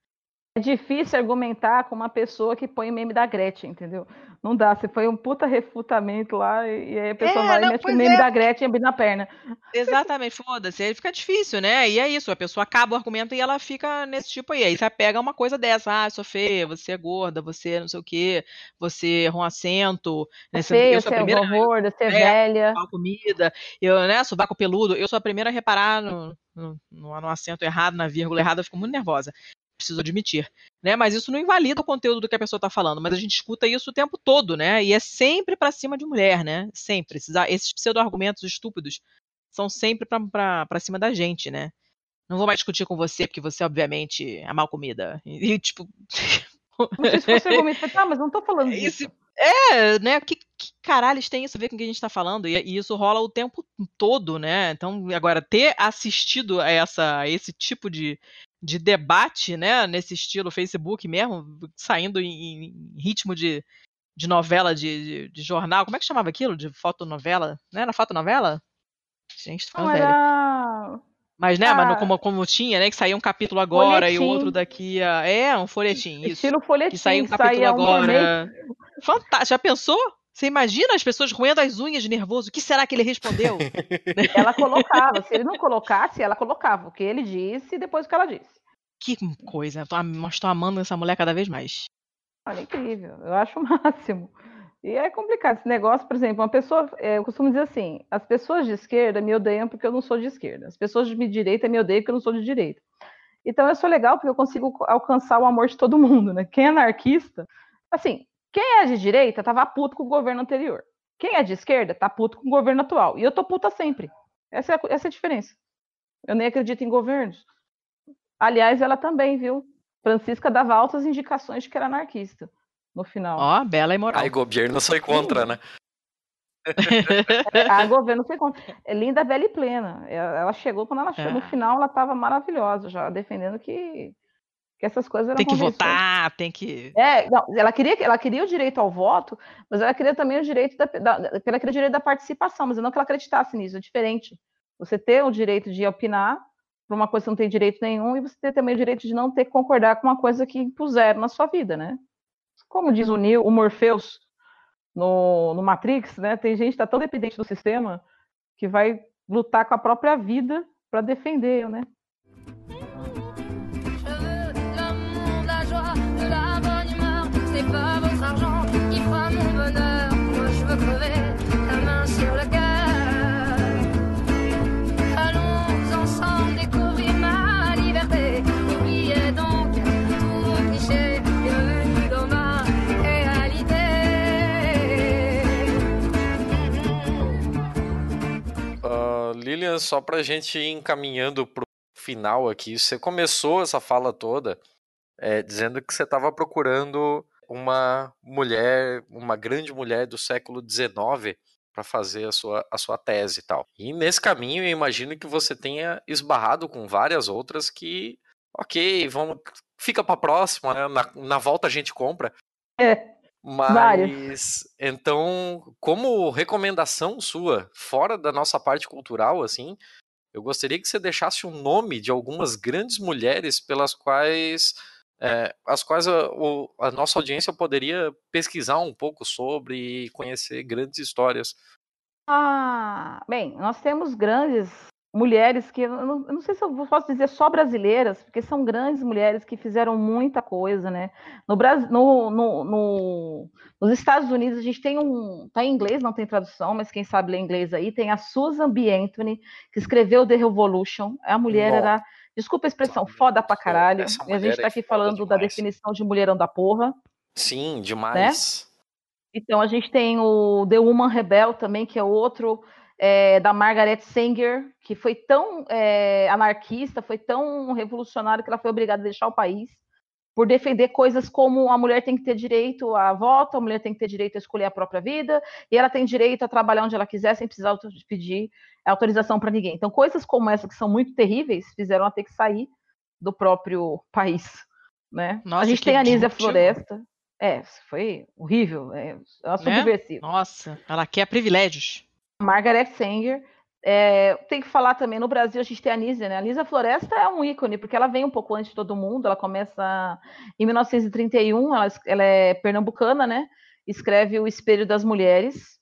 Speaker 3: É difícil argumentar com uma pessoa que põe o meme da Gretchen, entendeu? Não dá, você foi um puta refutamento lá e aí a pessoa é, vai não, e mete o meme é. da Gretchen na perna.
Speaker 1: Exatamente, foda-se. Aí fica difícil, né? E é isso, a pessoa acaba o argumento e ela fica nesse tipo aí. Aí você pega uma coisa dessa, ah, sou feia, você é gorda, você não sei o quê, você erra um acento.
Speaker 3: Né? Feio, você é primeira, horror, você é, velha.
Speaker 1: comida, eu, né, sovaco peludo. Eu sou a primeira a reparar no, no, no, no acento errado, na vírgula errada, eu fico muito nervosa preciso admitir. Né? Mas isso não invalida o conteúdo do que a pessoa está falando, mas a gente escuta isso o tempo todo, né? E é sempre para cima de mulher, né? Sempre. Esses, esses pseudo-argumentos estúpidos são sempre para cima da gente, né? Não vou mais discutir com você, porque você, obviamente, é mal comida. E, e tipo.
Speaker 3: Não sei se você comenta, tá, mas não tô falando disso. Esse,
Speaker 1: é, né? Que, que caralho tem isso a ver com o que a gente está falando? E, e, isso rola o tempo todo, né? Então, agora, ter assistido a, essa, a esse tipo de, de debate, né, nesse estilo Facebook mesmo, saindo em, em ritmo de, de novela, de, de, de, jornal, como é que chamava aquilo? De fotonovela? Não era fotonovela? Gente, tô era... Mas, né, ah, mas como, como tinha, né, que saía um capítulo agora folhetim. e o outro daqui a... É, um folhetim, isso.
Speaker 3: Estilo folhetim.
Speaker 1: Que saía um capítulo saía agora. Um Fantástico. Já pensou? Você imagina as pessoas roendo as unhas de nervoso? O que será que ele respondeu?
Speaker 3: ela colocava. Se ele não colocasse, ela colocava o que ele disse e depois o que ela disse.
Speaker 1: Que coisa. Estou amando essa mulher cada vez mais.
Speaker 3: Olha, incrível. Eu acho o máximo. E é complicado esse negócio, por exemplo, uma pessoa, é, eu costumo dizer assim, as pessoas de esquerda me odeiam porque eu não sou de esquerda, as pessoas de direita me odeiam porque eu não sou de direita. Então eu sou legal porque eu consigo alcançar o amor de todo mundo, né? Quem é anarquista, assim, quem é de direita tava puto com o governo anterior. Quem é de esquerda tá puto com o governo atual. E eu tô puta sempre. Essa é, a, essa é a diferença. Eu nem acredito em governos. Aliás, ela também, viu? Francisca dava altas indicações de que era anarquista no final.
Speaker 1: Ó, oh, bela e moral.
Speaker 2: Aí governo foi contra, né?
Speaker 3: a governo foi contra. É linda, bela e plena. Ela chegou, quando ela chegou é. no final, ela estava maravilhosa, já defendendo que que essas coisas eram
Speaker 1: Tem que votar, tem que.
Speaker 3: É, não, ela queria, ela queria o direito ao voto, mas ela queria também o direito da, da, ela queria o direito da participação, mas não que ela acreditasse nisso, é diferente. Você ter o direito de opinar por uma coisa que não tem direito nenhum, e você ter também o direito de não ter que concordar com uma coisa que impuseram na sua vida, né? Como diz o Neo, o Morpheus no, no Matrix, né? Tem gente que está tão dependente do sistema que vai lutar com a própria vida para defender, né? Pas votre argent qui fera mon bonheur. Moi je veux crever la main sur le cœur. Allons découvrir ma liberté. Oubliez donc réalité.
Speaker 2: Uh, Lilian, só pra gente ir encaminhando pro final aqui, você começou essa fala toda é, dizendo que você estava procurando uma mulher, uma grande mulher do século XIX para fazer a sua, a sua tese e tal. E nesse caminho eu imagino que você tenha esbarrado com várias outras que, ok, vamos, fica para próxima, né? na, na volta a gente compra.
Speaker 3: É.
Speaker 2: Mas várias. então, como recomendação sua, fora da nossa parte cultural, assim, eu gostaria que você deixasse um nome de algumas grandes mulheres pelas quais é, as quais a, o, a, nossa audiência poderia pesquisar um pouco sobre e conhecer grandes histórias.
Speaker 3: Ah, bem, nós temos grandes mulheres que, eu não, eu não, sei se eu posso dizer só brasileiras, porque são grandes mulheres que fizeram muita coisa, né? No Brasil, no, no, no, nos Estados Unidos a gente tem um, tá em inglês, não tem tradução, mas quem sabe ler inglês aí, tem a Susan B. Anthony, que escreveu The Revolution. A mulher Nossa. era, desculpa a expressão, foda pra caralho. E a gente tá aqui falando da definição de mulherão da porra.
Speaker 2: Sim, demais. Né?
Speaker 3: Então a gente tem o The Woman Rebel também, que é outro é, da Margaret Sanger, que foi tão é, anarquista, foi tão revolucionário que ela foi obrigada a deixar o país por defender coisas como a mulher tem que ter direito a voto, a mulher tem que ter direito a escolher a própria vida, e ela tem direito a trabalhar onde ela quiser sem precisar pedir autorização para ninguém. Então, coisas como essa que são muito terríveis fizeram ela ter que sair do próprio país. Né? Nossa, a gente tem a Nízia Floresta. É, foi horrível, é, ela é né?
Speaker 1: Nossa, ela quer privilégios.
Speaker 3: Margaret Sanger. É, tem que falar também, no Brasil a gente tem a Nízia, né? A Nízia Floresta é um ícone, porque ela vem um pouco antes de todo mundo, ela começa em 1931, ela, ela é pernambucana, né? Escreve O Espelho das Mulheres,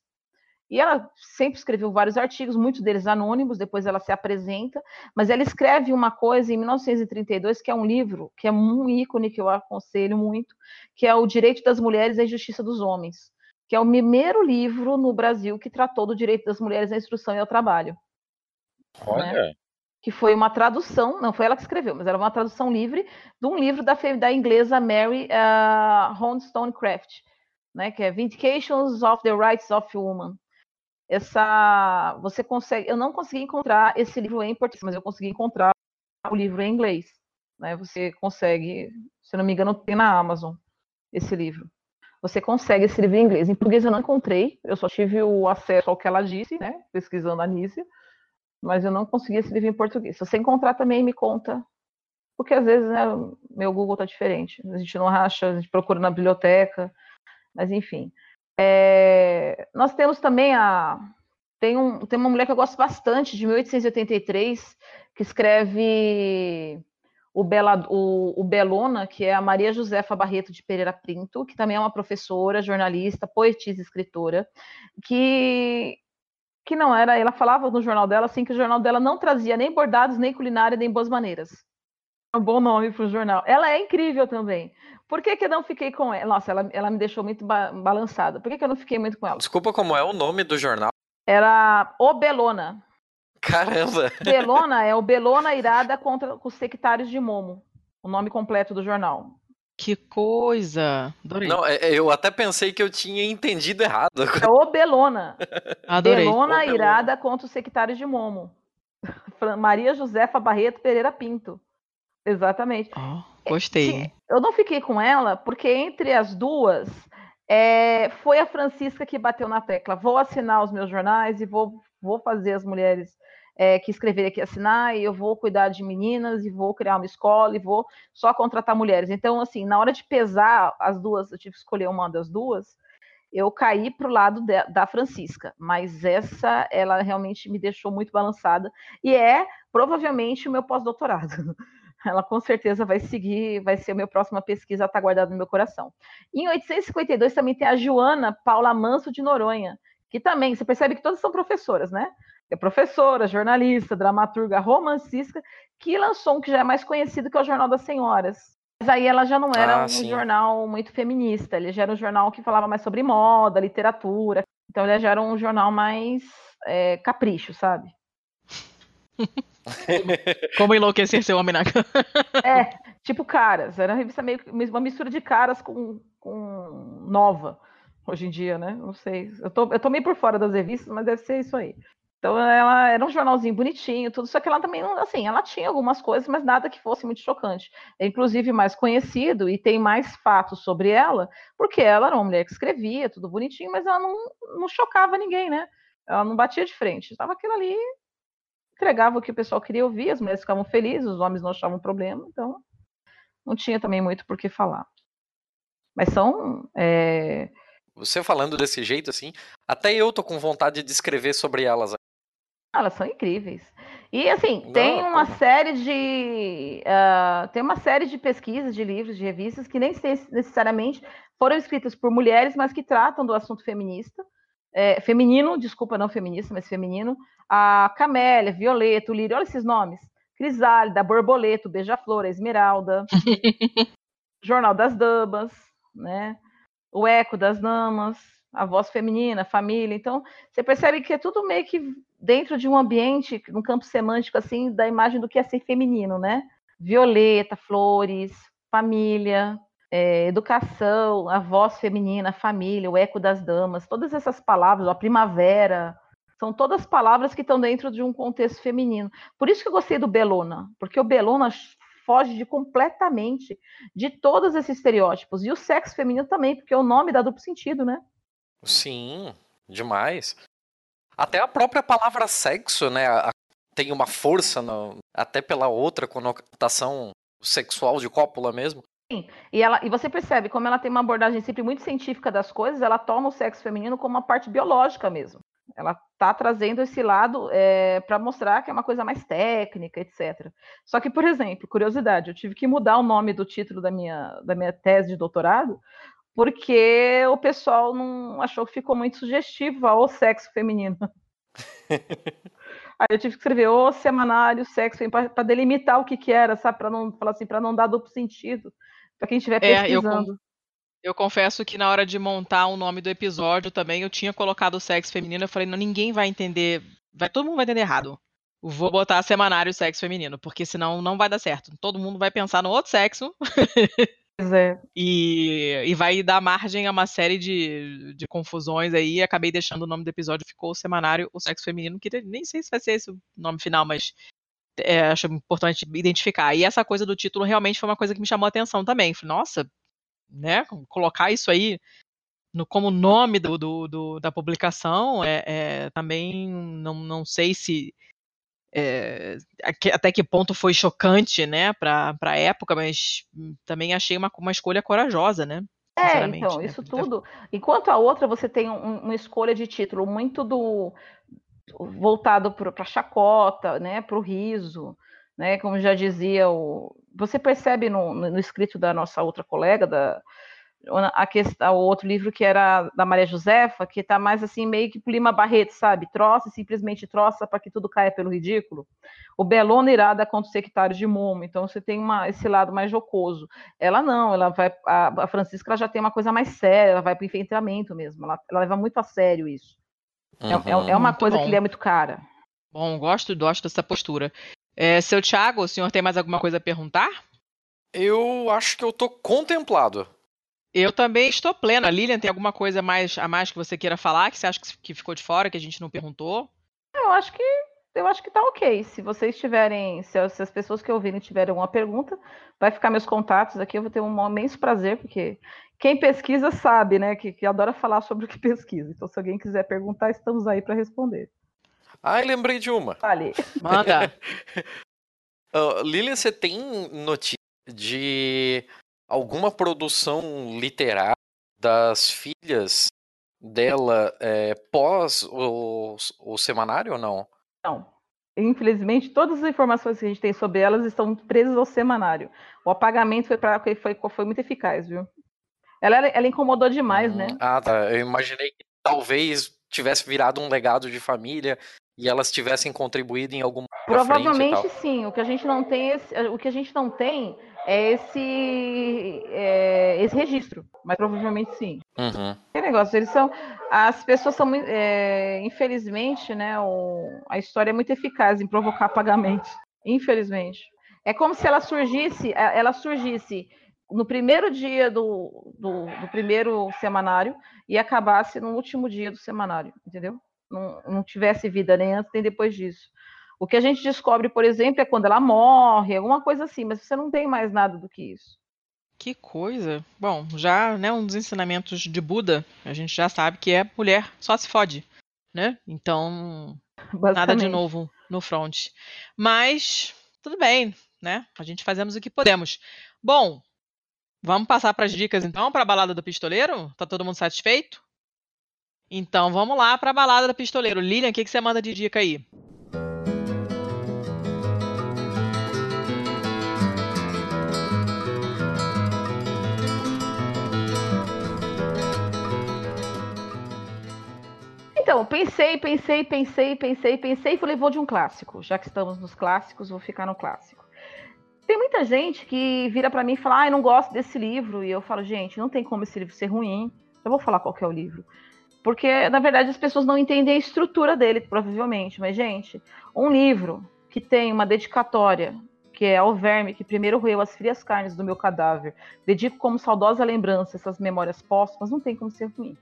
Speaker 3: e ela sempre escreveu vários artigos, muitos deles anônimos, depois ela se apresenta, mas ela escreve uma coisa em 1932, que é um livro, que é um ícone que eu aconselho muito, que é O Direito das Mulheres e a Justiça dos Homens que é o primeiro livro no Brasil que tratou do direito das mulheres à instrução e ao trabalho.
Speaker 2: Olha. Né?
Speaker 3: Que foi uma tradução, não foi ela que escreveu, mas era uma tradução livre de um livro da, da inglesa Mary uh, Wollstonecraft, né, que é Vindications of the Rights of Woman. Essa, você consegue, eu não consegui encontrar esse livro em português, mas eu consegui encontrar o livro em inglês. Né, você consegue, se não me engano, tem na Amazon esse livro você consegue esse livro em inglês. Em português eu não encontrei, eu só tive o acesso ao que ela disse, né, pesquisando a Nícia, mas eu não consegui esse livro em português. Se você encontrar também, me conta, porque às vezes né, meu Google tá diferente, a gente não acha, a gente procura na biblioteca, mas enfim. É, nós temos também a tem, um, tem uma mulher que eu gosto bastante, de 1883, que escreve o, Bela, o, o, Belona, que é a Maria Josefa Barreto de Pereira Pinto, que também é uma professora, jornalista, poetisa e escritora, que, que não era, ela falava no jornal dela assim que o jornal dela não trazia nem bordados, nem culinária, nem boas maneiras. É um bom nome para o jornal. Ela é incrível também. Por que, que eu não fiquei com ela? Nossa, ela, ela me deixou muito ba balançada. Por que, que eu não fiquei muito com ela?
Speaker 2: Desculpa, como é o nome do jornal?
Speaker 3: Era O Belona.
Speaker 2: Caramba!
Speaker 3: Belona é o Belona Irada contra os sectários de Momo, o nome completo do jornal.
Speaker 1: Que coisa!
Speaker 2: Adorei. Não, é, é, eu até pensei que eu tinha entendido errado.
Speaker 3: É o Belona. Adorei. Belona o Irada Belona. contra os sectários de Momo. Maria Josefa Barreto Pereira Pinto. Exatamente.
Speaker 1: Oh, gostei.
Speaker 3: Eu não fiquei com ela porque entre as duas é, foi a Francisca que bateu na tecla. Vou assinar os meus jornais e vou, vou fazer as mulheres é, que escrever aqui assinar, e eu vou cuidar de meninas, e vou criar uma escola, e vou só contratar mulheres. Então, assim, na hora de pesar as duas, eu tive que escolher uma das duas, eu caí para o lado de, da Francisca, mas essa, ela realmente me deixou muito balançada, e é provavelmente o meu pós-doutorado. Ela com certeza vai seguir, vai ser a minha próxima pesquisa, está guardada no meu coração. Em 852 também tem a Joana Paula Manso de Noronha, que também, você percebe que todas são professoras, né? É professora, jornalista, dramaturga, romancista, que lançou um que já é mais conhecido que é o Jornal das Senhoras. Mas aí ela já não era ah, um sim. jornal muito feminista, ele já era um jornal que falava mais sobre moda, literatura. Então ele já era um jornal mais é, capricho, sabe?
Speaker 1: Como enlouquecer seu homem na cama.
Speaker 3: É, tipo Caras. Era uma revista meio uma mistura de Caras com, com Nova, hoje em dia, né? Não sei. Eu tô, eu tô meio por fora das revistas, mas deve ser isso aí. Então ela era um jornalzinho bonitinho, tudo, só que ela também, assim, ela tinha algumas coisas, mas nada que fosse muito chocante. É inclusive mais conhecido e tem mais fatos sobre ela, porque ela era uma mulher que escrevia, tudo bonitinho, mas ela não, não chocava ninguém, né? Ela não batia de frente. Estava aquilo ali, entregava o que o pessoal queria ouvir, as mulheres ficavam felizes, os homens não achavam problema, então não tinha também muito por que falar. Mas são é...
Speaker 2: Você falando desse jeito assim, até eu tô com vontade de escrever sobre elas
Speaker 3: elas são incríveis. E assim,
Speaker 2: Não,
Speaker 3: tem uma
Speaker 2: como?
Speaker 3: série de ah, tem uma série de pesquisas, de livros, de revistas que nem necessariamente foram escritas por mulheres, mas que tratam do assunto feminista, é, feminino, desculpa, não feminista, mas feminino. A Camélia, Violeta, o Lírio, olha esses nomes. Crisálida, Borboleta, Beija-Flor, Esmeralda, Jornal das Damas, né? O Eco das Damas, a voz feminina, família. Então, você percebe que é tudo meio que dentro de um ambiente, num campo semântico, assim, da imagem do que é ser feminino, né? Violeta, flores, família, é, educação, a voz feminina, a família, o eco das damas, todas essas palavras, a primavera, são todas palavras que estão dentro de um contexto feminino. Por isso que eu gostei do Belona, porque o Belona foge de completamente de todos esses estereótipos. E o sexo feminino também, porque o nome dá duplo sentido, né?
Speaker 2: Sim, demais. Até a própria palavra sexo, né? Tem uma força, no- até pela outra conotação sexual de cópula mesmo.
Speaker 3: E, ela, e você percebe como ela tem uma abordagem sempre muito científica das coisas, ela toma o sexo feminino como uma parte biológica mesmo. Ela está trazendo esse lado para mostrar que é uma coisa mais técnica, etc. Só que, por exemplo, curiosidade, eu tive que mudar o nome do título da minha, da minha tese de doutorado, porque o pessoal não achou que ficou muito sugestivo ao sexo feminino. Aí eu tive que escrever o semanário sexo para delimitar o que, que era, sabe? Para não falar assim, para não dar duplo sentido. Para quem estiver
Speaker 1: É, eu
Speaker 3: pesquisando.
Speaker 1: Eu confesso que na hora de montar o nome do episódio também eu tinha colocado o sexo feminino. Eu falei, não, ninguém vai entender. Vai, todo mundo vai entender errado. Vou botar semanário sexo feminino, porque senão não vai dar certo. Todo mundo vai pensar no outro sexo
Speaker 3: é.
Speaker 1: e, e vai dar margem a uma série de, de confusões aí. Acabei deixando o nome do episódio, ficou o semanário, o sexo feminino, que nem sei se vai ser esse o nome final, mas é, acho importante identificar. E essa coisa do título realmente foi uma coisa que me chamou a atenção também. Falei, nossa, né, colocar isso aí no, como nome do, do, do- da publicação, é, é, também não, não sei se é, até que ponto foi chocante, né, para a época, mas também achei uma, uma escolha corajosa, né?
Speaker 3: É, então,
Speaker 1: né,
Speaker 3: isso tudo. Enquanto a outra, você tem um- uma escolha de título muito do voltado para a chacota, né, para o riso, né, como já dizia o. Você percebe no, no escrito da nossa outra colega, da a questão, o outro livro que era da Maria Josefa, que está mais assim, meio que Lima Barreto, sabe? Troça, simplesmente troça para que tudo caia pelo ridículo. O Belona irada contra os sectários de Momo, então você tem uma, esse lado mais jocoso. Ela não, ela vai. A, a Francisca ela já tem uma coisa mais séria, ela vai para o enfrentamento mesmo, ela, ela leva muito a sério isso. É, é-
Speaker 2: Uhum.
Speaker 3: é uma
Speaker 1: Muito
Speaker 3: coisa
Speaker 1: bom.
Speaker 3: que lhe é muito cara.
Speaker 1: Bom, gosto, gosto dessa postura. É, seu Thiago, o senhor tem mais alguma coisa a perguntar?
Speaker 2: Eu acho que eu tô contemplado.
Speaker 1: Eu também estou plena. Lilian, tem alguma coisa mais a mais que você queira falar, que você acha que- ficou de fora, que a gente não perguntou?
Speaker 3: Eu acho que eu acho que tá ok. Se vocês tiverem, se, as pessoas que ouvirem tiverem alguma pergunta, vai ficar meus contatos aqui. Eu vou ter um imenso prazer, porque quem pesquisa sabe, né, que, que adora falar sobre o que pesquisa. Então, se alguém quiser perguntar, estamos aí para responder.
Speaker 2: Ai, lembrei de uma.
Speaker 3: Fale.
Speaker 1: Manda.
Speaker 2: Ah, Lilian, você tem notícia de alguma produção literária das filhas dela é, pós o, o semanário ou não?
Speaker 3: Não. Infelizmente, todas as informações que a gente tem sobre elas estão presas ao semanário. O apagamento foi, pra, foi, foi, muito eficaz, viu? Ela, ela incomodou demais,
Speaker 2: Hum,
Speaker 3: né?
Speaker 2: Ah, tá. Eu imaginei que talvez tivesse virado um legado de família e elas tivessem contribuído em alguma
Speaker 3: Provavelmente sim. O que a gente não tem, é o que a gente não tem é esse, é, esse registro. Mas provavelmente sim.
Speaker 2: Uhum.
Speaker 3: Que negócio, eles são. As pessoas são muito. é, infelizmente, né? o- a história é muito eficaz em provocar apagamento. Infelizmente. É como se ela surgisse, é, ela surgisse no primeiro dia do, do, do primeiro semanário e acabasse no último dia do semanário, entendeu? Não, não tivesse vida nem antes nem depois disso. O que a gente descobre, por exemplo, é quando ela morre, alguma coisa assim, mas você não tem mais nada do que isso.
Speaker 1: Que coisa. Bom, já, né, um dos ensinamentos de Buda, a gente já sabe que é mulher só se fode, né? Então, nada de novo no front. Mas, tudo bem, né? A gente fazemos o que podemos. Bom, vamos passar para as dicas então, para a balada do pistoleiro? Tá todo mundo satisfeito? Então, vamos lá para a balada do pistoleiro. Lilian, o que, que você manda de dica aí?
Speaker 3: Então, pensei, pensei, pensei, pensei, pensei falei, vou de um clássico. Já que estamos nos clássicos, vou ficar no clássico. Tem muita gente que vira para mim e fala, ah, eu não gosto desse livro. E eu falo, gente, não tem como esse livro ser ruim. Eu vou falar qual é o livro. Porque, na verdade, as pessoas não entendem a estrutura dele, provavelmente. Mas, gente, um livro que tem uma dedicatória, que é ao verme que primeiro roeu as frias carnes do meu cadáver, dedico como saudosa lembrança essas memórias póstumas, não tem como ser ruim.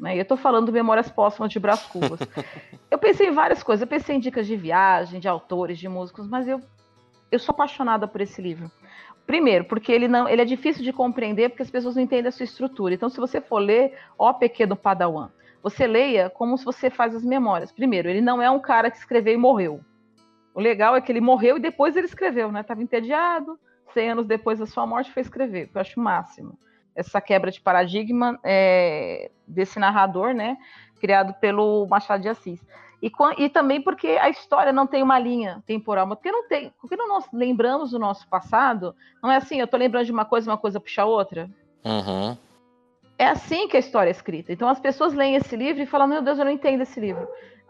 Speaker 3: Né? Eu estou falando Memórias Póstumas de Brás Cubas. eu pensei em várias coisas. Eu pensei em dicas de viagem, de autores, de músicos, mas eu, eu sou apaixonada por esse livro. Primeiro, porque ele não, ele é difícil de compreender porque as pessoas não entendem a sua estrutura. Então, se você for ler, ó pequeno Padawan, você leia como se você faz as memórias. Primeiro, ele não é um cara que escreveu e morreu. O legal é que ele morreu e depois ele escreveu, né? Estava entediado, 100 anos depois da sua morte foi escrever. Eu acho o máximo essa quebra de paradigma é, desse narrador, né, criado pelo Machado de Assis. E, e, também porque a história não tem uma linha temporal, mas porque não tem, porque não nós lembramos do nosso passado, não é assim, eu estou lembrando de uma coisa, uma coisa puxa a outra.
Speaker 2: Uhum.
Speaker 3: É assim que a história é escrita. Então as pessoas leem esse livro e falam, meu Deus, eu não entendo esse livro.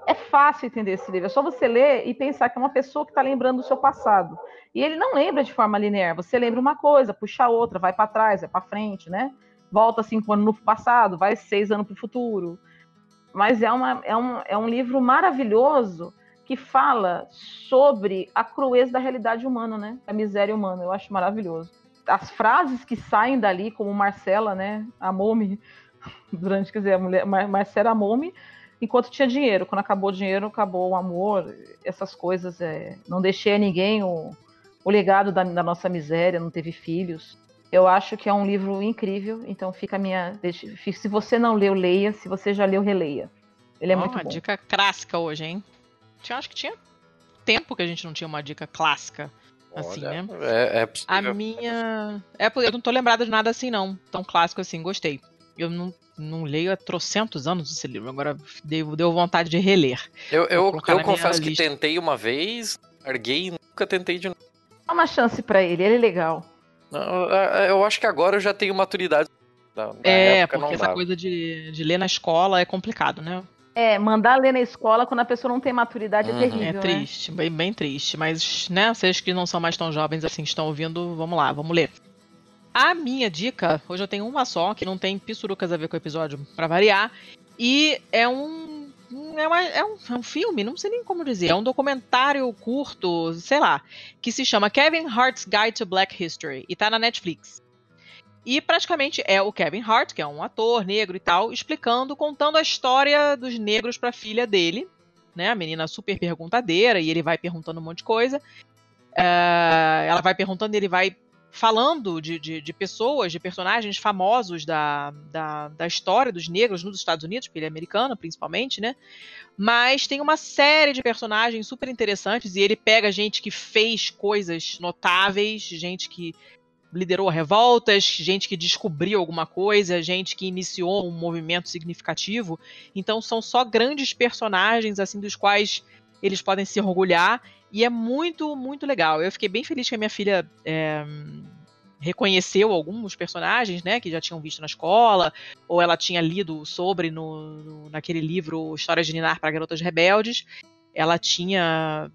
Speaker 3: É fácil entender esse livro, é só você ler e pensar que é uma pessoa que está lembrando do seu passado. E ele não lembra de forma linear. Você lembra uma coisa, puxa outra, vai para trás, vai para frente, né? Volta cinco anos no passado, vai seis anos para o futuro. Mas é, uma, é, um, é um livro maravilhoso que fala sobre a crueza da realidade humana, né? A miséria humana. Eu acho maravilhoso. As frases que saem dali, como Marcela, né? Amou-me durante, quer dizer, a mulher, Marcela amou-me enquanto tinha dinheiro. Quando acabou o dinheiro, acabou o amor, essas coisas. É, não deixei a ninguém o, o legado da, da, nossa miséria, não teve filhos. Eu acho que é um livro incrível, então fica a minha. Se você não leu, leia. Se você já leu, releia. Ele é oh, muito
Speaker 1: uma
Speaker 3: bom.
Speaker 1: dica clássica hoje, hein? Eu acho que tinha tempo que a gente não tinha uma dica clássica. Assim, Olha, né?
Speaker 2: É, é
Speaker 1: a minha. É, eu não tô lembrada de nada assim, não. Tão clássico assim, gostei. Eu não, não leio há trocentos anos esse livro, agora deu, deu vontade de reler.
Speaker 2: Eu, eu, eu confesso que tentei uma vez, larguei e nunca tentei de novo.
Speaker 3: Dá uma chance para ele, ele é legal.
Speaker 2: Eu acho que agora eu já tenho maturidade.
Speaker 1: Na é, porque essa coisa de, de ler na escola é complicado, né?
Speaker 3: É, mandar ler na escola quando a pessoa não tem maturidade é uhum. é terrível. É
Speaker 1: triste,
Speaker 3: né?
Speaker 1: bem, bem triste. Mas, né, vocês que não são mais tão jovens assim, estão ouvindo, vamos lá, vamos ler. A minha dica, hoje eu tenho uma só, que não tem pissurucas a ver com o episódio, para variar. E é um é, uma, é, um, é um filme, não sei nem como dizer, é um documentário curto, sei lá, que se chama Kevin Hart's Guide to Black History e tá na Netflix. E praticamente é o Kevin Hart, que é um ator negro e tal, explicando, contando a história dos negros para a filha dele, né? A menina super perguntadeira e ele vai perguntando um monte de coisa. Uh, ela vai perguntando, ele vai falando de, de, de, pessoas, de personagens famosos da, da, da, história dos negros nos Estados Unidos, porque ele é americano principalmente, né? Mas tem uma série de personagens super interessantes e ele pega gente que fez coisas notáveis, gente que liderou revoltas, gente que descobriu alguma coisa, gente que iniciou um movimento significativo. Então são só grandes personagens assim dos quais eles podem se orgulhar e é muito, muito legal. Eu fiquei bem feliz que a minha filha é, reconheceu alguns personagens, né, que já tinham visto na escola, ou ela tinha lido sobre no, no naquele livro Histórias de Ninar para Garotas Rebeldes. Ela tinha,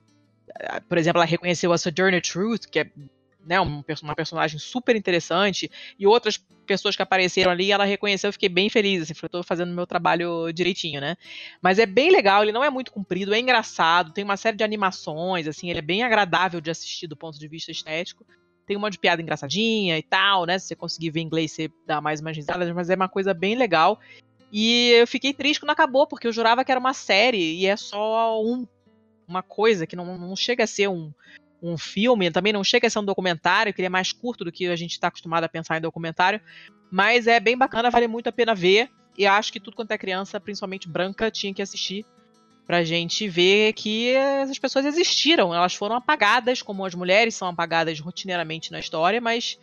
Speaker 1: por exemplo, ela reconheceu a Sojourner Truth, que é né, uma personagem super interessante, e outras pessoas que apareceram ali, ela reconheceu, eu fiquei bem feliz, assim, falei, tô fazendo meu trabalho direitinho, né? Mas é bem legal, ele não é muito comprido, é engraçado, tem uma série de animações, assim, ele é bem agradável de assistir do ponto de vista estético. Tem uma de piada engraçadinha e tal, né? Se você conseguir ver inglês, você dá mais umas risadas, mas é uma coisa bem legal. E eu fiquei triste quando acabou, porque eu jurava que era uma série e é só um, uma coisa que não, não chega a ser um, um filme, também não chega a ser um documentário, que ele é mais curto do que a gente está acostumado a pensar em documentário, mas é bem bacana, vale muito a pena ver. E acho que tudo quanto é criança, principalmente branca, tinha que assistir pra gente ver que essas pessoas existiram. Elas foram apagadas, como as mulheres são apagadas rotineiramente na história, mas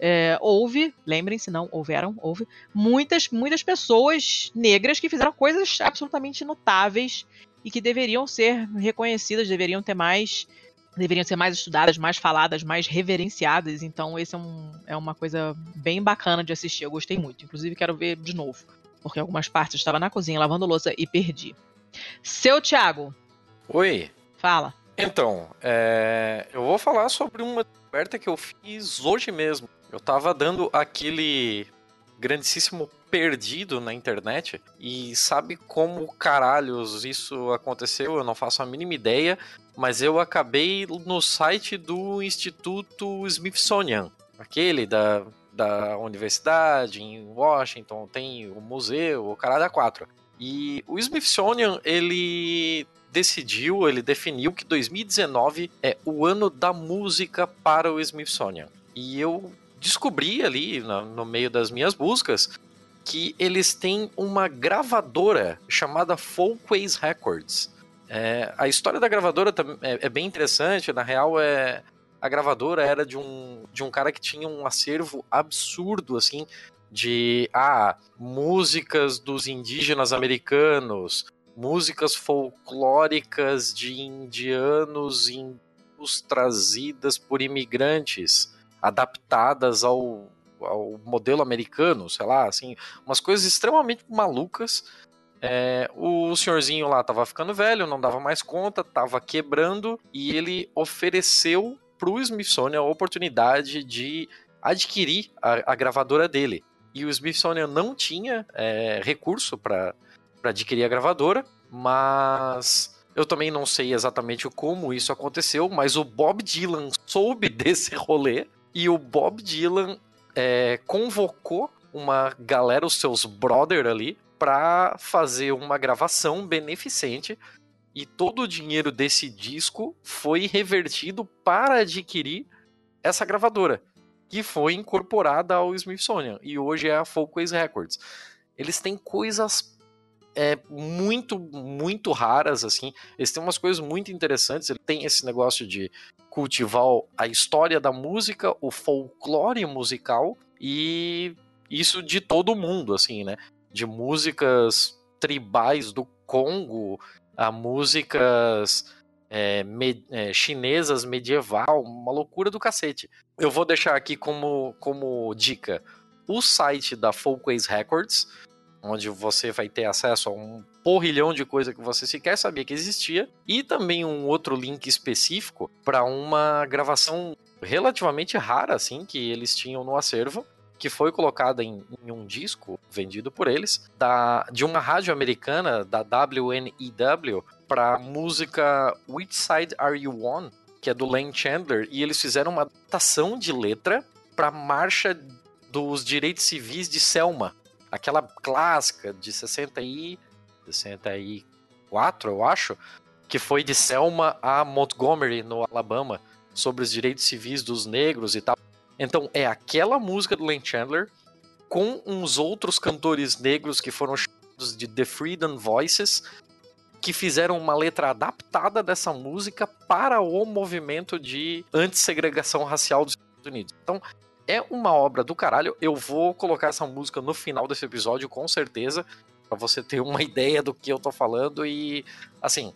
Speaker 1: é, houve, lembrem-se, não, houveram, houve, muitas, muitas pessoas negras que fizeram coisas absolutamente notáveis e que deveriam ser reconhecidas, deveriam ter mais deveriam ser mais estudadas, mais faladas, mais reverenciadas. Então, esse é, um, é uma coisa bem bacana de assistir. Eu gostei muito. Inclusive, quero ver de novo. porque algumas partes eu estava na cozinha lavando louça e perdi. Seu Thiago,
Speaker 2: Oi.
Speaker 1: fala.
Speaker 2: Então, é, eu vou falar sobre uma descoberta que eu fiz hoje mesmo. Eu tava dando aquele grandíssimo perdido na internet e sabe como caralhos isso aconteceu? Eu não faço a mínima ideia, mas eu acabei no site do Instituto Smithsonian, aquele da, da universidade em Washington, tem o museu, o caralho a quatro. E o Smithsonian, ele decidiu, ele definiu que 2019 é o ano da música para o Smithsonian. E eu descobri ali no, no meio das minhas buscas que eles têm uma gravadora chamada Folkways Records. É, a história da gravadora é, é, bem interessante. Na real, é a gravadora era de um, de um cara que tinha um acervo absurdo, assim, de ah, músicas dos indígenas americanos, músicas folclóricas de indianos hindus trazidas por imigrantes, adaptadas ao, ao modelo americano, sei lá, assim, umas coisas extremamente malucas. É, o senhorzinho lá tava ficando velho, não dava mais conta, tava quebrando e ele ofereceu pro Smithsonian a oportunidade de adquirir a, a gravadora dele. E o Smithsonian não tinha é, recurso para adquirir a gravadora, mas eu também não sei exatamente como isso aconteceu, mas o Bob Dylan soube desse rolê e o Bob Dylan é, convocou uma galera, os seus brother ali, para fazer uma gravação beneficente e todo o dinheiro desse disco foi revertido para adquirir essa gravadora, que foi incorporada ao Smithsonian e hoje é a Folkways Records. Eles têm coisas é, muito, muito raras, assim. Eles têm umas coisas muito interessantes. Ele tem esse negócio de cultivar a história da música, o folclore musical e isso de todo mundo, assim, né? De músicas tribais do Congo a músicas é, me, é, chinesas medieval, uma loucura do cacete. Eu vou deixar aqui como, como dica o site da Folkways Records, onde você vai ter acesso a um porrilhão de coisa que você sequer sabia que existia, e também um outro link específico para uma gravação relativamente rara, assim, que eles tinham no acervo, que foi colocada em, em, um disco vendido por eles, da, de uma rádio americana, da WNEW, para música Which Side Are You On? que é do Len Chandler, e eles fizeram uma adaptação de letra para marcha dos direitos civis de Selma, aquela clássica de 60 e 64, eu acho, que foi de Selma a Montgomery, no Alabama, sobre os direitos civis dos negros e tal. Então é aquela música do Len Chandler com uns outros cantores negros que foram chamados de The Freedom Voices, que fizeram uma letra adaptada dessa música para o movimento de antissegregação racial dos Estados Unidos. Então, é uma obra do caralho. Eu vou colocar essa música no final desse episódio, com certeza, para você ter uma ideia do que eu tô falando e, assim,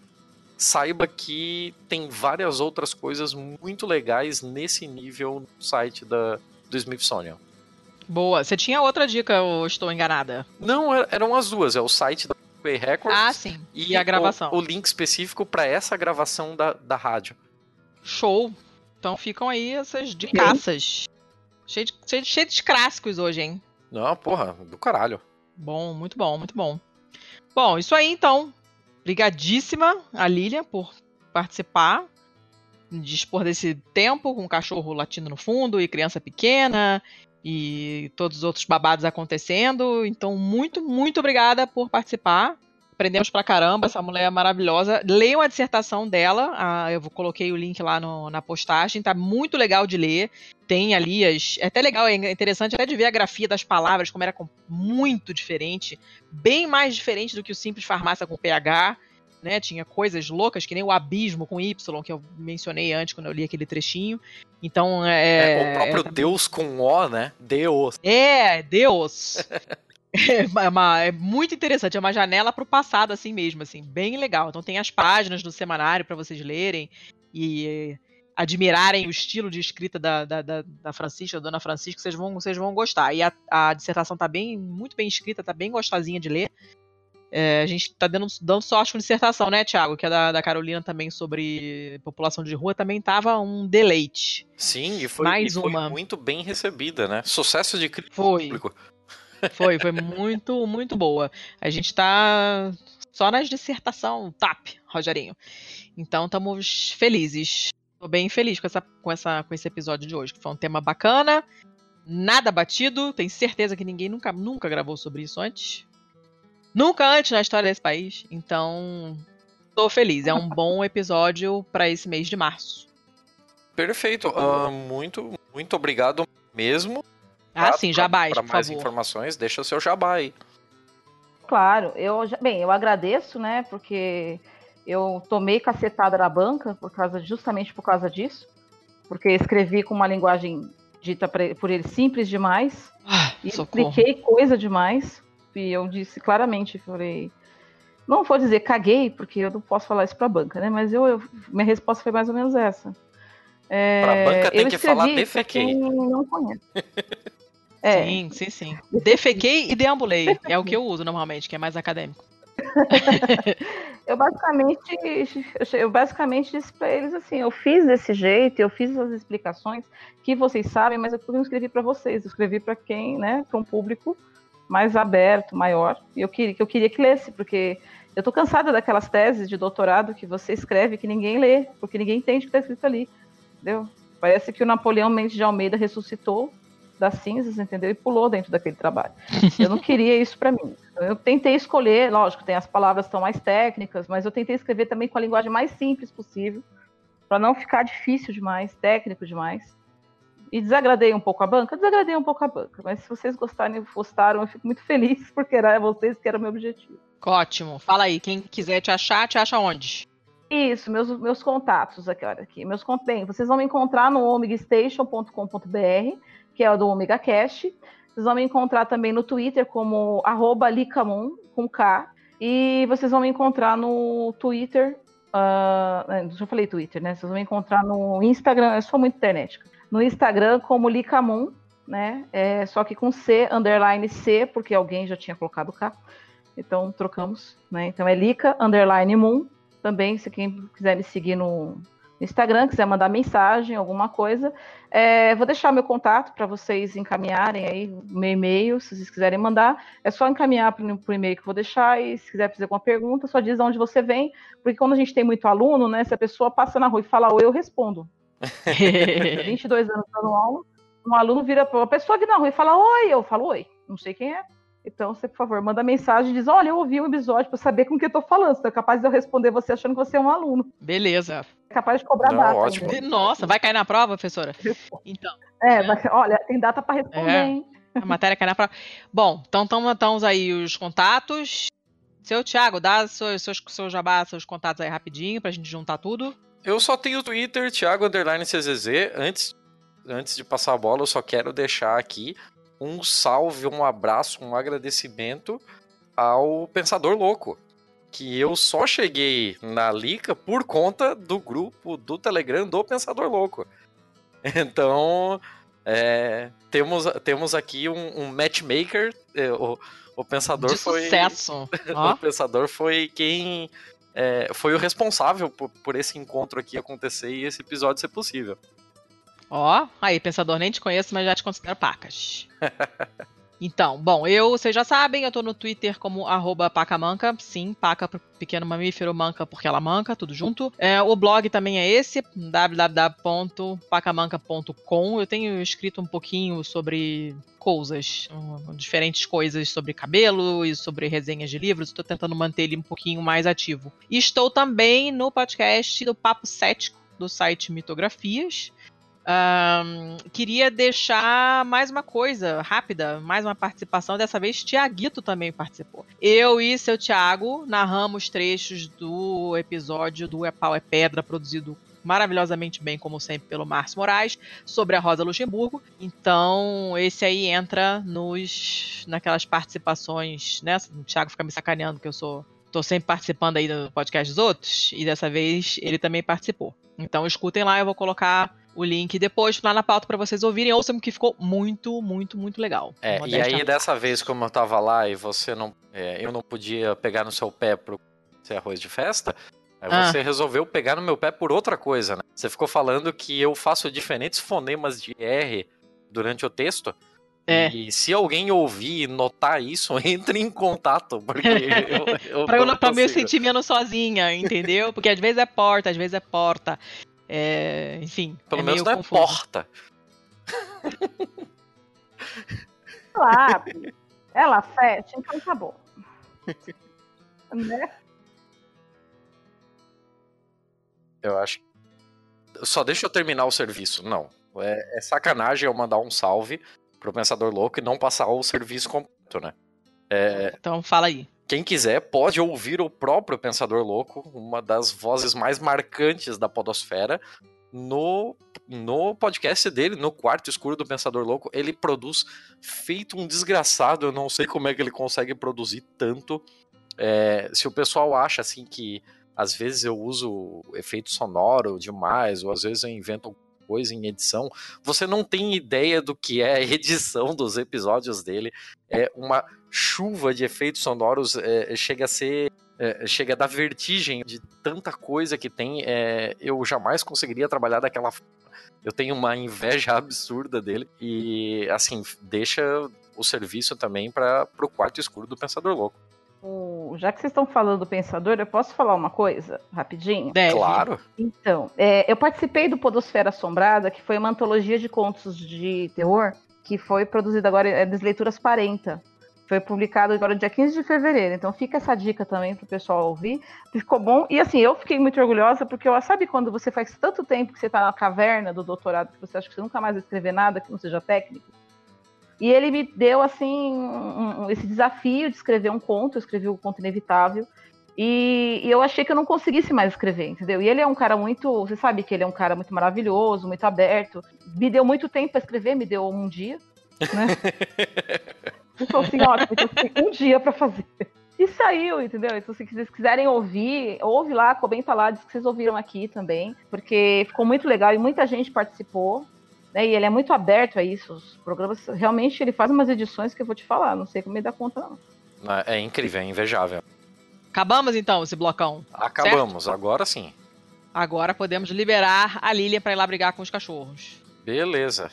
Speaker 2: saiba que tem várias outras coisas muito legais nesse nível no site da, do Smithsonian.
Speaker 1: Boa. Você tinha outra dica ou estou enganada?
Speaker 2: Não, eram as duas. É o site da Way Records.
Speaker 1: Ah, sim. E, e a gravação.
Speaker 2: O, o, link específico para essa gravação da, da rádio.
Speaker 1: Show. Então ficam aí essas dicaças. Cheio de, cheio, de, cheio de clássicos hoje, hein?
Speaker 2: Não, porra, do caralho.
Speaker 1: Bom, muito bom, muito bom. Bom, isso aí então. Obrigadíssima a Lilian por participar, dispor desse tempo com o cachorro latindo no fundo e criança pequena e todos os outros babados acontecendo. Então, muito, muito obrigada por participar. Aprendemos pra caramba, essa mulher é maravilhosa. Leiam a dissertação dela, ah, eu coloquei o link lá no, na postagem, tá muito legal de ler. Tem ali as. É até legal, é interessante até de ver a grafia das palavras, como era muito diferente, bem mais diferente do que o simples farmácia com PH. Né, tinha coisas loucas, que nem o abismo com Y, que eu mencionei antes quando eu li aquele trechinho. Então, é.
Speaker 2: é o próprio é, Deus com O, né? Deus.
Speaker 1: É, Deus. É, uma, é, muito interessante, é uma janela para o passado assim mesmo, assim, bem legal. Então tem as páginas do semanário para vocês lerem e admirarem o estilo de escrita da, da, da, da Francisca, da Dona Francisca, vocês vão, vocês vão gostar. E a, a dissertação tá bem, muito bem escrita, tá bem gostosinha de ler. É, a gente tá dando, dando sorte com dissertação, né, Tiago? Que é da, da Carolina também sobre população de rua, também tava um deleite.
Speaker 2: Sim, e foi,
Speaker 1: Mais
Speaker 2: e foi
Speaker 1: uma.
Speaker 2: muito bem recebida, né? Sucesso de crítica
Speaker 1: Foi.
Speaker 2: público.
Speaker 1: Foi, foi muito, muito boa. A gente tá só nas dissertação top, Rogerinho. Então estamos felizes. Tô bem feliz com, essa, com, essa, com esse episódio de hoje, que foi um tema bacana, nada batido. Tenho certeza que ninguém nunca, nunca gravou sobre isso antes. Nunca antes na história desse país. Então, tô feliz. É um bom episódio para esse mês de março.
Speaker 2: Perfeito. Ah, muito, muito obrigado mesmo.
Speaker 1: Ah,
Speaker 2: Tá?
Speaker 1: sim,
Speaker 2: pra
Speaker 1: por
Speaker 2: mais
Speaker 1: favor.
Speaker 2: informações, deixa o seu jabá aí.
Speaker 3: Claro, eu já- bem, eu agradeço, né? Porque eu tomei cacetada na banca por causa justamente por causa disso, porque escrevi com uma linguagem dita por ele simples demais
Speaker 1: Ah,
Speaker 3: e
Speaker 1: socorro.
Speaker 3: expliquei coisa demais e eu disse claramente, falei, não vou dizer caguei porque eu não posso falar isso para a banca, né? Mas eu, eu- minha resposta foi mais ou menos essa. É,
Speaker 2: Pra banca tem que falar defequei.
Speaker 3: quem não conhece. É,
Speaker 1: Sim, sim, sim. Defequei e deambulei. É o que eu uso normalmente, que é mais acadêmico.
Speaker 3: Eu basicamente, eu basicamente disse para eles assim, eu fiz desse jeito, eu fiz as explicações que vocês sabem, mas eu não escrevi para vocês, eu escrevi para quem, né, para um público mais aberto, maior. E eu queria que eu queria que lesse, porque eu tô cansada daquelas teses de doutorado que você escreve que ninguém lê, porque ninguém entende o que está escrito ali, entendeu? Parece que o Napoleão Mendes de Almeida ressuscitou das cinzas, entendeu? E pulou dentro daquele trabalho. Eu não queria isso para mim. Eu tentei escolher, lógico, tem as palavras são mais técnicas, mas eu tentei escrever também com a linguagem mais simples possível, para não ficar difícil demais, técnico demais. E desagradei um pouco a banca? Desagradei um pouco a banca, mas se vocês gostarem, gostaram, eu fico muito feliz, porque era vocês que era o meu objetivo.
Speaker 1: Ótimo. Fala aí, quem quiser te achar, te acha onde?
Speaker 3: Isso, meus, meus contatos aqui, olha aqui. Meus contatos, bem, vocês vão me encontrar no omegastation.com.br, que é o do Omega Cash. Vocês vão me encontrar também no Twitter como Licamon, com K. E vocês vão me encontrar no Twitter. ah, já falei Twitter, né? Vocês vão me encontrar no Instagram, eu sou muito internet. No Instagram como Licamon, né? É, só que com C, underline C, porque alguém já tinha colocado K. Então trocamos, né? Então é Lica, underline Moon. Também, se quem quiser me seguir no Instagram, quiser mandar mensagem, alguma coisa. É, vou deixar meu contato para vocês encaminharem aí, meu e-mail, se vocês quiserem mandar. É só encaminhar para o e-mail que eu vou deixar e se quiser fazer alguma pergunta, só diz onde você vem, porque quando a gente tem muito aluno, né, se a pessoa passa na rua e fala oi, eu respondo. 22 anos dando aula, um aluno vira, a pessoa vira na rua e fala oi, eu falo oi, não sei quem é. Então, você, por favor, manda mensagem e diz: Olha, eu ouvi um episódio para saber com que eu tô falando. Você é capaz de eu responder você achando que você é um aluno.
Speaker 1: Beleza.
Speaker 3: É capaz de cobrar
Speaker 2: Não,
Speaker 3: data.
Speaker 2: ótimo.
Speaker 3: ainda.
Speaker 1: Nossa, vai cair na prova, professora? Então,
Speaker 3: É, vai- olha, tem data para responder,
Speaker 1: É.
Speaker 3: hein?
Speaker 1: a matéria cai na prova. Bom, então estamos aí os contatos. Seu Thiago, dá seus, seus, seu jabá, seus contatos aí rapidinho pra gente juntar tudo.
Speaker 2: Eu só tenho o Twitter, Thiago Underline CZZ. Antes, antes de passar a bola, eu só quero deixar aqui um salve, um abraço, um agradecimento ao Pensador Louco. Que eu só cheguei na Lica por conta do grupo do Telegram do Pensador Louco. Então, é, temos, temos aqui um, um matchmaker. é, o, o Pensador
Speaker 1: De
Speaker 2: foi.
Speaker 1: sucesso.
Speaker 2: O pensador foi quem é, foi o responsável por, por esse encontro aqui acontecer e esse episódio ser possível.
Speaker 1: Ó. Aí, pensador, nem te conheço, mas já te considero pacas. Então, bom, eu, vocês já sabem, eu tô no Twitter como arroba pacamanca. Sim, paca pro pequeno mamífero, manca porque ela manca, tudo junto. É, o blog também é esse, www.pacamanca.com. Eu tenho escrito um pouquinho sobre coisas, diferentes coisas sobre cabelo e sobre resenhas de livros. Estou tentando manter ele um pouquinho mais ativo. E estou também no podcast do Papo Cético, do site Mitografias. Ahn, queria deixar mais uma coisa rápida, mais uma participação. Dessa vez, Tiaguito também participou. Eu e seu Tiago narramos trechos do episódio do É Pau é Pedra, produzido maravilhosamente bem, como sempre, pelo Márcio Moraes, sobre a Rosa Luxemburgo. Então, esse aí entra nos naquelas participações, né? O Thiago fica me sacaneando que eu sou tô sempre participando aí do podcast dos outros, e dessa vez ele também participou. Então escutem lá, eu vou colocar o link depois lá na pauta para vocês ouvirem. Ouçam que ficou muito, muito, muito legal.
Speaker 2: É, e aí dessa vez, como eu tava lá e você não. É, eu não podia pegar no seu pé pro ser arroz de festa. Aí ah. você resolveu pegar no meu pé por outra coisa, né? Você ficou falando que eu faço diferentes fonemas de R durante o texto. É. E se alguém ouvir e notar isso, entre em contato, porque eu, eu
Speaker 1: pra eu não pra me sentir menos sozinha, entendeu? Porque às vezes é porta, às vezes é porta. É, enfim.
Speaker 2: Pelo é menos não é porta.
Speaker 3: Claro. Ela fecha, então bom. né?
Speaker 2: Eu acho. Só deixa eu terminar o serviço. Não. É, é sacanagem eu mandar um salve pro Pensador Louco e não passar o serviço completo, né?
Speaker 1: É, então fala aí.
Speaker 2: Quem quiser pode ouvir o próprio Pensador Louco, uma das vozes mais marcantes da Podosfera, no, no podcast dele, no Quarto Escuro do Pensador Louco. Ele produz feito um desgraçado, eu não sei como é que ele consegue produzir tanto. É, se o pessoal acha assim que às vezes eu uso efeito sonoro demais, ou às vezes eu invento coisa em edição, você não tem ideia do que é a edição dos episódios dele. É uma chuva de efeitos sonoros, é, chega a ser. É, chega a dar vertigem de tanta coisa que tem. É, eu jamais conseguiria trabalhar daquela forma. Eu tenho uma inveja absurda dele. E, assim, deixa o serviço também para o quarto escuro do Pensador Louco
Speaker 3: já que vocês estão falando do Pensador, eu posso falar uma coisa rapidinho?
Speaker 2: Deve. Claro.
Speaker 3: Então, é, eu participei do Podosfera Assombrada, que foi uma antologia de contos de terror que foi produzida agora é das Leituras 40. Foi publicado agora dia 15 de fevereiro. Então fica essa dica também para o pessoal ouvir. Ficou bom. E assim, eu fiquei muito orgulhosa, porque eu, sabe quando você faz tanto tempo que você está na caverna do doutorado, que você acha que você nunca mais vai escrever nada que não seja técnico? E ele me deu assim um, esse desafio de escrever um conto, eu escrevi o um conto inevitável. E, e, eu achei que eu não conseguisse mais escrever, entendeu? E ele é um cara muito, você sabe que ele é um cara muito maravilhoso, muito aberto. Me deu muito tempo para escrever, me deu um dia, né? então assim, ótimo, então, assim, um dia para fazer. E saiu, entendeu? Então, se vocês quiserem ouvir, ouve lá, comenta lá, diz que vocês ouviram aqui também, porque ficou muito legal e muita gente participou. Né, e ele é muito aberto a isso. Os programas, realmente, ele faz umas edições que eu vou te falar, não sei como ele dá conta, não.
Speaker 2: É, é incrível, é invejável.
Speaker 1: Acabamos então esse blocão.
Speaker 2: Acabamos, certo? agora sim.
Speaker 1: Agora podemos liberar a Lilian para ir lá brigar com os cachorros.
Speaker 2: Beleza.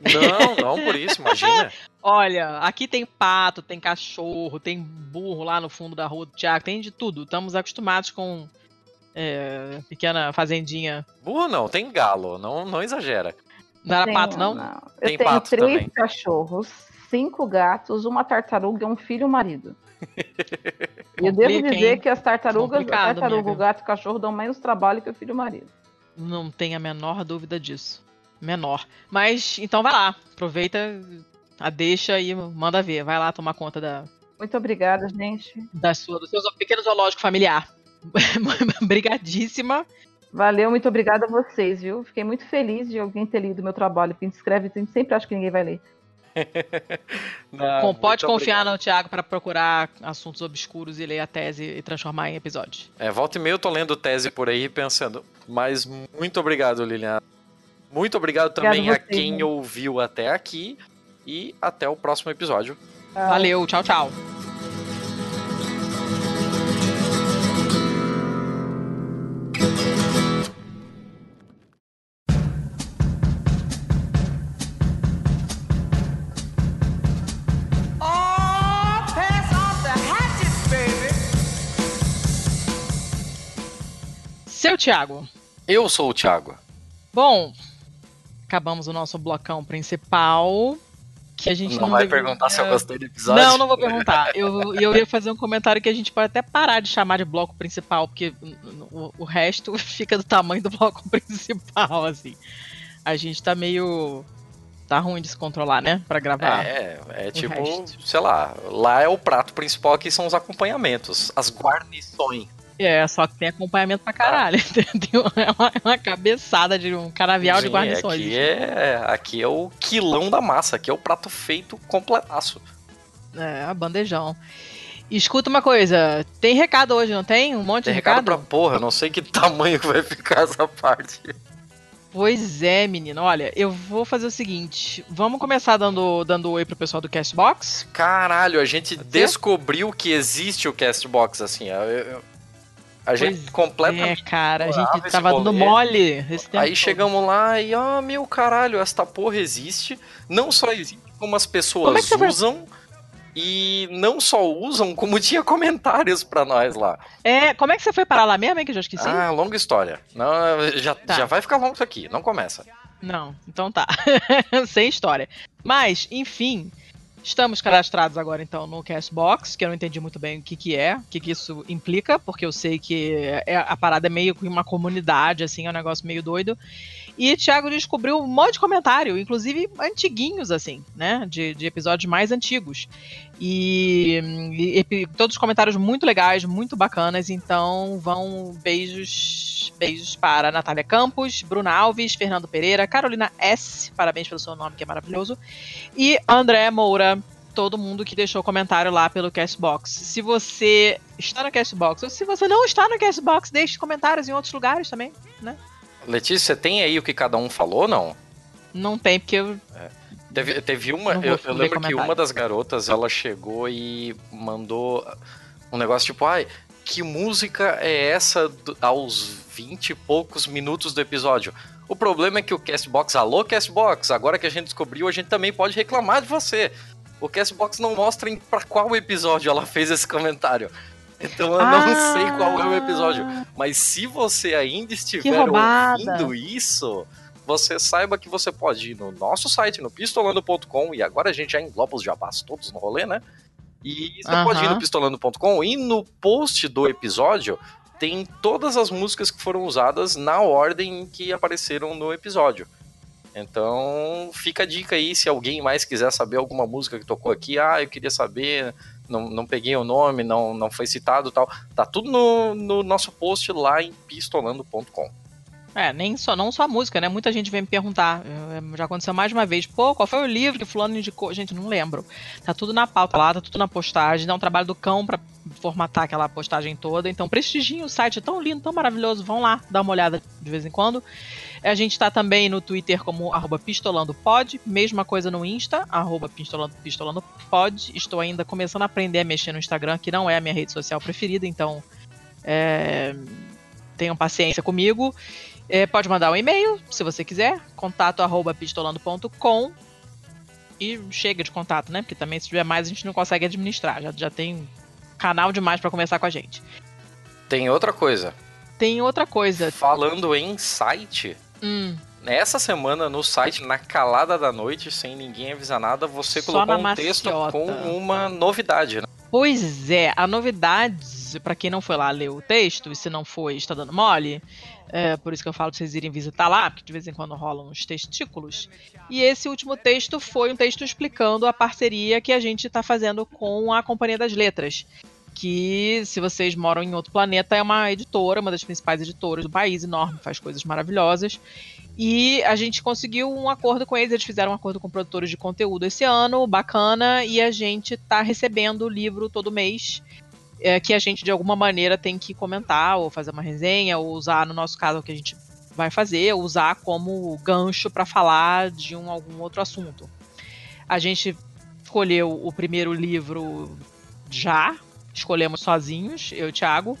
Speaker 2: Não, não por isso, imagina.
Speaker 1: Olha, aqui tem pato, tem cachorro, tem burro lá no fundo da rua do Tiago, tem de tudo. Estamos acostumados com é, pequena fazendinha.
Speaker 2: Burro não, tem galo, não, não exagera.
Speaker 1: Não era tenho, pato, não? não.
Speaker 3: Eu tem tenho pato três também. cachorros, cinco gatos, uma tartaruga e um filho e um marido. e eu devo dizer hein? que as tartarugas, a tartaruga, o gato e o cachorro dão menos trabalho que o filho e o marido.
Speaker 1: Não tenho a menor dúvida disso. Menor. Mas, então vai lá. Aproveita a deixa e manda ver. Vai lá tomar conta da.
Speaker 3: Muito obrigada, gente.
Speaker 1: Da sua, do seu pequeno zoológico familiar. Brigadíssima.
Speaker 3: Valeu, muito obrigada a vocês, viu? Fiquei muito feliz de alguém ter lido meu trabalho, porque a gente escreve, a gente sempre acha que ninguém vai ler.
Speaker 1: Não, pode confiar obrigado. no Thiago para procurar assuntos obscuros e ler a tese e transformar em episódio.
Speaker 2: É, volta e meia eu tô lendo tese por aí pensando, mas muito obrigado, Liliana. Muito obrigado também a quem né? ouviu até aqui e até o próximo episódio.
Speaker 1: Valeu, tchau, tchau. Seu Thiago.
Speaker 2: Eu sou o Thiago.
Speaker 1: Bom, acabamos o nosso blocão principal. Que a gente
Speaker 2: não, não vai deveria... perguntar se eu gostei do episódio.
Speaker 1: Não, não vou perguntar. Eu, eu ia fazer um comentário que a gente pode até parar de chamar de bloco principal, porque o, o resto fica do tamanho do bloco principal, assim. A gente tá meio tá ruim de se controlar, né? Pra gravar.
Speaker 2: É, é tipo, resto. sei lá, lá é o prato principal, aqui são os acompanhamentos, as guarnições.
Speaker 1: É, só que tem acompanhamento pra caralho. Tem uma, uma cabeçada de um canavial Sim, de guarnições.
Speaker 2: Aqui é, aqui é o quilão da massa, aqui é o prato feito completaço.
Speaker 1: É, a bandejão. Escuta uma coisa, tem recado hoje, não tem? Um monte
Speaker 2: Tem
Speaker 1: de
Speaker 2: recado
Speaker 1: recado?
Speaker 2: pra porra, não sei que tamanho vai ficar essa parte.
Speaker 1: Pois é, menino. Olha, eu vou fazer o seguinte. Vamos começar dando, dando oi pro pessoal do Castbox.
Speaker 2: Caralho, a gente
Speaker 1: Pode ser?
Speaker 2: descobriu que existe o Castbox, assim. eu- eu- a gente
Speaker 1: Pois
Speaker 2: completamente.
Speaker 1: É, cara, a gente tava dando mole esse tempo
Speaker 2: Aí chegamos lá e, ó, meu caralho, esta porra existe. Não só existe, como as
Speaker 1: Como é
Speaker 2: pessoas
Speaker 1: você vai-
Speaker 2: usam. E não só usam, como tinha comentários pra nós lá.
Speaker 1: É, como é que você foi parar lá mesmo, hein, que eu já esqueci?
Speaker 2: Ah, longa história. Não, já,
Speaker 1: Tá.
Speaker 2: já vai ficar longo isso aqui, não começa.
Speaker 1: Não, então tá. Sem história. Mas, enfim, estamos cadastrados agora então no Castbox, que eu não entendi muito bem o que que é, o que que isso implica, porque eu sei que é, a parada é meio que uma comunidade, assim, é um negócio meio doido. E Thiago descobriu um monte de comentário, inclusive antiguinhos, assim, né? De, de episódios mais antigos. E, e epi- todos os comentários muito legais, muito bacanas. Então vão beijos, beijos para Natália Campos, Bruna Alves, Fernando Pereira, Carolina S. Parabéns pelo seu nome, que é maravilhoso. E André Moura. Todo mundo que deixou comentário lá pelo Castbox. Se você está no Castbox, ou se você não está no Castbox, deixe comentários em outros lugares também.
Speaker 2: Letícia, você tem aí o que cada um falou, não?
Speaker 1: Não tem, porque eu
Speaker 2: Teve, teve uma, eu, eu lembro que uma das garotas, ela chegou e mandou um negócio tipo, ai, que música é essa aos 20 e poucos minutos do episódio? O problema é que o Castbox, alô Castbox, agora que a gente descobriu, a gente também pode reclamar de você. O Castbox não mostra pra qual episódio ela fez esse comentário. Então eu não
Speaker 1: Ah!
Speaker 2: sei qual é o episódio. Mas se você ainda estiver ouvindo isso, você saiba que você pode ir no nosso site, no pistolando.com, e agora a gente já engloba os jabás todos no rolê, né? E você
Speaker 1: Aham.
Speaker 2: pode ir no pistolando.com e no post do episódio tem todas as músicas que foram usadas na ordem em que apareceram no episódio. Então, fica a dica aí, se alguém mais quiser saber alguma música que tocou aqui, ah, eu queria saber, não, não peguei o nome, não, não foi citado tal. Tá tudo no, no nosso post lá em pistolando.com.
Speaker 1: É, nem só, não só a música, né? Muita gente vem me perguntar. eh, Já aconteceu mais uma vez. Pô, qual foi o livro que fulano indicou? Gente, não lembro. Tá tudo na pauta lá, tá tudo na postagem. Dá um trabalho do cão pra formatar aquela postagem toda. Então, prestigiem o site, é tão lindo, tão maravilhoso. Vão lá, dá uma olhada de vez em quando. A gente tá também no Twitter como arroba pistolandopod. Mesma coisa no Insta, arroba pistolando, pistolandopod. Estou ainda começando a aprender a mexer no Instagram, que não é a minha rede social preferida. Então, é, tenham paciência comigo. É, pode mandar um e-mail, se você quiser, contato arroba pistolando.com e chega de contato, né? Porque também se tiver mais a gente não consegue administrar, já, já tem canal demais pra conversar com a gente.
Speaker 2: Tem outra coisa.
Speaker 1: Tem outra coisa,
Speaker 2: Falando em site,
Speaker 1: hum,
Speaker 2: Essa semana no site, na calada da noite, sem ninguém avisar nada, você
Speaker 1: Só
Speaker 2: colocou um texto
Speaker 1: maciota.
Speaker 2: com uma novidade, né?
Speaker 1: Pois é, a novidade, pra quem não foi lá ler o texto, e se não foi, está dando mole, é, por isso que eu falo pra vocês irem visitar lá, porque de vez em quando rolam uns testículos. E esse último texto foi um texto explicando a parceria que a gente está fazendo com a Companhia das Letras. Que, se vocês moram em outro planeta, é uma editora, uma das principais editoras do país, enorme, faz coisas maravilhosas. E a gente conseguiu um acordo com eles, eles fizeram um acordo com produtores de conteúdo esse ano, bacana, e a gente tá recebendo o livro todo mês, é, que a gente de alguma maneira tem que comentar, ou fazer uma resenha, ou usar, no nosso caso, o que a gente vai fazer, usar como gancho para falar de um, algum outro assunto. A gente escolheu o primeiro livro já, escolhemos sozinhos, eu e o Thiago.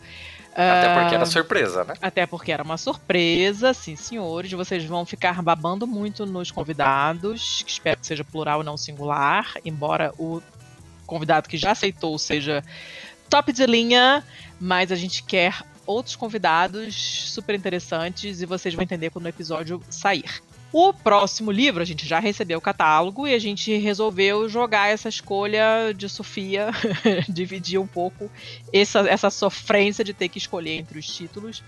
Speaker 2: Até
Speaker 1: Ah,
Speaker 2: porque era surpresa, né?
Speaker 1: até porque era uma surpresa, sim, senhores. Vocês vão ficar babando muito nos convidados, que espero que seja plural e não singular, embora o convidado que já aceitou seja top de linha, mas a gente quer outros convidados super interessantes e vocês vão entender quando o episódio sair. O próximo livro, a gente já recebeu o catálogo e a gente resolveu jogar essa escolha de Sofia, dividir um pouco essa, essa sofrência de ter que escolher entre os títulos.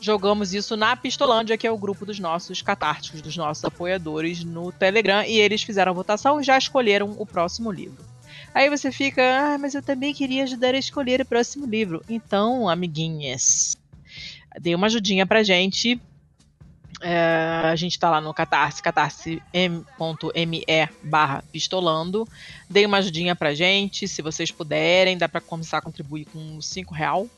Speaker 1: Jogamos isso na Pistolândia, que é o grupo dos nossos catárticos, dos nossos apoiadores no Telegram, e eles fizeram a votação e já escolheram o próximo livro. Aí você fica, ah, mas eu também queria ajudar a escolher o próximo livro. Então, amiguinhas, dê uma ajudinha pra gente É, a gente tá lá no Catarse, catarse.me barra pistolando. Dê uma ajudinha pra gente, se vocês puderem. Dá pra começar a contribuir com 5 real.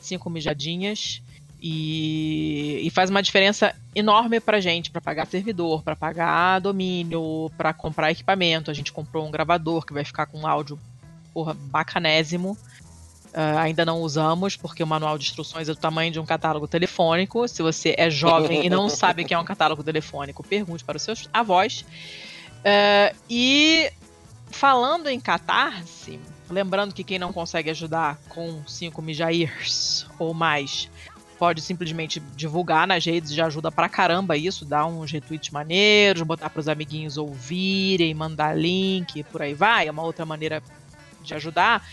Speaker 1: 5 mijadinhas. E, e, faz uma diferença enorme pra gente, para pagar servidor, para pagar domínio, para comprar equipamento. A gente comprou um gravador que vai ficar com áudio porra, bacanésimo. Uh, ainda não usamos, porque o manual de instruções é do tamanho de um catálogo telefônico. Se você é jovem e não sabe o que é um catálogo telefônico, pergunte para os seus avós. Uh, e falando em catarse, lembrando que quem não consegue ajudar com 5 mijairs ou mais, pode simplesmente divulgar nas redes, já ajuda pra caramba isso, dar uns retweets maneiros, botar para os amiguinhos ouvirem, mandar link, por aí vai, é uma outra maneira de ajudar.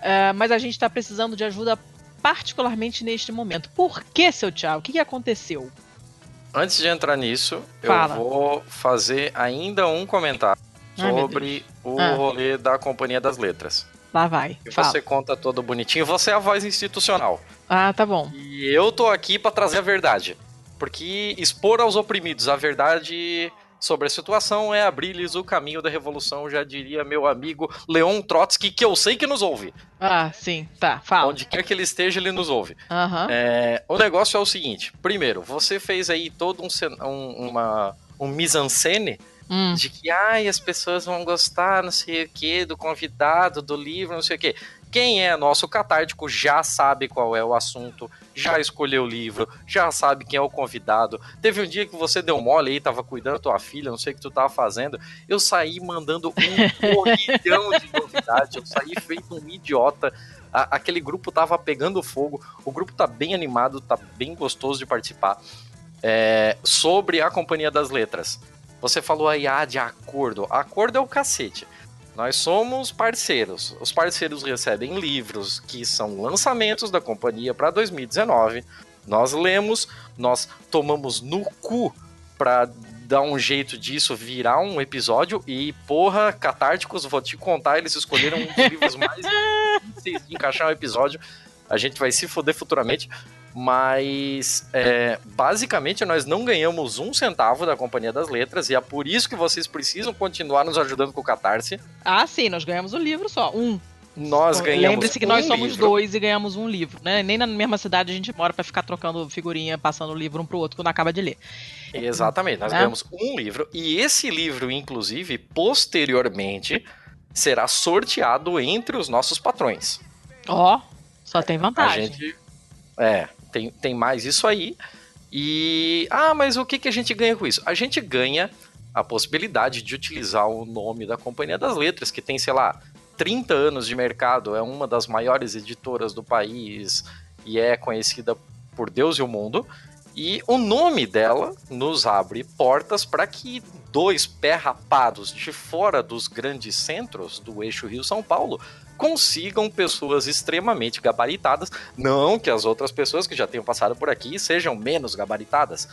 Speaker 1: Uh, mas a gente está precisando de ajuda particularmente neste momento. Por que, seu Thiago? O que, que aconteceu?
Speaker 2: Antes de entrar nisso,
Speaker 1: Fala.
Speaker 2: eu vou fazer ainda um comentário
Speaker 1: Ai,
Speaker 2: sobre o
Speaker 1: Ah.
Speaker 2: rolê da Companhia das Letras.
Speaker 1: Lá vai.
Speaker 2: E você conta todo bonitinho, você é a voz institucional.
Speaker 1: Ah, tá bom.
Speaker 2: E eu tô aqui pra trazer a verdade. Porque expor aos oprimidos a verdade sobre a situação é abrir-lhes o caminho da revolução, já diria meu amigo Leon Trotsky, que eu sei que nos ouve.
Speaker 1: Ah, sim, tá. Fala.
Speaker 2: Onde quer que ele esteja, ele nos ouve.
Speaker 1: Aham.
Speaker 2: É, o negócio é o seguinte: primeiro, você fez aí todo um, um, uma, um mise-en-scène
Speaker 1: Hum.
Speaker 2: de que ai, as pessoas vão gostar, não sei o que, do convidado, do livro, não sei o que. Quem é nosso catártico já sabe qual é o assunto, já escolheu o livro, já sabe quem é o convidado. Teve um dia que você deu mole aí, tava cuidando da tua filha, não sei o que tu tava fazendo. Eu saí mandando um porrilhão de novidades, eu saí feito um idiota. A- aquele grupo tava pegando fogo, o grupo tá bem animado, tá bem gostoso de participar. É, sobre a Companhia das Letras. Você falou aí, ah, de acordo. Acordo é o cacete. Nós somos parceiros. Os parceiros recebem livros que são lançamentos da companhia para 2019. Nós lemos, nós tomamos no cu pra dar um jeito disso virar um episódio. E, porra, catárticos, vou te contar, eles escolheram um dos livros mais difíceis de encaixar um episódio. A gente vai se foder futuramente. Mas é, basicamente nós não ganhamos um centavo da Companhia das Letras e é por isso que vocês precisam continuar nos ajudando com o Catarse.
Speaker 1: Ah, sim, nós ganhamos o livro só. Um.
Speaker 2: Nós ganhamos.
Speaker 1: Lembre-se que nós
Speaker 2: um
Speaker 1: somos
Speaker 2: livro.
Speaker 1: dois e ganhamos um livro, né? Nem na mesma cidade a gente mora pra ficar trocando figurinha, passando o livro um pro outro quando acaba de ler.
Speaker 2: Exatamente, nós
Speaker 1: É.
Speaker 2: ganhamos um livro e esse livro, inclusive, posteriormente será sorteado entre os nossos patrões.
Speaker 1: Ó, só tem
Speaker 2: A
Speaker 1: vantagem.
Speaker 2: gente. É, tem, tem mais isso aí. E. Ah, mas o que, que a gente ganha com isso? A gente ganha a possibilidade de utilizar o nome da Companhia das Letras, que tem, sei lá, 30 anos de mercado, é uma das maiores editoras do país e é conhecida por Deus e o mundo. E o nome dela nos abre portas para que dois pé rapados de fora dos grandes centros do eixo Rio-São Paulo consigam pessoas extremamente gabaritadas. Não que as outras pessoas que já tenham passado por aqui sejam menos gabaritadas,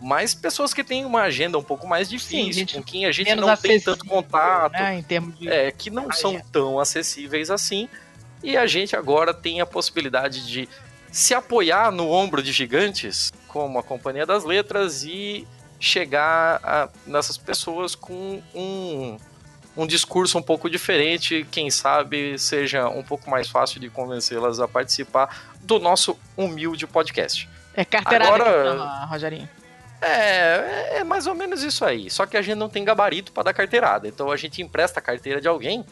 Speaker 2: mas pessoas que têm uma agenda um pouco mais difícil,
Speaker 1: gente
Speaker 2: com quem a gente não tem tanto contato,
Speaker 1: Né, em termos de.
Speaker 2: é, que não são tão acessíveis assim. E a gente agora tem a possibilidade de se apoiar no ombro de gigantes, como a Companhia das Letras, e chegar a- nessas pessoas com um, um discurso um pouco diferente, quem sabe seja um pouco mais fácil de convencê-las a participar do nosso humilde podcast.
Speaker 1: É carteirada
Speaker 2: Agora-
Speaker 1: chama, Rogerinho.
Speaker 2: É, é mais ou menos isso aí. Só que a gente não tem gabarito para dar carteirada. Então a gente empresta a carteira de alguém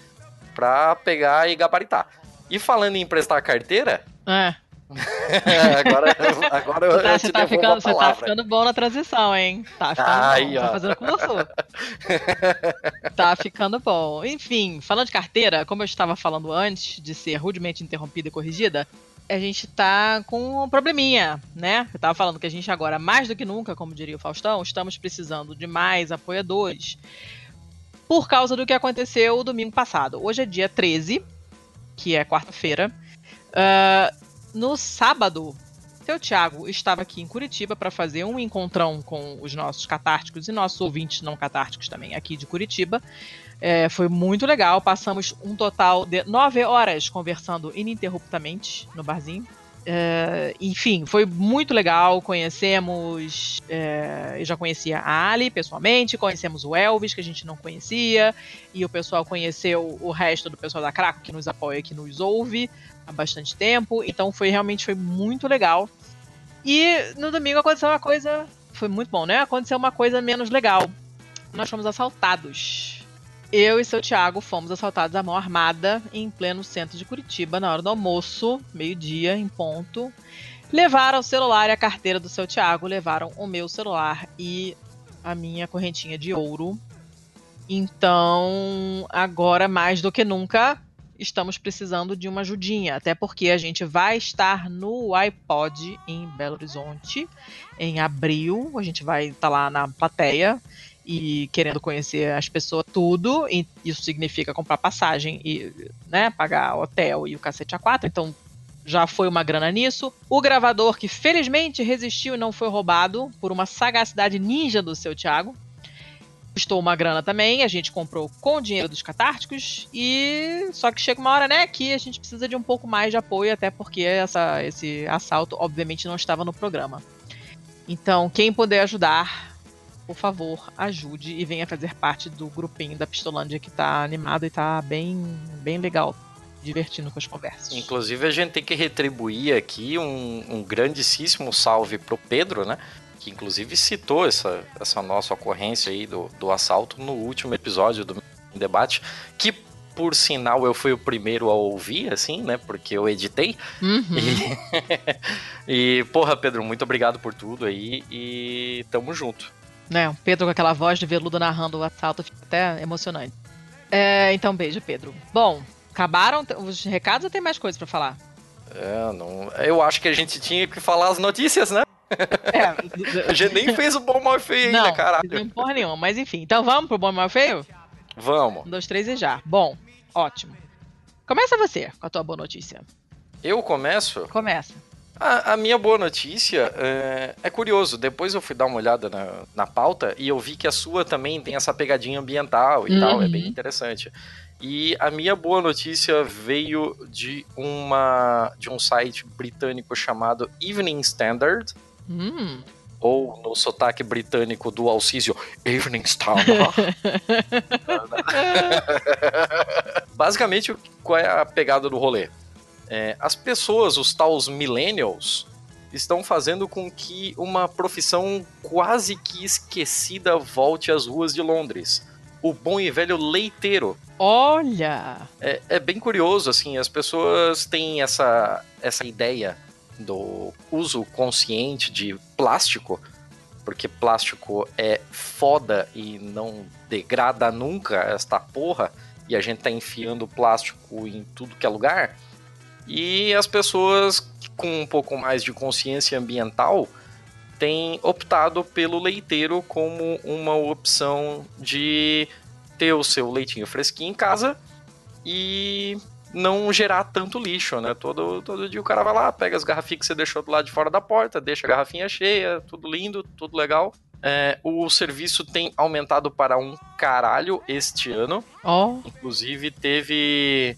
Speaker 2: pra pegar e gabaritar. E falando em emprestar a carteira,
Speaker 1: É.
Speaker 2: agora, agora eu,
Speaker 1: Você tá,
Speaker 2: eu
Speaker 1: você tá ficando, você tá ficando bom na transição, hein? Tá ficando bom. Tá fazendo curso? tá ficando bom. Enfim, falando de carteira, como eu estava falando antes de ser rudemente interrompida e corrigida, a gente tá com um probleminha, né? Eu tava falando que a gente agora, mais do que nunca, como diria o Faustão, estamos precisando de mais apoiadores por causa do que aconteceu domingo passado. Hoje é dia 13, que é quarta-feira. Ah, no sábado, seu Thiago estava aqui em Curitiba para fazer um encontrão com os nossos catárticos e nossos ouvintes não catárticos também aqui de Curitiba. É, foi muito legal. Passamos um total de nove horas conversando ininterruptamente no barzinho. É, enfim, foi muito legal. Conhecemos. É, eu já conhecia a Ali pessoalmente, conhecemos o Elvis, que a gente não conhecia, e o pessoal conheceu o resto do pessoal da Craco, que nos apoia, que nos ouve há bastante tempo. Então foi realmente foi muito legal. E no domingo aconteceu uma coisa. Foi muito bom, né? Aconteceu uma coisa menos legal. Nós fomos assaltados. Eu e seu Thiago fomos assaltados à mão armada em pleno centro de Curitiba na hora do almoço, meio-dia, em ponto. Levaram o celular e a carteira do seu Thiago, levaram o meu celular e a minha correntinha de ouro. Então, agora mais do que nunca, estamos precisando de uma ajudinha, até porque a gente vai estar no iPod em Belo Horizonte em abril. A gente vai estar lá na plateia e querendo conhecer as pessoas tudo, isso significa comprar passagem e né, pagar hotel e o cacete a quatro, então já foi uma grana nisso. O gravador que felizmente resistiu e não foi roubado por uma sagacidade ninja do seu Thiago. Custou uma grana também, a gente comprou com o dinheiro dos catárticos e só que chega uma hora, né, que a gente precisa de um pouco mais de apoio, até porque essa, esse assalto obviamente não estava no programa. Então, quem puder ajudar, por favor, ajude e venha fazer parte do grupinho da Pistolândia que tá animado e tá bem, bem legal, divertindo com as conversas.
Speaker 2: Inclusive, a gente tem que retribuir aqui um, um grandíssimo salve pro Pedro, né? Que inclusive citou essa, essa nossa ocorrência aí do, do assalto no último episódio do debate, que por sinal eu fui o primeiro a ouvir, assim, né? Porque eu editei.
Speaker 1: Uhum.
Speaker 2: E, e, porra, Pedro, muito obrigado por tudo aí e tamo junto
Speaker 1: né? O Pedro com aquela voz de veludo narrando o assalto fica até emocionante. É, então, beijo, Pedro. Bom, acabaram os recados ou tem mais coisa para falar?
Speaker 2: É, não. Eu acho que a gente tinha que falar as notícias, né? É. a gente nem fez o bom mal feio ainda, não, caralho.
Speaker 1: Não, porra nenhuma. Mas enfim, então vamos pro bom mal feio?
Speaker 2: Vamos.
Speaker 1: Um, dois, três e já. Bom, ótimo. Começa você com a tua boa notícia.
Speaker 2: Eu começo?
Speaker 1: Começa.
Speaker 2: A, a, minha boa notícia é, é, curioso. Depois eu fui dar uma olhada na, na pauta e eu vi que a sua também tem essa pegadinha ambiental e uhum. tal. É bem interessante. E a minha boa notícia veio de uma de um site britânico chamado Evening Standard.
Speaker 1: Hum.
Speaker 2: Ou no sotaque britânico do Alcísio, Evening Standard. Basicamente, qual é a pegada do rolê? É, as pessoas, os tais millennials, estão fazendo com que uma profissão quase que esquecida volte às ruas de Londres. O bom e velho leiteiro.
Speaker 1: Olha!
Speaker 2: É, é bem curioso, assim, as pessoas têm essa, essa ideia do uso consciente de plástico, porque plástico é foda e não degrada nunca esta porra, e a gente tá enfiando plástico em tudo que é lugar. E as pessoas com um pouco mais de consciência ambiental têm optado pelo leiteiro como uma opção de ter o seu leitinho fresquinho em casa e não gerar tanto lixo, né? Todo, todo dia o cara vai lá, pega as garrafinhas que você deixou do lado de fora da porta, deixa a garrafinha cheia, tudo lindo, tudo legal. É, o serviço tem aumentado para um caralho este ano.
Speaker 1: Oh.
Speaker 2: Inclusive, teve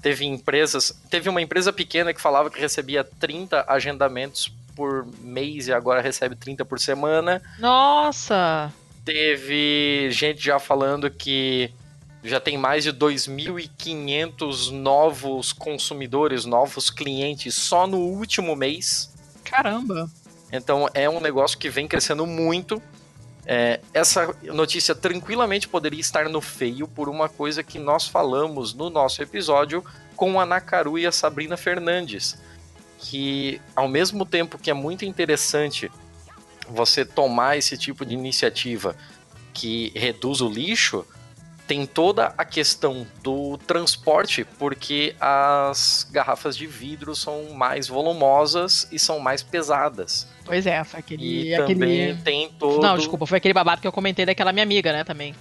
Speaker 2: teve empresas. Teve uma empresa pequena que falava que recebia 30 agendamentos por mês e agora recebe 30 por semana.
Speaker 1: Nossa!
Speaker 2: Teve gente já falando que já tem mais de 2.500 novos consumidores, novos clientes só no último mês.
Speaker 1: Caramba!
Speaker 2: Então é um negócio que vem crescendo muito. É, essa notícia tranquilamente poderia estar no feio por uma coisa que nós falamos no nosso episódio com a Nakaru e a Sabrina Fernandes. Que ao mesmo tempo que é muito interessante você tomar esse tipo de iniciativa que reduz o lixo, tem toda a questão do transporte, porque as garrafas de vidro são mais volumosas e são mais pesadas.
Speaker 1: Pois é, foi aquele.
Speaker 2: E
Speaker 1: aquele...
Speaker 2: também tem todo.
Speaker 1: Não, desculpa, foi aquele babado que eu comentei daquela minha amiga, né, também.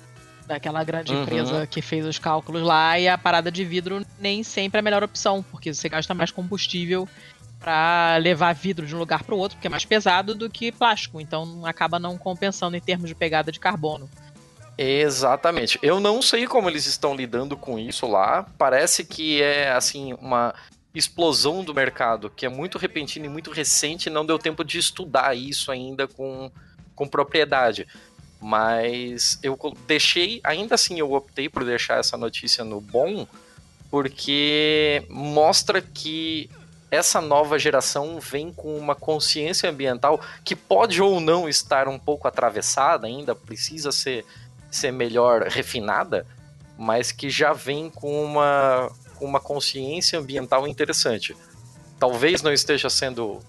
Speaker 1: Daquela grande uhum. empresa que fez os cálculos lá e a parada de vidro nem sempre é a melhor opção, porque você gasta mais combustível para levar vidro de um lugar para o outro, porque é mais pesado do que plástico, então acaba não compensando em termos de pegada de carbono.
Speaker 2: Exatamente. Eu não sei como eles estão lidando com isso lá. Parece que é assim uma explosão do mercado, que é muito repentina e muito recente, não deu tempo de estudar isso ainda com, com propriedade. Mas eu deixei, ainda assim eu optei por deixar essa notícia no bom, porque mostra que essa nova geração vem com uma consciência ambiental que pode ou não estar um pouco atravessada, ainda precisa ser, ser melhor refinada, mas que já vem com uma, com uma consciência ambiental interessante. Talvez não esteja sendo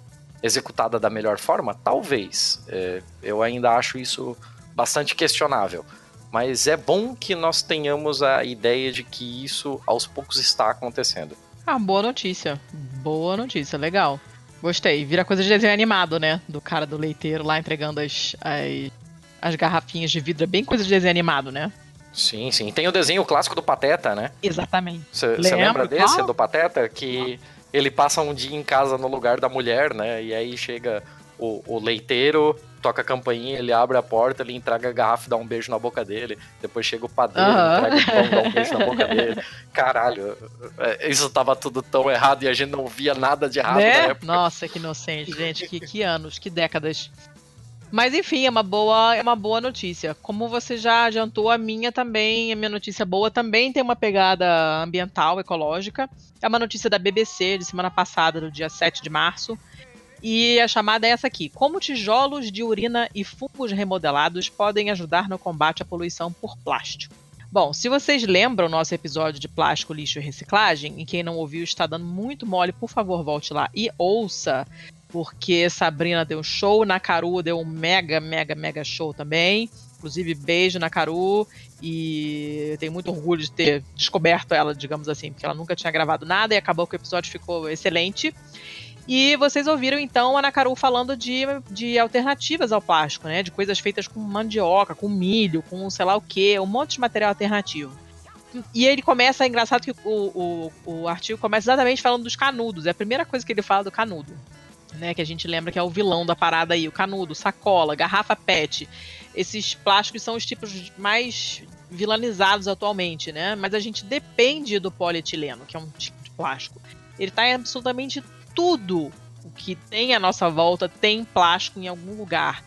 Speaker 2: executada da melhor forma, talvez. É, eu ainda acho isso bastante questionável. Mas é bom que nós tenhamos a ideia de que isso aos poucos está acontecendo.
Speaker 1: Ah, boa notícia. Boa notícia, legal. Gostei. Vira coisa de desenho animado, né? Do cara do leiteiro lá entregando as, as, as garrafinhas de vidro. É bem coisa de desenho animado, né?
Speaker 2: Sim, sim. Tem o desenho clássico do Pateta, né?
Speaker 1: Exatamente.
Speaker 2: Você lembra desse, Qual? do Pateta? Que ele passa um dia em casa no lugar da mulher, né? E aí chega o, o leiteiro, toca a campainha, ele abre a porta, ele entrega a garrafa e dá um beijo na boca dele. Depois chega o padeiro, uhum. entrega o pão, dá um beijo na boca dele. Caralho, é, isso tava tudo tão errado e a gente não via nada de errado
Speaker 1: né? na época. Nossa, que inocente, gente. Que, que anos, que décadas. Mas enfim, é uma boa, é uma boa notícia. Como você já adiantou, a minha também, a minha notícia boa também tem uma pegada ambiental, ecológica. É uma notícia da BBC de semana passada, do dia 7 de março. E a chamada é essa aqui: Como tijolos de urina e fungos remodelados podem ajudar no combate à poluição por plástico. Bom, se vocês lembram o nosso episódio de plástico, lixo e reciclagem, e quem não ouviu está dando muito mole, por favor, volte lá e ouça porque Sabrina deu show, Nakaru deu um mega, mega, mega show também. Inclusive, beijo na Caru e eu tenho muito orgulho de ter descoberto ela, digamos assim, porque ela nunca tinha gravado nada e acabou que o episódio ficou excelente. E vocês ouviram então a Nakaru falando de, de alternativas ao plástico, né? De coisas feitas com mandioca, com milho, com sei lá o que, um monte de material alternativo. E ele começa, é engraçado que o, o, o artigo começa exatamente falando dos canudos. É a primeira coisa que ele fala do canudo né? Que a gente lembra que é o vilão da parada aí, o canudo, sacola, garrafa PET. Esses plásticos são os tipos mais vilanizados atualmente, né? Mas a gente depende do polietileno, que é um tipo de plástico. Ele tá em absolutamente tudo o que tem à nossa volta tem plástico em algum lugar.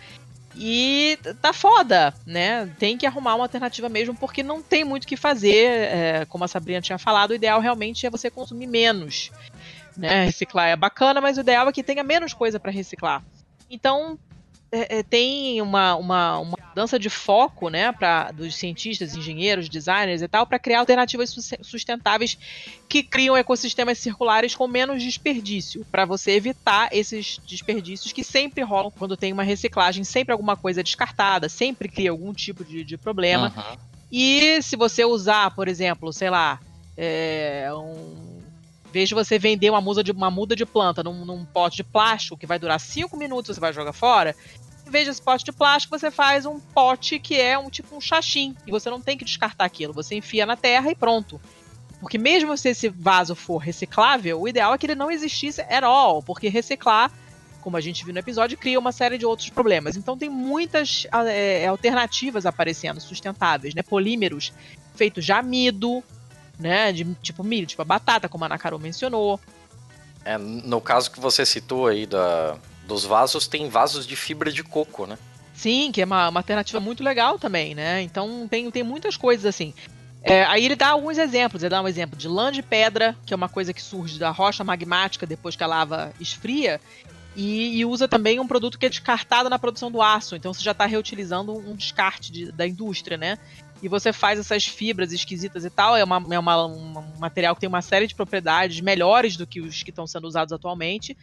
Speaker 1: E tá foda, né? Tem que arrumar uma alternativa mesmo, porque não tem muito o que fazer. É, como a Sabrina tinha falado, o ideal realmente é você consumir menos né? Reciclar é bacana, mas o ideal é que tenha menos coisa para reciclar. Então, é, é, tem uma, uma, uma mudança de foco né, pra, dos cientistas, engenheiros, designers e tal, para criar alternativas sustentáveis que criam ecossistemas circulares com menos desperdício, para você evitar esses desperdícios que sempre rolam quando tem uma reciclagem, sempre alguma coisa descartada, sempre cria algum tipo de, de problema. Uhum. E se você usar, por exemplo, sei lá, é, um Veja você vender uma muda de, uma muda de planta num, num pote de plástico que vai durar 5 minutos você vai jogar fora. Em vez desse pote de plástico, você faz um pote que é um tipo um xaxim. E você não tem que descartar aquilo. Você enfia na terra e pronto. Porque mesmo se esse vaso for reciclável, o ideal é que ele não existisse at all. Porque reciclar, como a gente viu no episódio, cria uma série de outros problemas. Então tem muitas é, alternativas aparecendo, sustentáveis, né? Polímeros feitos de amido, né? De tipo milho, tipo a batata, como a Nakaru mencionou.
Speaker 2: É, no caso que você citou aí da, dos vasos, tem vasos de fibra de coco, né?
Speaker 1: Sim, que é uma, uma alternativa muito legal também, né? Então tem, tem muitas coisas assim. É, aí ele dá alguns exemplos. Ele dá um exemplo de lã de pedra, que é uma coisa que surge da rocha magmática depois que a lava esfria. E, e usa também um produto que é descartado na produção do aço. Então você já está reutilizando um descarte de, da indústria, né? E você faz essas fibras esquisitas e tal. É, uma, é uma, um material que tem uma série de propriedades melhores do que os que estão sendo usados atualmente.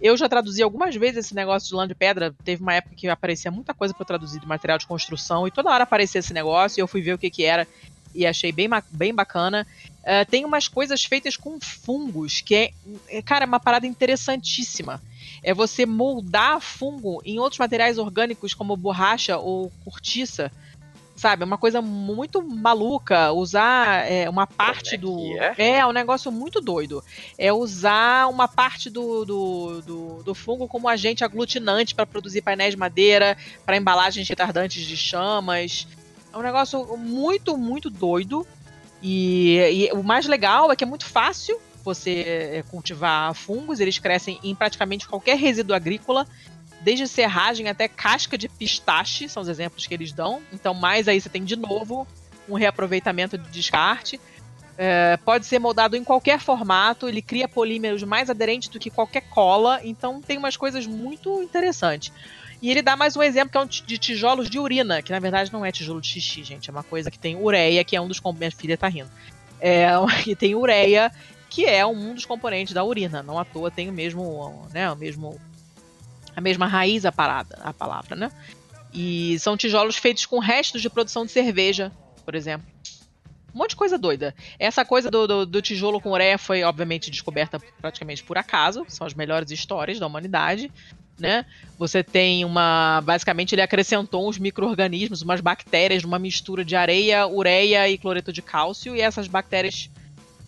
Speaker 1: Eu já traduzi algumas vezes esse negócio de lã de pedra. Teve uma época que aparecia muita coisa para traduzir de material de construção e toda hora aparecia esse negócio e eu fui ver o que, que era e achei bem, bem bacana. Uh, tem umas coisas feitas com fungos que é, é, cara, é uma parada interessantíssima. É você moldar fungo em outros materiais orgânicos como borracha ou cortiça sabe? É uma coisa muito maluca usar é, uma parte é do. É? é? um negócio muito doido. É usar uma parte do, do, do, do fungo como agente aglutinante para produzir painéis de madeira, para embalagens retardantes de chamas. É um negócio muito, muito doido. E, e, o mais legal é que é muito fácil você é, cultivar fungos, eles crescem em praticamente qualquer resíduo agrícola, desde serragem até casca de pistache, são os exemplos que eles dão. Então, mais aí você tem de novo um reaproveitamento de descarte. É, pode ser moldado em qualquer formato, ele cria polímeros mais aderentes do que qualquer cola, então tem umas coisas muito interessantes. E ele dá mais um exemplo que é um de tijolos de urina, que na verdade não é tijolo de xixi, gente, é uma coisa que tem ureia, que é um dos minha filha tá rindo. É, e tem ureia, que é um dos componentes da urina, não à toa tem o mesmo, né, o mesmo a mesma raiz a parada, a palavra, né? E são tijolos feitos com restos de produção de cerveja, por exemplo. Um monte de coisa doida. Essa coisa do, do, do, tijolo com ureia foi, obviamente, descoberta praticamente por acaso. São as melhores histórias da humanidade. Né? Você tem uma. Basicamente, ele acrescentou uns micro-organismos, umas bactérias, numa mistura de areia, ureia e cloreto de cálcio, e essas bactérias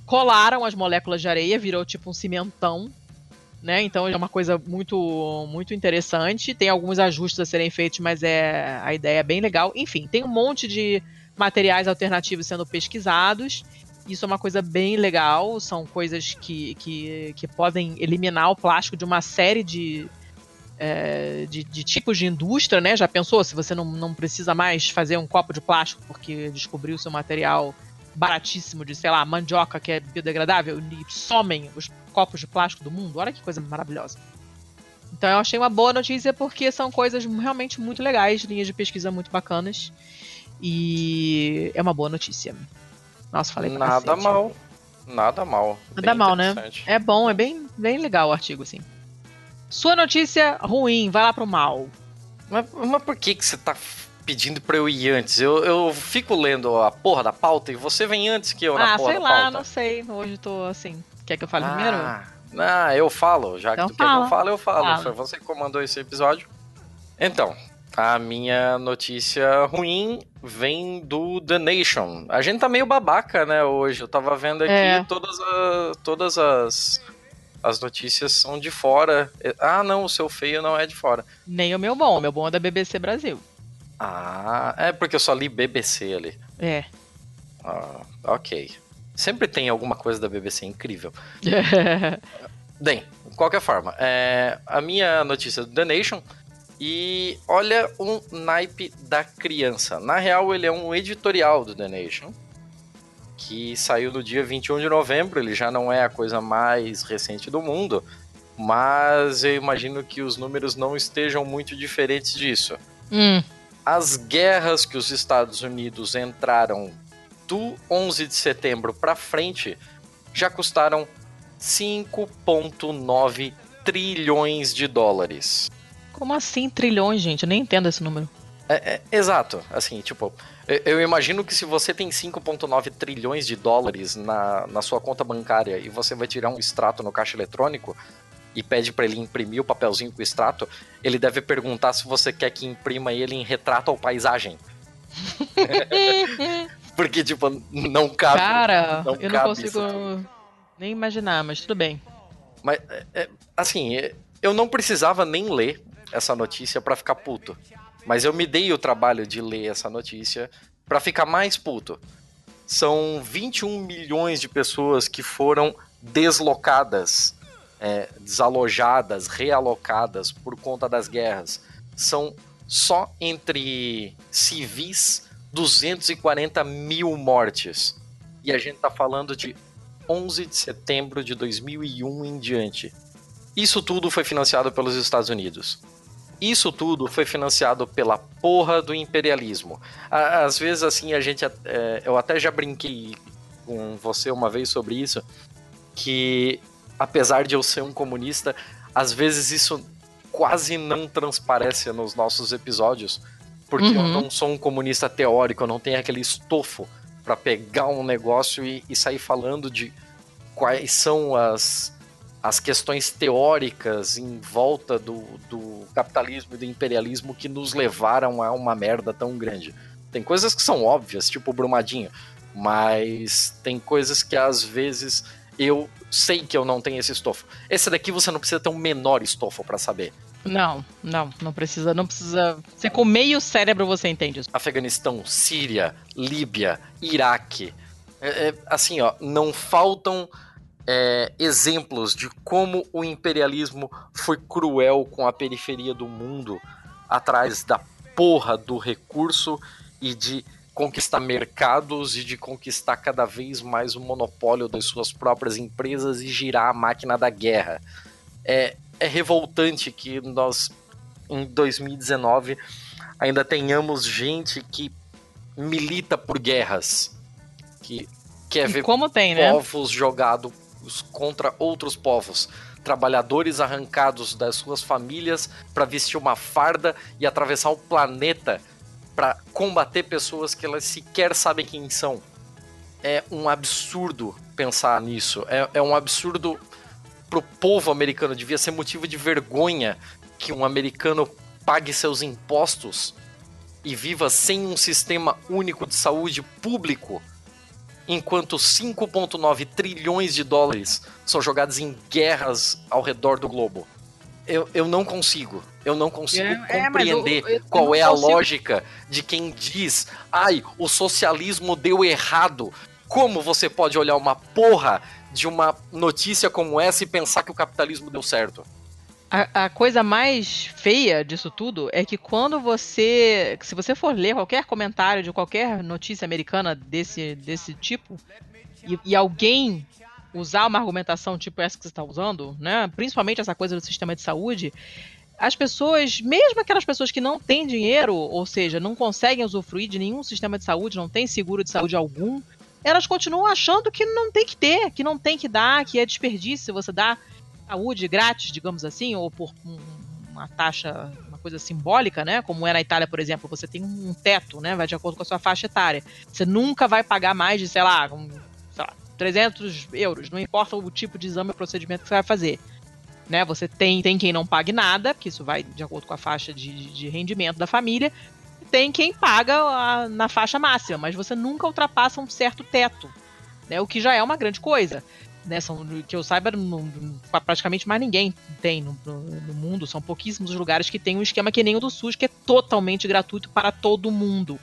Speaker 1: colaram as moléculas de areia, virou tipo um cimentão. Né? Então é uma coisa muito muito interessante. Tem alguns ajustes a serem feitos, mas é a ideia é bem legal. Enfim, tem um monte de materiais alternativos sendo pesquisados. Isso é uma coisa bem legal, são coisas que, que, que podem eliminar o plástico de uma série de, é, de, de, tipos de indústria, né? Já pensou se você não, não precisa mais fazer um copo de plástico porque descobriu seu material baratíssimo de, sei lá, mandioca que é biodegradável e somem os copos de plástico do mundo? Olha que coisa maravilhosa. Então eu achei uma boa notícia porque são coisas realmente muito legais, linhas de pesquisa muito bacanas. E é uma boa notícia. Nossa, falei pra
Speaker 2: Nada cacete. mal. Nada mal.
Speaker 1: Nada mal, né? É bom, é bem, bem legal o artigo, assim. Sua notícia ruim, vai lá pro mal.
Speaker 2: Mas, mas por que, que você tá pedindo pra eu ir antes? Eu, eu fico lendo a porra da pauta e você vem antes que eu
Speaker 1: ah,
Speaker 2: na porra
Speaker 1: da
Speaker 2: pauta.
Speaker 1: Ah, sei lá, não sei. Hoje tô assim. Quer que eu fale ah, primeiro?
Speaker 2: Ah, eu falo. Já então que tu fala. quer que eu fale, eu falo. Fala. Foi você que comandou esse episódio. Então, a minha notícia ruim vem do The Nation. A gente tá meio babaca, né, hoje. Eu tava vendo aqui é. todas, a, todas as, as notícias são de fora. Ah, não, o seu feio não é de fora.
Speaker 1: Nem o meu bom, o meu bom é da BBC Brasil.
Speaker 2: Ah, é porque eu só li BBC ali.
Speaker 1: É.
Speaker 2: Ah, ok. Sempre tem alguma coisa da BBC incrível. Bem, de qualquer forma, é, a minha notícia do The Nation e olha um naipe da criança. Na real, ele é um editorial do The Nation, que saiu no dia 21 de novembro. Ele já não é a coisa mais recente do mundo, mas eu imagino que os números não estejam muito diferentes disso.
Speaker 1: Hum.
Speaker 2: As guerras que os Estados Unidos entraram do 11 de setembro para frente já custaram 5,9 trilhões de dólares.
Speaker 1: Como assim trilhões, gente? Eu nem entendo esse número.
Speaker 2: É, é, exato, assim, tipo, eu, imagino que se você tem 5,9 trilhões de dólares na, na sua conta bancária e você vai tirar um extrato no caixa eletrônico e pede para ele imprimir o papelzinho com o extrato, ele deve perguntar se você quer que imprima ele em retrato ou paisagem. Porque, tipo, não cabe.
Speaker 1: Cara,
Speaker 2: não
Speaker 1: eu não consigo nem imaginar, mas tudo bem.
Speaker 2: Mas, é, é assim, eu não precisava nem ler essa notícia para ficar puto. Mas eu me dei o trabalho de ler essa notícia para ficar mais puto. São 21 milhões de pessoas que foram deslocadas, é, desalojadas, realocadas por conta das guerras. São só entre civis 240 mil mortes. E a gente tá falando de 11 de setembro de 2001 em diante. Isso tudo foi financiado pelos Estados Unidos. Isso tudo foi financiado pela porra do imperialismo. Às vezes, assim, a gente. É, eu até já brinquei com você uma vez sobre isso, que apesar de eu ser um comunista, às vezes isso quase não transparece nos nossos episódios, porque uhum. eu não sou um comunista teórico, eu não tenho aquele estofo para pegar um negócio e, e sair falando de quais são as as questões teóricas em volta do, do capitalismo e do imperialismo que nos levaram a uma merda tão grande. Tem coisas que são óbvias, tipo o Brumadinho, mas tem coisas que às vezes eu sei que eu não tenho esse estofo. Esse daqui você não precisa ter um menor estofo para saber.
Speaker 1: Não, não, não precisa, não precisa. Você com meio cérebro você entende isso.
Speaker 2: Afeganistão, Síria, Líbia, Iraque. É, é, assim, ó, não faltam é, exemplos de como o imperialismo foi cruel com a periferia do mundo atrás da porra do recurso e de conquistar mercados e de conquistar cada vez mais o monopólio das suas próprias empresas e girar a máquina da guerra. É, é revoltante que nós, em 2019, ainda tenhamos gente que milita por guerras, que quer ver
Speaker 1: tem, né?
Speaker 2: povos né? jogados contra outros povos trabalhadores arrancados das suas famílias para vestir uma farda e atravessar o planeta para combater pessoas que elas sequer sabem quem são. É um absurdo pensar nisso. É, é um absurdo pro povo americano. Devia ser motivo de vergonha que um americano pague seus impostos e viva sem um sistema único de saúde público, enquanto 5,9 trilhões de dólares são jogados em guerras ao redor do globo eu, eu não consigo. Eu não consigo é, compreender é, eu, eu, qual é a consigo. lógica de quem diz: ai, o socialismo deu errado. Como você pode olhar uma porra de uma notícia como essa e pensar que o capitalismo deu certo?
Speaker 1: A, a, coisa mais feia disso tudo é que quando você. Se você for ler qualquer comentário de qualquer notícia americana desse, desse tipo, e, e alguém usar uma argumentação tipo essa que você está usando, né? Principalmente essa coisa do sistema de saúde, as pessoas, mesmo aquelas pessoas que não têm dinheiro, ou seja, não conseguem usufruir de nenhum sistema de saúde, não tem seguro de saúde algum, elas continuam achando que não tem que ter, que não tem que dar, que é desperdício você dá saúde grátis, digamos assim, ou por uma taxa, uma coisa simbólica, né? Como é na Itália, por exemplo, você tem um teto, né? Vai de acordo com a sua faixa etária. Você nunca vai pagar mais de, sei lá, um, 300 euros, não importa o tipo de exame ou procedimento que você vai fazer. Né? Você tem, tem quem não pague nada, que isso vai de acordo com a faixa de, de rendimento da família, tem quem paga a, na faixa máxima, mas você nunca ultrapassa um certo teto, né? o que já é uma grande coisa. Né? São, que eu saiba, não, praticamente mais ninguém tem no, no, no, mundo, são pouquíssimos os lugares que tem um esquema que nem o do SUS, que é totalmente gratuito para todo mundo.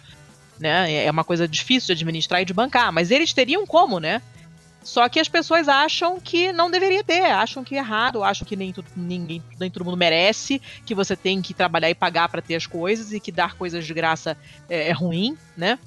Speaker 1: Né? É uma coisa difícil de administrar e de bancar, mas eles teriam como, né? Só que as pessoas acham que não deveria ter, acham que é errado, acham que nem, tudo, ninguém, nem todo mundo merece, que você tem que trabalhar e pagar para ter as coisas e que dar coisas de graça é, é ruim, né?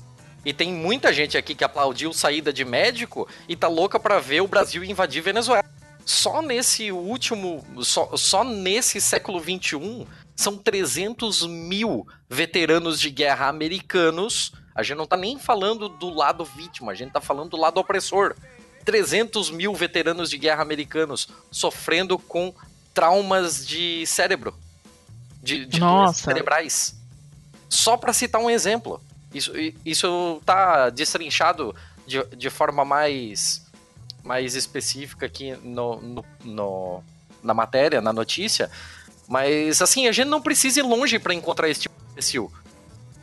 Speaker 2: E tem muita gente aqui que aplaudiu saída de médico e tá louca para ver o Brasil invadir Venezuela. Só nesse último, só, só nesse século XXI, são 300 mil veteranos de guerra americanos. A gente não tá nem falando do lado vítima, a gente tá falando do lado opressor. 300 mil veteranos de guerra americanos sofrendo com traumas de cérebro, de, de cerebrais. Só para citar um exemplo. Isso, isso tá destrinchado de, de forma mais, mais específica aqui no, no, no, na matéria, na notícia. Mas, assim, a gente não precisa ir longe para encontrar esse tipo de imbecil.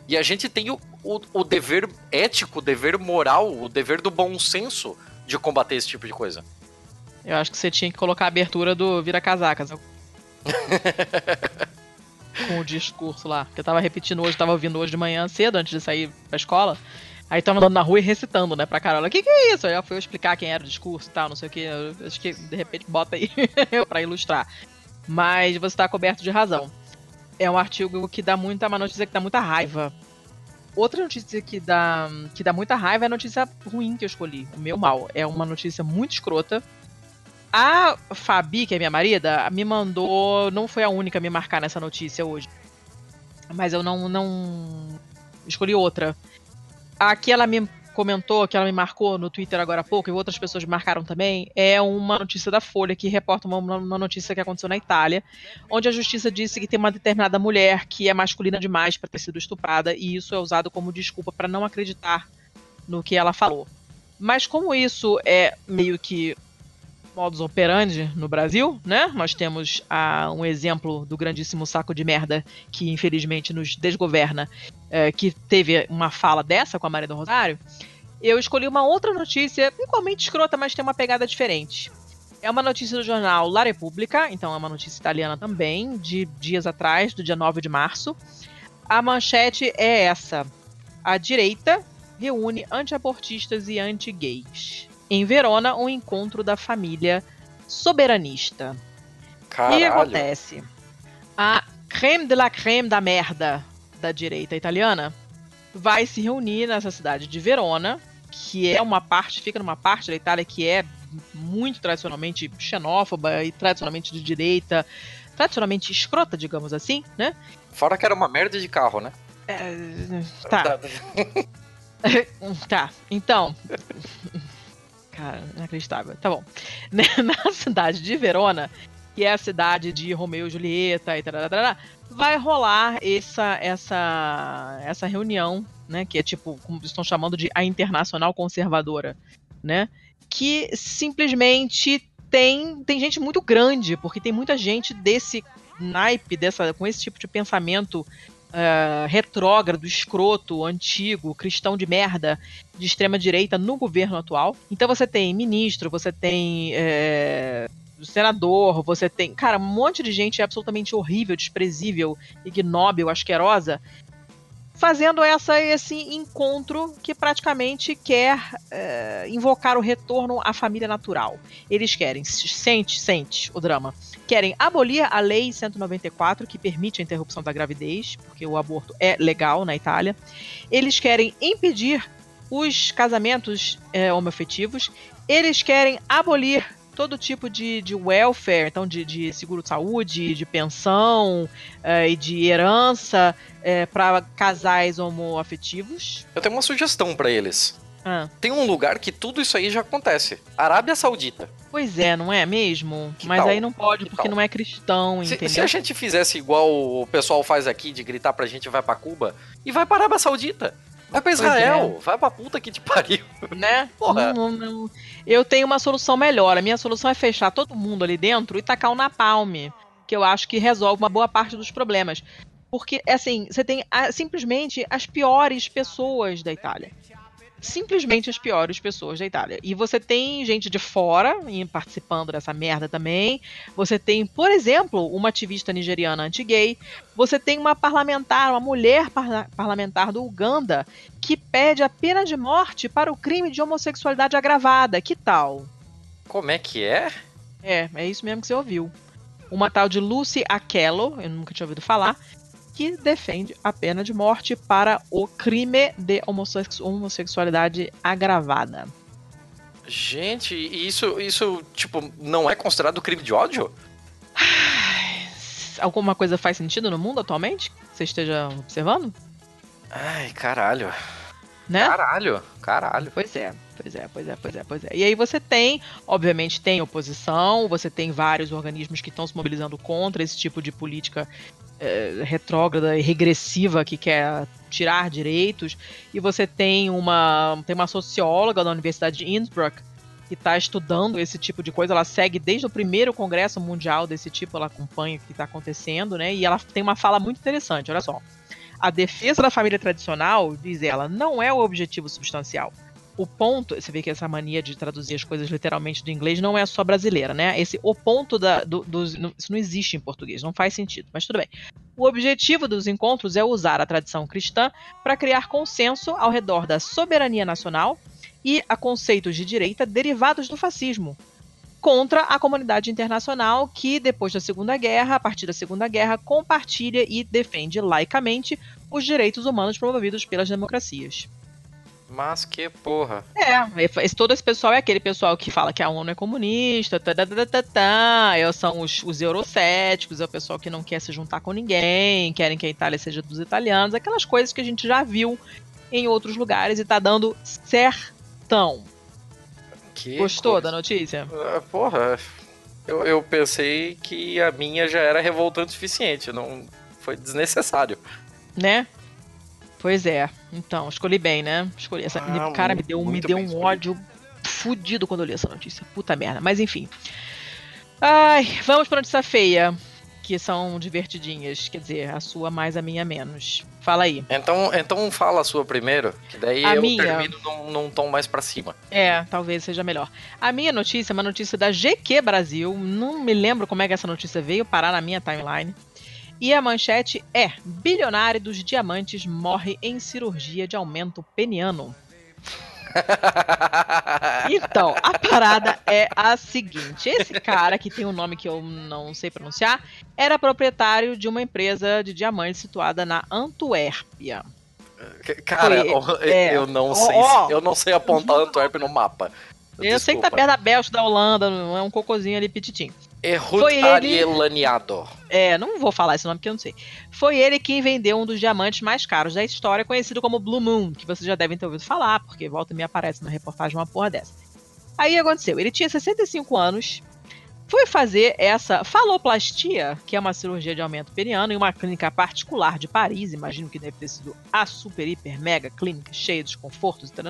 Speaker 2: E a gente tem o, o, o, dever ético, o dever moral, o dever do bom senso de combater esse tipo de coisa.
Speaker 1: Eu acho que você tinha que colocar a abertura do Vira Casacas. com o discurso lá. Que eu tava repetindo hoje, tava ouvindo hoje de manhã cedo, antes de sair pra escola. Aí tava andando na rua e recitando, né, pra Carola. O que que é isso? Aí eu fui explicar quem era o discurso e tal, não sei o que. Eu acho que, de repente, bota aí pra ilustrar. Mas você tá coberto de razão. É um artigo que dá muita, uma notícia que dá muita raiva Outra notícia que dá, que dá muita raiva é a notícia ruim que eu escolhi. O meu mal. É uma notícia muito escrota. A Fabi, que é minha marida, me mandou. Não foi a única a me marcar nessa notícia hoje. Mas eu não. não escolhi outra. Aqui ela me comentou, que ela me marcou no Twitter agora há pouco, e outras pessoas marcaram também, é uma notícia da Folha que reporta uma, uma notícia que aconteceu na Itália, onde a justiça disse que tem uma determinada mulher que é masculina demais para ter sido estuprada, e isso é usado como desculpa para não acreditar no que ela falou. Mas como isso é meio que modus operandi no Brasil, né? Nós temos ah, um exemplo do grandíssimo saco de merda que infelizmente nos desgoverna, é, que teve uma fala dessa com a Maria do Rosário. Eu escolhi uma outra notícia, igualmente escrota, mas tem uma pegada diferente. É uma notícia do jornal La Repubblica, então é uma notícia italiana também, de dias atrás, do dia 9 de março. A manchete é essa: A direita reúne antiabortistas e anti-gays. em Verona um encontro da família soberanista. O que
Speaker 2: Caralho.
Speaker 1: acontece? A creme de la creme da merda da direita italiana vai se reunir nessa cidade de Verona, que é uma parte, fica numa parte da Itália que é muito tradicionalmente xenófoba e tradicionalmente de direita, tradicionalmente escrota, digamos assim, né?
Speaker 2: Fora que era uma merda de carro, né?
Speaker 1: É, tá, tá. Então. Cara, inacreditável. Tá bom. Na cidade de Verona, que é a cidade de Romeu e Julieta e tarará, vai rolar essa, essa, essa reunião, né? Que é tipo, como estão chamando de a Internacional Conservadora, né? Que simplesmente tem, tem gente muito grande, porque tem muita gente desse naipe, dessa, com esse tipo de pensamento uh, retrógrado, escroto, antigo, cristão de merda, de extrema direita no governo atual. Então você tem ministro, você tem é, senador, você tem, cara, um monte de gente absolutamente horrível, desprezível, ignóbil, asquerosa, fazendo essa, esse encontro que praticamente quer é, invocar o retorno à família natural. Eles querem, sente, sente o drama, querem abolir a Lei 194, que permite a interrupção da gravidez, porque o aborto é legal na Itália. Eles querem impedir os casamentos é, homoafetivos. Eles querem abolir todo tipo de, de welfare, então de, de seguro-saúde, de pensão é, e de herança é, para casais homoafetivos.
Speaker 2: Eu tenho uma sugestão pra eles.
Speaker 1: Ah,
Speaker 2: Tem um lugar que tudo isso aí já acontece. Arábia Saudita.
Speaker 1: pois é, não é mesmo?
Speaker 2: Que
Speaker 1: Mas
Speaker 2: tal?
Speaker 1: aí não pode,
Speaker 2: Que
Speaker 1: porque
Speaker 2: tal?
Speaker 1: não é cristão,
Speaker 2: Se,
Speaker 1: entendeu?
Speaker 2: se a gente fizesse igual o pessoal faz aqui, de gritar pra gente vai pra Cuba, e vai pra Arábia Saudita. Vai pra
Speaker 1: Pois
Speaker 2: Israel, vai pra puta que te pariu.
Speaker 1: né?
Speaker 2: Porra.
Speaker 1: Não, não. Eu tenho uma solução melhor. A minha solução é fechar todo mundo ali dentro e tacar o napalm, que eu acho que resolve uma boa parte dos problemas. Porque, assim, você tem ah, simplesmente as piores pessoas da Itália. Simplesmente as piores pessoas da Itália. E você tem gente de fora participando dessa merda também. Você tem, por exemplo, uma ativista nigeriana anti-gay. Você tem uma parlamentar, uma mulher parla- parlamentar do Uganda que pede a pena de morte para o crime de homossexualidade agravada. Que tal?
Speaker 2: Como é que é?
Speaker 1: É, é isso mesmo que você ouviu. Uma tal de Lucy Akello, eu nunca tinha ouvido falar, que defende a pena de morte para o crime de homossexu- homossexualidade agravada.
Speaker 2: Gente, e isso, isso, tipo, não é considerado crime de ódio?
Speaker 1: Alguma coisa faz sentido no mundo atualmente? Que você esteja observando?
Speaker 2: Ai, caralho.
Speaker 1: Né?
Speaker 2: Caralho, caralho.
Speaker 1: Pois é, pois é, pois é, pois é, pois é. E aí você tem, obviamente, tem oposição, você tem vários organismos que estão se mobilizando contra esse tipo de política eh, retrógrada e regressiva que quer tirar direitos. E você tem uma, tem uma socióloga da Universidade de Innsbruck que está estudando esse tipo de coisa. Ela segue desde o primeiro congresso mundial desse tipo, ela acompanha o que está acontecendo, né? E ela tem uma fala muito interessante, olha só. A defesa da família tradicional, diz ela, não é o objetivo substancial. O ponto, você vê que essa mania de traduzir as coisas literalmente do inglês não é só brasileira, né? Esse o ponto da, do, dos- isso não existe em português, não faz sentido, mas tudo bem. O objetivo dos encontros é usar a tradição cristã para criar consenso ao redor da soberania nacional e a conceitos de direita derivados do fascismo contra a comunidade internacional que, depois da Segunda Guerra, a partir da Segunda Guerra, compartilha e defende laicamente os direitos humanos promovidos pelas democracias.
Speaker 2: Mas que porra.
Speaker 1: É, esse- todo esse pessoal é aquele pessoal que fala que a ONU é comunista, tá, tá, tá, tá, tá, é, são os, os eurocéticos, é o pessoal que não quer se juntar com ninguém, querem que a Itália seja dos italianos, aquelas coisas que a gente já viu em outros lugares e tá dando certão.
Speaker 2: Que
Speaker 1: Gostou
Speaker 2: coisa.
Speaker 1: da notícia?
Speaker 2: Ah, Porra, eu, eu pensei que a minha já era revoltante o suficiente, não foi desnecessário.
Speaker 1: Né? Pois é. Então, escolhi bem, né? Escolhi essa.
Speaker 2: Ah,
Speaker 1: cara, me
Speaker 2: muito,
Speaker 1: deu, me deu um
Speaker 2: escolhido.
Speaker 1: ódio fudido quando eu li essa notícia. Puta merda. Mas enfim. Ai, vamos pra notícia feia. Que são divertidinhas. Quer dizer, a sua mais, a minha menos. Fala aí.
Speaker 2: Então, então fala a sua primeiro, que daí
Speaker 1: A
Speaker 2: eu
Speaker 1: minha?
Speaker 2: termino num, num tom mais pra cima.
Speaker 1: É, talvez seja melhor. A minha notícia é uma notícia da GQ Brasil. Não me lembro como é que essa notícia veio parar na minha timeline. E a manchete é: Bilionário dos diamantes morre em cirurgia de aumento peniano. Então, a parada é a seguinte: esse cara, que tem um nome que eu não sei pronunciar, era proprietário de uma empresa de diamantes situada na Antuérpia.
Speaker 2: Cara,
Speaker 1: Foi-
Speaker 2: eu,
Speaker 1: é,
Speaker 2: eu não
Speaker 1: ó,
Speaker 2: sei,
Speaker 1: ó.
Speaker 2: eu não sei apontar Antwerp no mapa.
Speaker 1: Eu sei que tá perto da Bélgica, da Holanda, não é um cocôzinho ali pititim.
Speaker 2: Errut
Speaker 1: Foi ele-
Speaker 2: Arielaniado.
Speaker 1: É, não vou falar esse nome porque eu não sei. Foi ele quem vendeu um dos diamantes mais caros da história, conhecido como Blue Moon, que vocês já devem ter ouvido falar, porque volta e me aparece na reportagem uma porra dessa. Aí aconteceu, ele tinha 65 anos, foi fazer essa faloplastia, que é uma cirurgia de aumento periano, em uma clínica particular de Paris, imagino que deve ter sido a super, hiper, mega clínica, cheia de confortos e tal.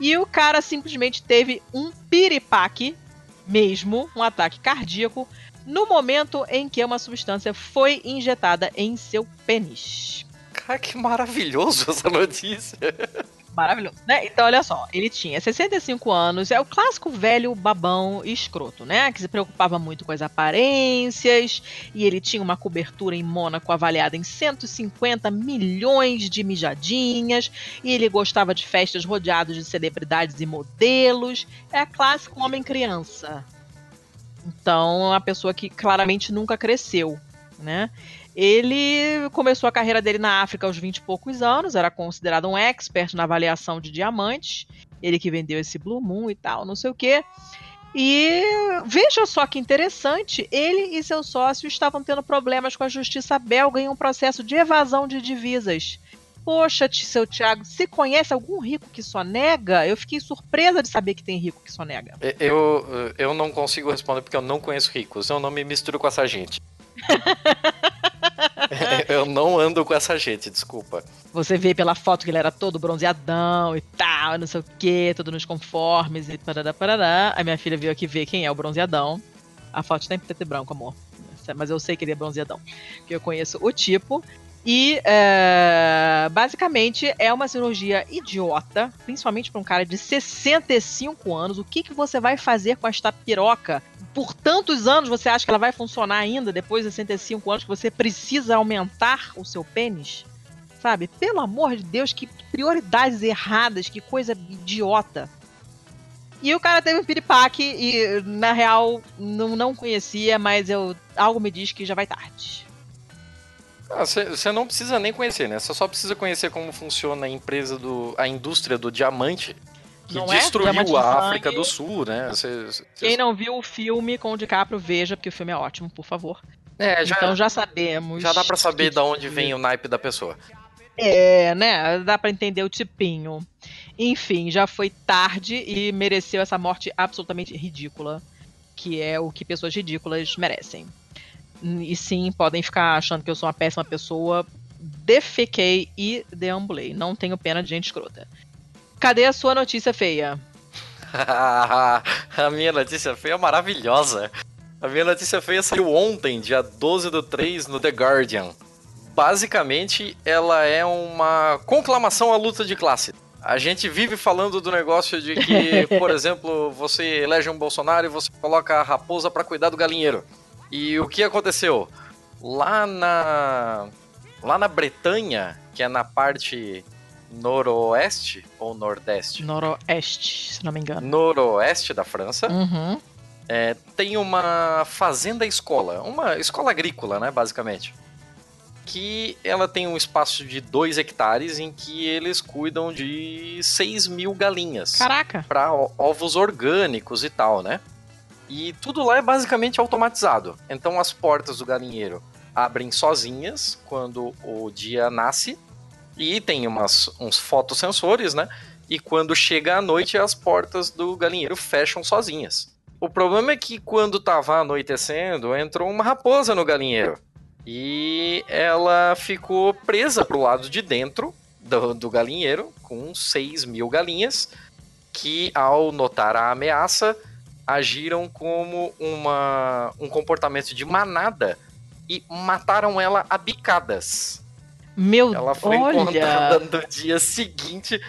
Speaker 1: E o cara simplesmente teve um piripaque mesmo, um ataque cardíaco, no momento em que uma substância foi injetada em seu pênis.
Speaker 2: Cara, que maravilhoso essa notícia.
Speaker 1: Maravilhoso, né? Então, olha só, ele tinha 65 anos, é o clássico velho babão escroto, né? Que se preocupava muito com as aparências, e ele tinha uma cobertura em Mônaco avaliada em 150 milhões de mijadinhas, e ele gostava de festas rodeadas de celebridades e modelos. É clássico homem-criança. Então, é uma pessoa que claramente nunca cresceu, né? Ele começou a carreira dele na África aos 20 e poucos anos, era considerado um expert na avaliação de diamantes. Ele que vendeu esse Blue Moon e tal, não sei o quê. E veja só que interessante, ele e seu sócio estavam tendo problemas com a justiça belga em um processo de evasão de divisas. Poxa, seu Thiago, você conhece algum rico que só nega? Eu fiquei surpresa de saber que tem rico que só nega.
Speaker 2: Eu, eu não consigo responder porque eu não conheço ricos. Eu não me misturo com essa gente. eu não ando com essa gente, desculpa.
Speaker 1: Você vê pela foto que ele era todo bronzeadão e tal, não sei o que, todo nos conformes e parará, parará. A minha filha veio aqui ver quem é o bronzeadão. A foto tem preto e branco, amor. Mas eu sei que ele é bronzeadão. Porque eu conheço o tipo. E é, basicamente é uma cirurgia idiota, principalmente para um cara de 65 anos. O que, que você vai fazer com esta piroca? Por tantos anos você acha que ela vai funcionar ainda depois de 65 anos que você precisa aumentar o seu pênis? Sabe? Pelo amor de Deus, que prioridades erradas, que coisa idiota. E o cara teve um piripaque e, na real, não, não conhecia, mas eu, algo me diz que já vai tarde.
Speaker 2: Você Ah, não precisa nem conhecer, né? Você só precisa conhecer como funciona a empresa do. a indústria do diamante. Que
Speaker 1: Não é?
Speaker 2: destruiu
Speaker 1: Diamante de
Speaker 2: a. África do Sul, né? Cê- cê-
Speaker 1: Quem não viu o filme com o DiCaprio, veja, porque o filme é ótimo, por favor.
Speaker 2: É, já,
Speaker 1: então já sabemos.
Speaker 2: já dá pra saber
Speaker 1: que-
Speaker 2: de onde vem o naipe da pessoa.
Speaker 1: É, né? Dá pra entender o tipinho. Enfim, já foi tarde e mereceu essa morte absolutamente ridícula, que é o que pessoas ridículas merecem. E sim, podem ficar achando que eu sou uma péssima pessoa. Defequei e deambulei. Não tenho pena de gente escrota. Cadê a sua notícia feia?
Speaker 2: a minha notícia feia é maravilhosa. A minha notícia feia saiu ontem, dia 12 do 3, no The Guardian. Basicamente, ela é uma conclamação à luta de classe. A gente vive falando do negócio de que, por exemplo, você elege um Bolsonaro e você coloca a raposa pra cuidar do galinheiro. E o que aconteceu? Lá na lá na Bretanha, que é na parte noroeste ou nordeste?
Speaker 1: Noroeste, se não me engano.
Speaker 2: Noroeste da França,
Speaker 1: Uhum.
Speaker 2: é, tem uma fazenda escola, uma escola agrícola, né, basicamente. Que ela tem um espaço de 2 hectares em que eles cuidam de 6 mil galinhas
Speaker 1: Caraca.
Speaker 2: para ovos orgânicos e tal, né? E tudo lá é basicamente automatizado. Então as portas do galinheiro abrem sozinhas quando o dia nasce e tem umas, uns fotossensores, né? E quando chega a noite as portas do galinheiro fecham sozinhas. O problema é que quando tava anoitecendo entrou uma raposa no galinheiro e ela ficou presa pro lado de dentro do, do galinheiro com 6 mil galinhas que, ao notar a ameaça, agiram como uma, um comportamento de manada e mataram ela a bicadas.
Speaker 1: Meu
Speaker 2: Ela foi
Speaker 1: olha.
Speaker 2: encontrada no dia seguinte,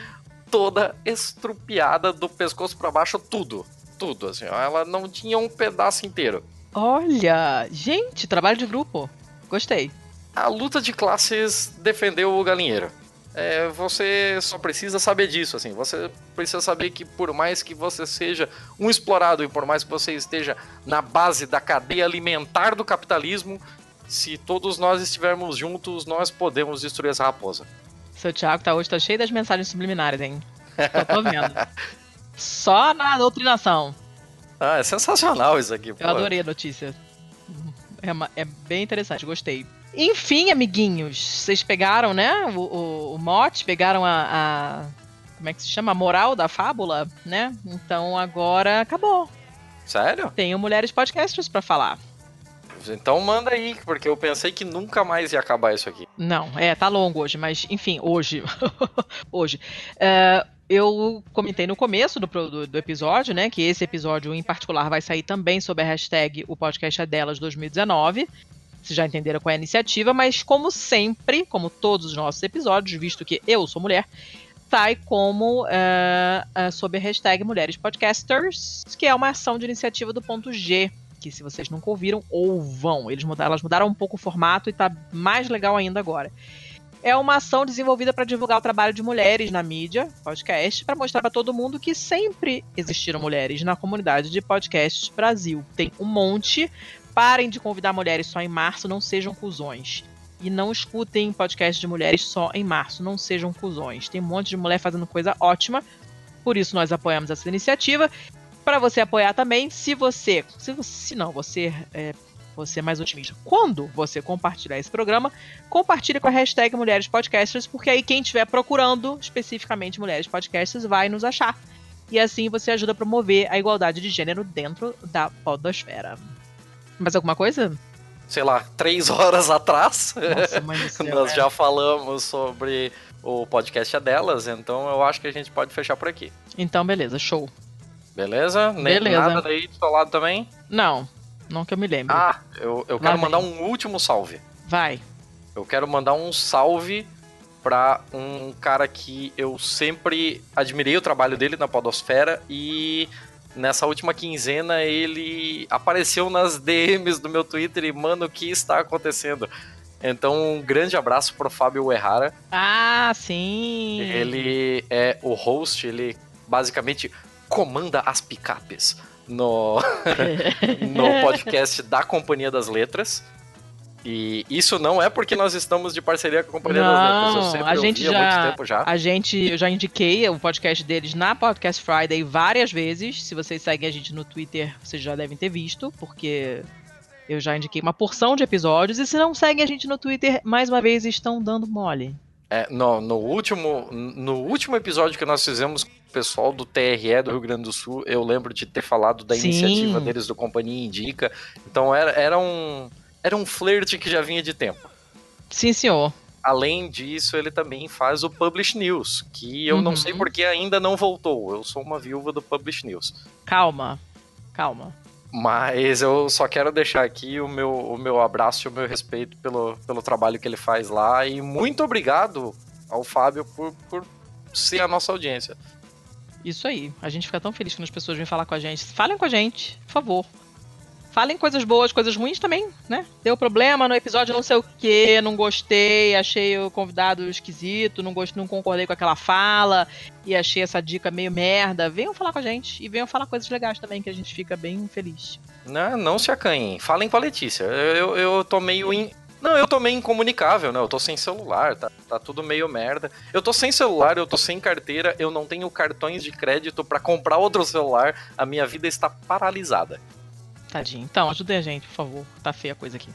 Speaker 2: toda estrupiada do pescoço para baixo, tudo. Tudo, assim. Ela não tinha um pedaço inteiro.
Speaker 1: Olha, gente, trabalho de grupo. Gostei.
Speaker 2: A luta de classes defendeu o galinheiro. É, você só precisa saber disso, assim. Você precisa saber que por mais que você seja um explorado e por mais que você esteja na base da cadeia alimentar do capitalismo, se todos nós estivermos juntos, nós podemos destruir essa raposa.
Speaker 1: Seu Thiago tá hoje tá cheio das mensagens subliminares, hein? Eu tô vendo. Só na doutrinação.
Speaker 2: Ah, é sensacional isso aqui.
Speaker 1: Eu adorei a notícia. É, uma, é bem interessante, gostei. Enfim, amiguinhos, vocês pegaram, né, o, o, o mote, pegaram a, a, Como é que se chama? A moral da fábula, né? Então agora acabou.
Speaker 2: Sério?
Speaker 1: Tenho mulheres podcasters para falar.
Speaker 2: Então manda aí, porque eu pensei que nunca mais ia acabar isso aqui.
Speaker 1: Não, é, tá longo hoje, mas enfim, hoje. hoje. Uh, eu comentei no começo do, do, do, episódio, né, que esse episódio em particular vai sair também sob a hashtag O Podcast é Delas 2019. Vocês já entenderam qual é a iniciativa, mas como sempre, como todos os nossos episódios, visto que eu sou mulher, sai como uh, uh, sob a hashtag Mulheres Podcasters, que é uma ação de iniciativa do ponto G, que se vocês nunca ouviram, ouvam. Eles mudaram, elas mudaram um pouco o formato e tá mais legal ainda agora. É uma ação desenvolvida para divulgar o trabalho de mulheres na mídia, podcast, para mostrar para todo mundo que sempre existiram mulheres na comunidade de podcasts Brasil. Tem um monte, Parem de convidar mulheres só em março, não sejam cuzões. E não escutem podcast de mulheres só em março, não sejam cuzões. Tem um monte de mulher fazendo coisa ótima, por isso nós apoiamos essa iniciativa. Para você apoiar também, se você, se, se não, você é, você é mais otimista. Quando você compartilhar esse programa, compartilhe com a hashtag Mulheres Podcasters, porque aí quem estiver procurando especificamente Mulheres Podcasters vai nos achar. E assim você ajuda a promover a igualdade de gênero dentro da podosfera. Mais alguma coisa?
Speaker 2: Sei lá, três horas atrás,
Speaker 1: Nossa,
Speaker 2: nós é. já falamos sobre o podcast é delas, então eu acho que a gente pode fechar por aqui.
Speaker 1: Então, beleza, show.
Speaker 2: Beleza?
Speaker 1: Beleza.
Speaker 2: Nada daí do seu lado também?
Speaker 1: Não, não que eu me lembre.
Speaker 2: Ah, eu, eu quero mandar um último salve.
Speaker 1: Vai.
Speaker 2: Eu quero mandar um salve para um cara que eu sempre admirei o trabalho dele na Podosfera e nessa última quinzena ele apareceu nas DMs do meu Twitter e, mano, o que está acontecendo? Então, um grande abraço pro Fábio Errara.
Speaker 1: Ah, sim!
Speaker 2: Ele é o host, ele basicamente comanda as picapes no, no podcast da Companhia das Letras. E isso não é porque nós estamos de parceria com a Companhia
Speaker 1: não,
Speaker 2: das Letras.
Speaker 1: A gente já,
Speaker 2: há muito tempo já.
Speaker 1: A gente, eu já indiquei o podcast deles na Podcast Friday várias vezes. Se vocês seguem a gente no Twitter, vocês já devem ter visto, porque eu já indiquei uma porção de episódios. E se não seguem a gente no Twitter, mais uma vez estão dando mole.
Speaker 2: É, no, no, último, no último episódio que nós fizemos com o pessoal do TRE do Rio Grande do Sul, eu lembro de ter falado da
Speaker 1: Sim.
Speaker 2: iniciativa deles do Companhia Indica. Então era, era um era um flerte que já vinha de tempo.
Speaker 1: Sim, senhor.
Speaker 2: Além disso, ele também faz o Publish News, que eu uhum. não sei porque ainda não voltou. Eu sou uma viúva do Publish News.
Speaker 1: Calma, calma.
Speaker 2: Mas eu só quero deixar aqui o meu, o meu abraço e o meu respeito pelo, pelo trabalho que ele faz lá. E muito obrigado ao Fábio por, por ser a nossa audiência.
Speaker 1: Isso aí. A gente fica tão feliz quando as pessoas vêm falar com a gente. Falem com a gente, por favor. Falem coisas boas, coisas ruins também, né? Deu problema no episódio não sei o que, não gostei, achei o convidado esquisito, não gostei, não concordei com aquela fala e achei essa dica meio merda. Venham falar com a gente e venham falar coisas legais também, que a gente fica bem feliz.
Speaker 2: Não, não se acanhem. Falem com a Letícia. Eu, eu, eu tô meio in... Não, eu tô meio incomunicável, né? Eu tô sem celular, tá, tá tudo meio merda. Eu tô sem celular, eu tô sem carteira, eu não tenho cartões de crédito para comprar outro celular. A minha vida está paralisada.
Speaker 1: Tadinho. Então, ajudem a gente, por favor. Tá feia a coisa aqui.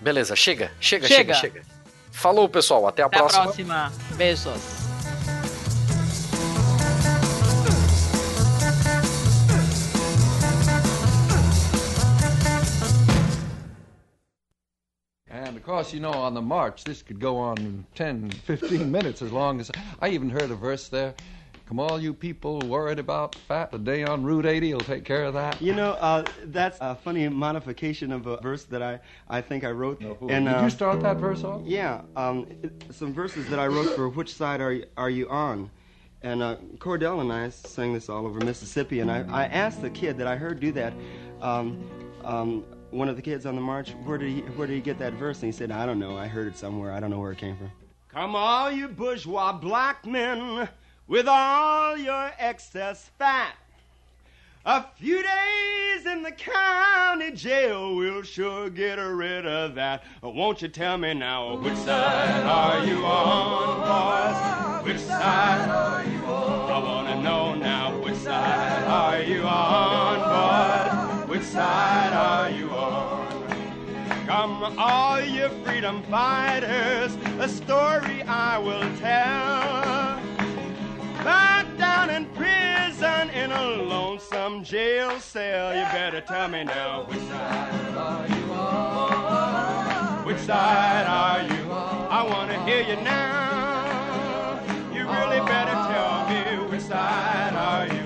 Speaker 2: Beleza, chega, chega, chega, chega. chega. Falou, pessoal. Até a
Speaker 1: até
Speaker 2: próxima.
Speaker 1: Até a próxima. Beijos.
Speaker 5: And of course, you know, on the march, this could go on 10, 15 minutes as long as. I even heard a verse there. Come all you people worried about fat, the day on Route 80 will take care of that.
Speaker 6: You know, uh, that's a funny modification of a verse that I, I think I wrote.
Speaker 5: No, and, Did uh, you start that verse off?
Speaker 6: Yeah, um, some verses that I wrote for Which Side Are You, are you On? And uh, Cordell and I sang this all over Mississippi, and I, I asked the kid that I heard do that, um, um, one of the kids on the march, where did, he, where did he get that verse? And he said, I don't know, I heard it somewhere, I don't know where it came from. Come, all you bourgeois black men, with all your excess fat. A few days in the county jail will sure get rid of that. Won't you tell me now, which side are you on, boys? Which side are you on? I want to know now, which side are you on, boys? Which side are you on? Come, all you freedom fighters, a story I will tell. Back down in prison in a lonesome jail cell. You better tell me now, which side are you on? Which side are you on? I want to hear you now. You really better tell me which side are you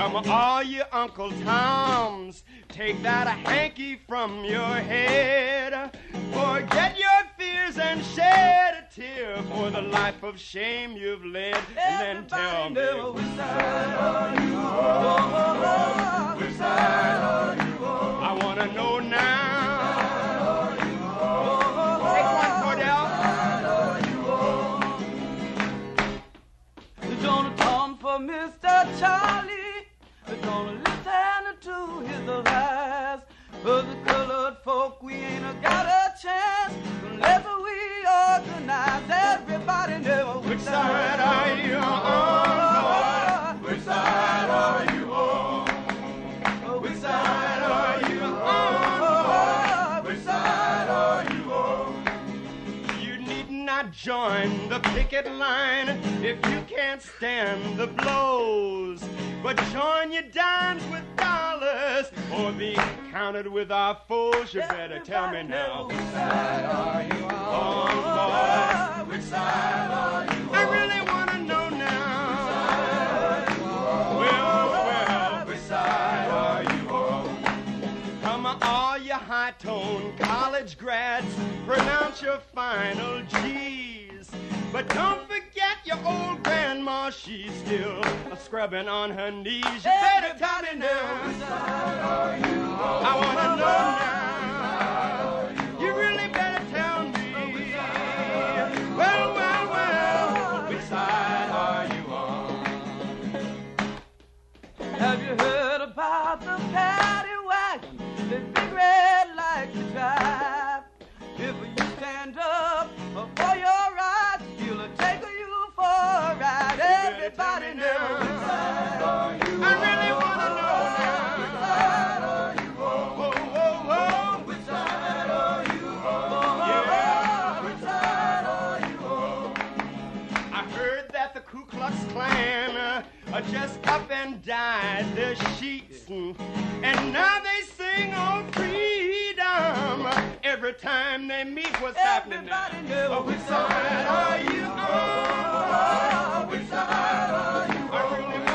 Speaker 6: on? Come, all you Uncle Toms, take that hanky from your head. Forget your fears and shed a tear for the life of shame you've led. And then tell me which side are you on? Which side are you on? I want to know now. Take one, Cordell.
Speaker 7: Gonna come for Mr. Charlie. Gonna listen to his advice. For the colored folk, we ain't got a chance unless we organize. Everybody know
Speaker 6: Which side are you on? Which side are you join the picket line if you can't stand the blows. But join your dimes with dollars or be counted with our foes. You better tell me now. Which side are you on, oh, boy? Which side are you on? I really want high-tone college grads, pronounce your final G's. But don't forget your old grandma, she's still scrubbing on her knees. You better tell me now. I want to know now. You really better tell me. Well, well, well, which side are you on?
Speaker 7: Have you heard about the paddy wagon? The big red drive. If you stand up for your rights, he'll take you for a ride. Everybody knows.
Speaker 6: I really want to know now. Whoa, whoa, whoa. Which side are you on? Yeah, which side are you on? I heard that the Ku Klux Klan uh, are just up and dyed the sheets. Mm, And now they sing on freedom every time they meet. What's happening now?
Speaker 7: Knows.
Speaker 6: Oh, which side are you on? Which side are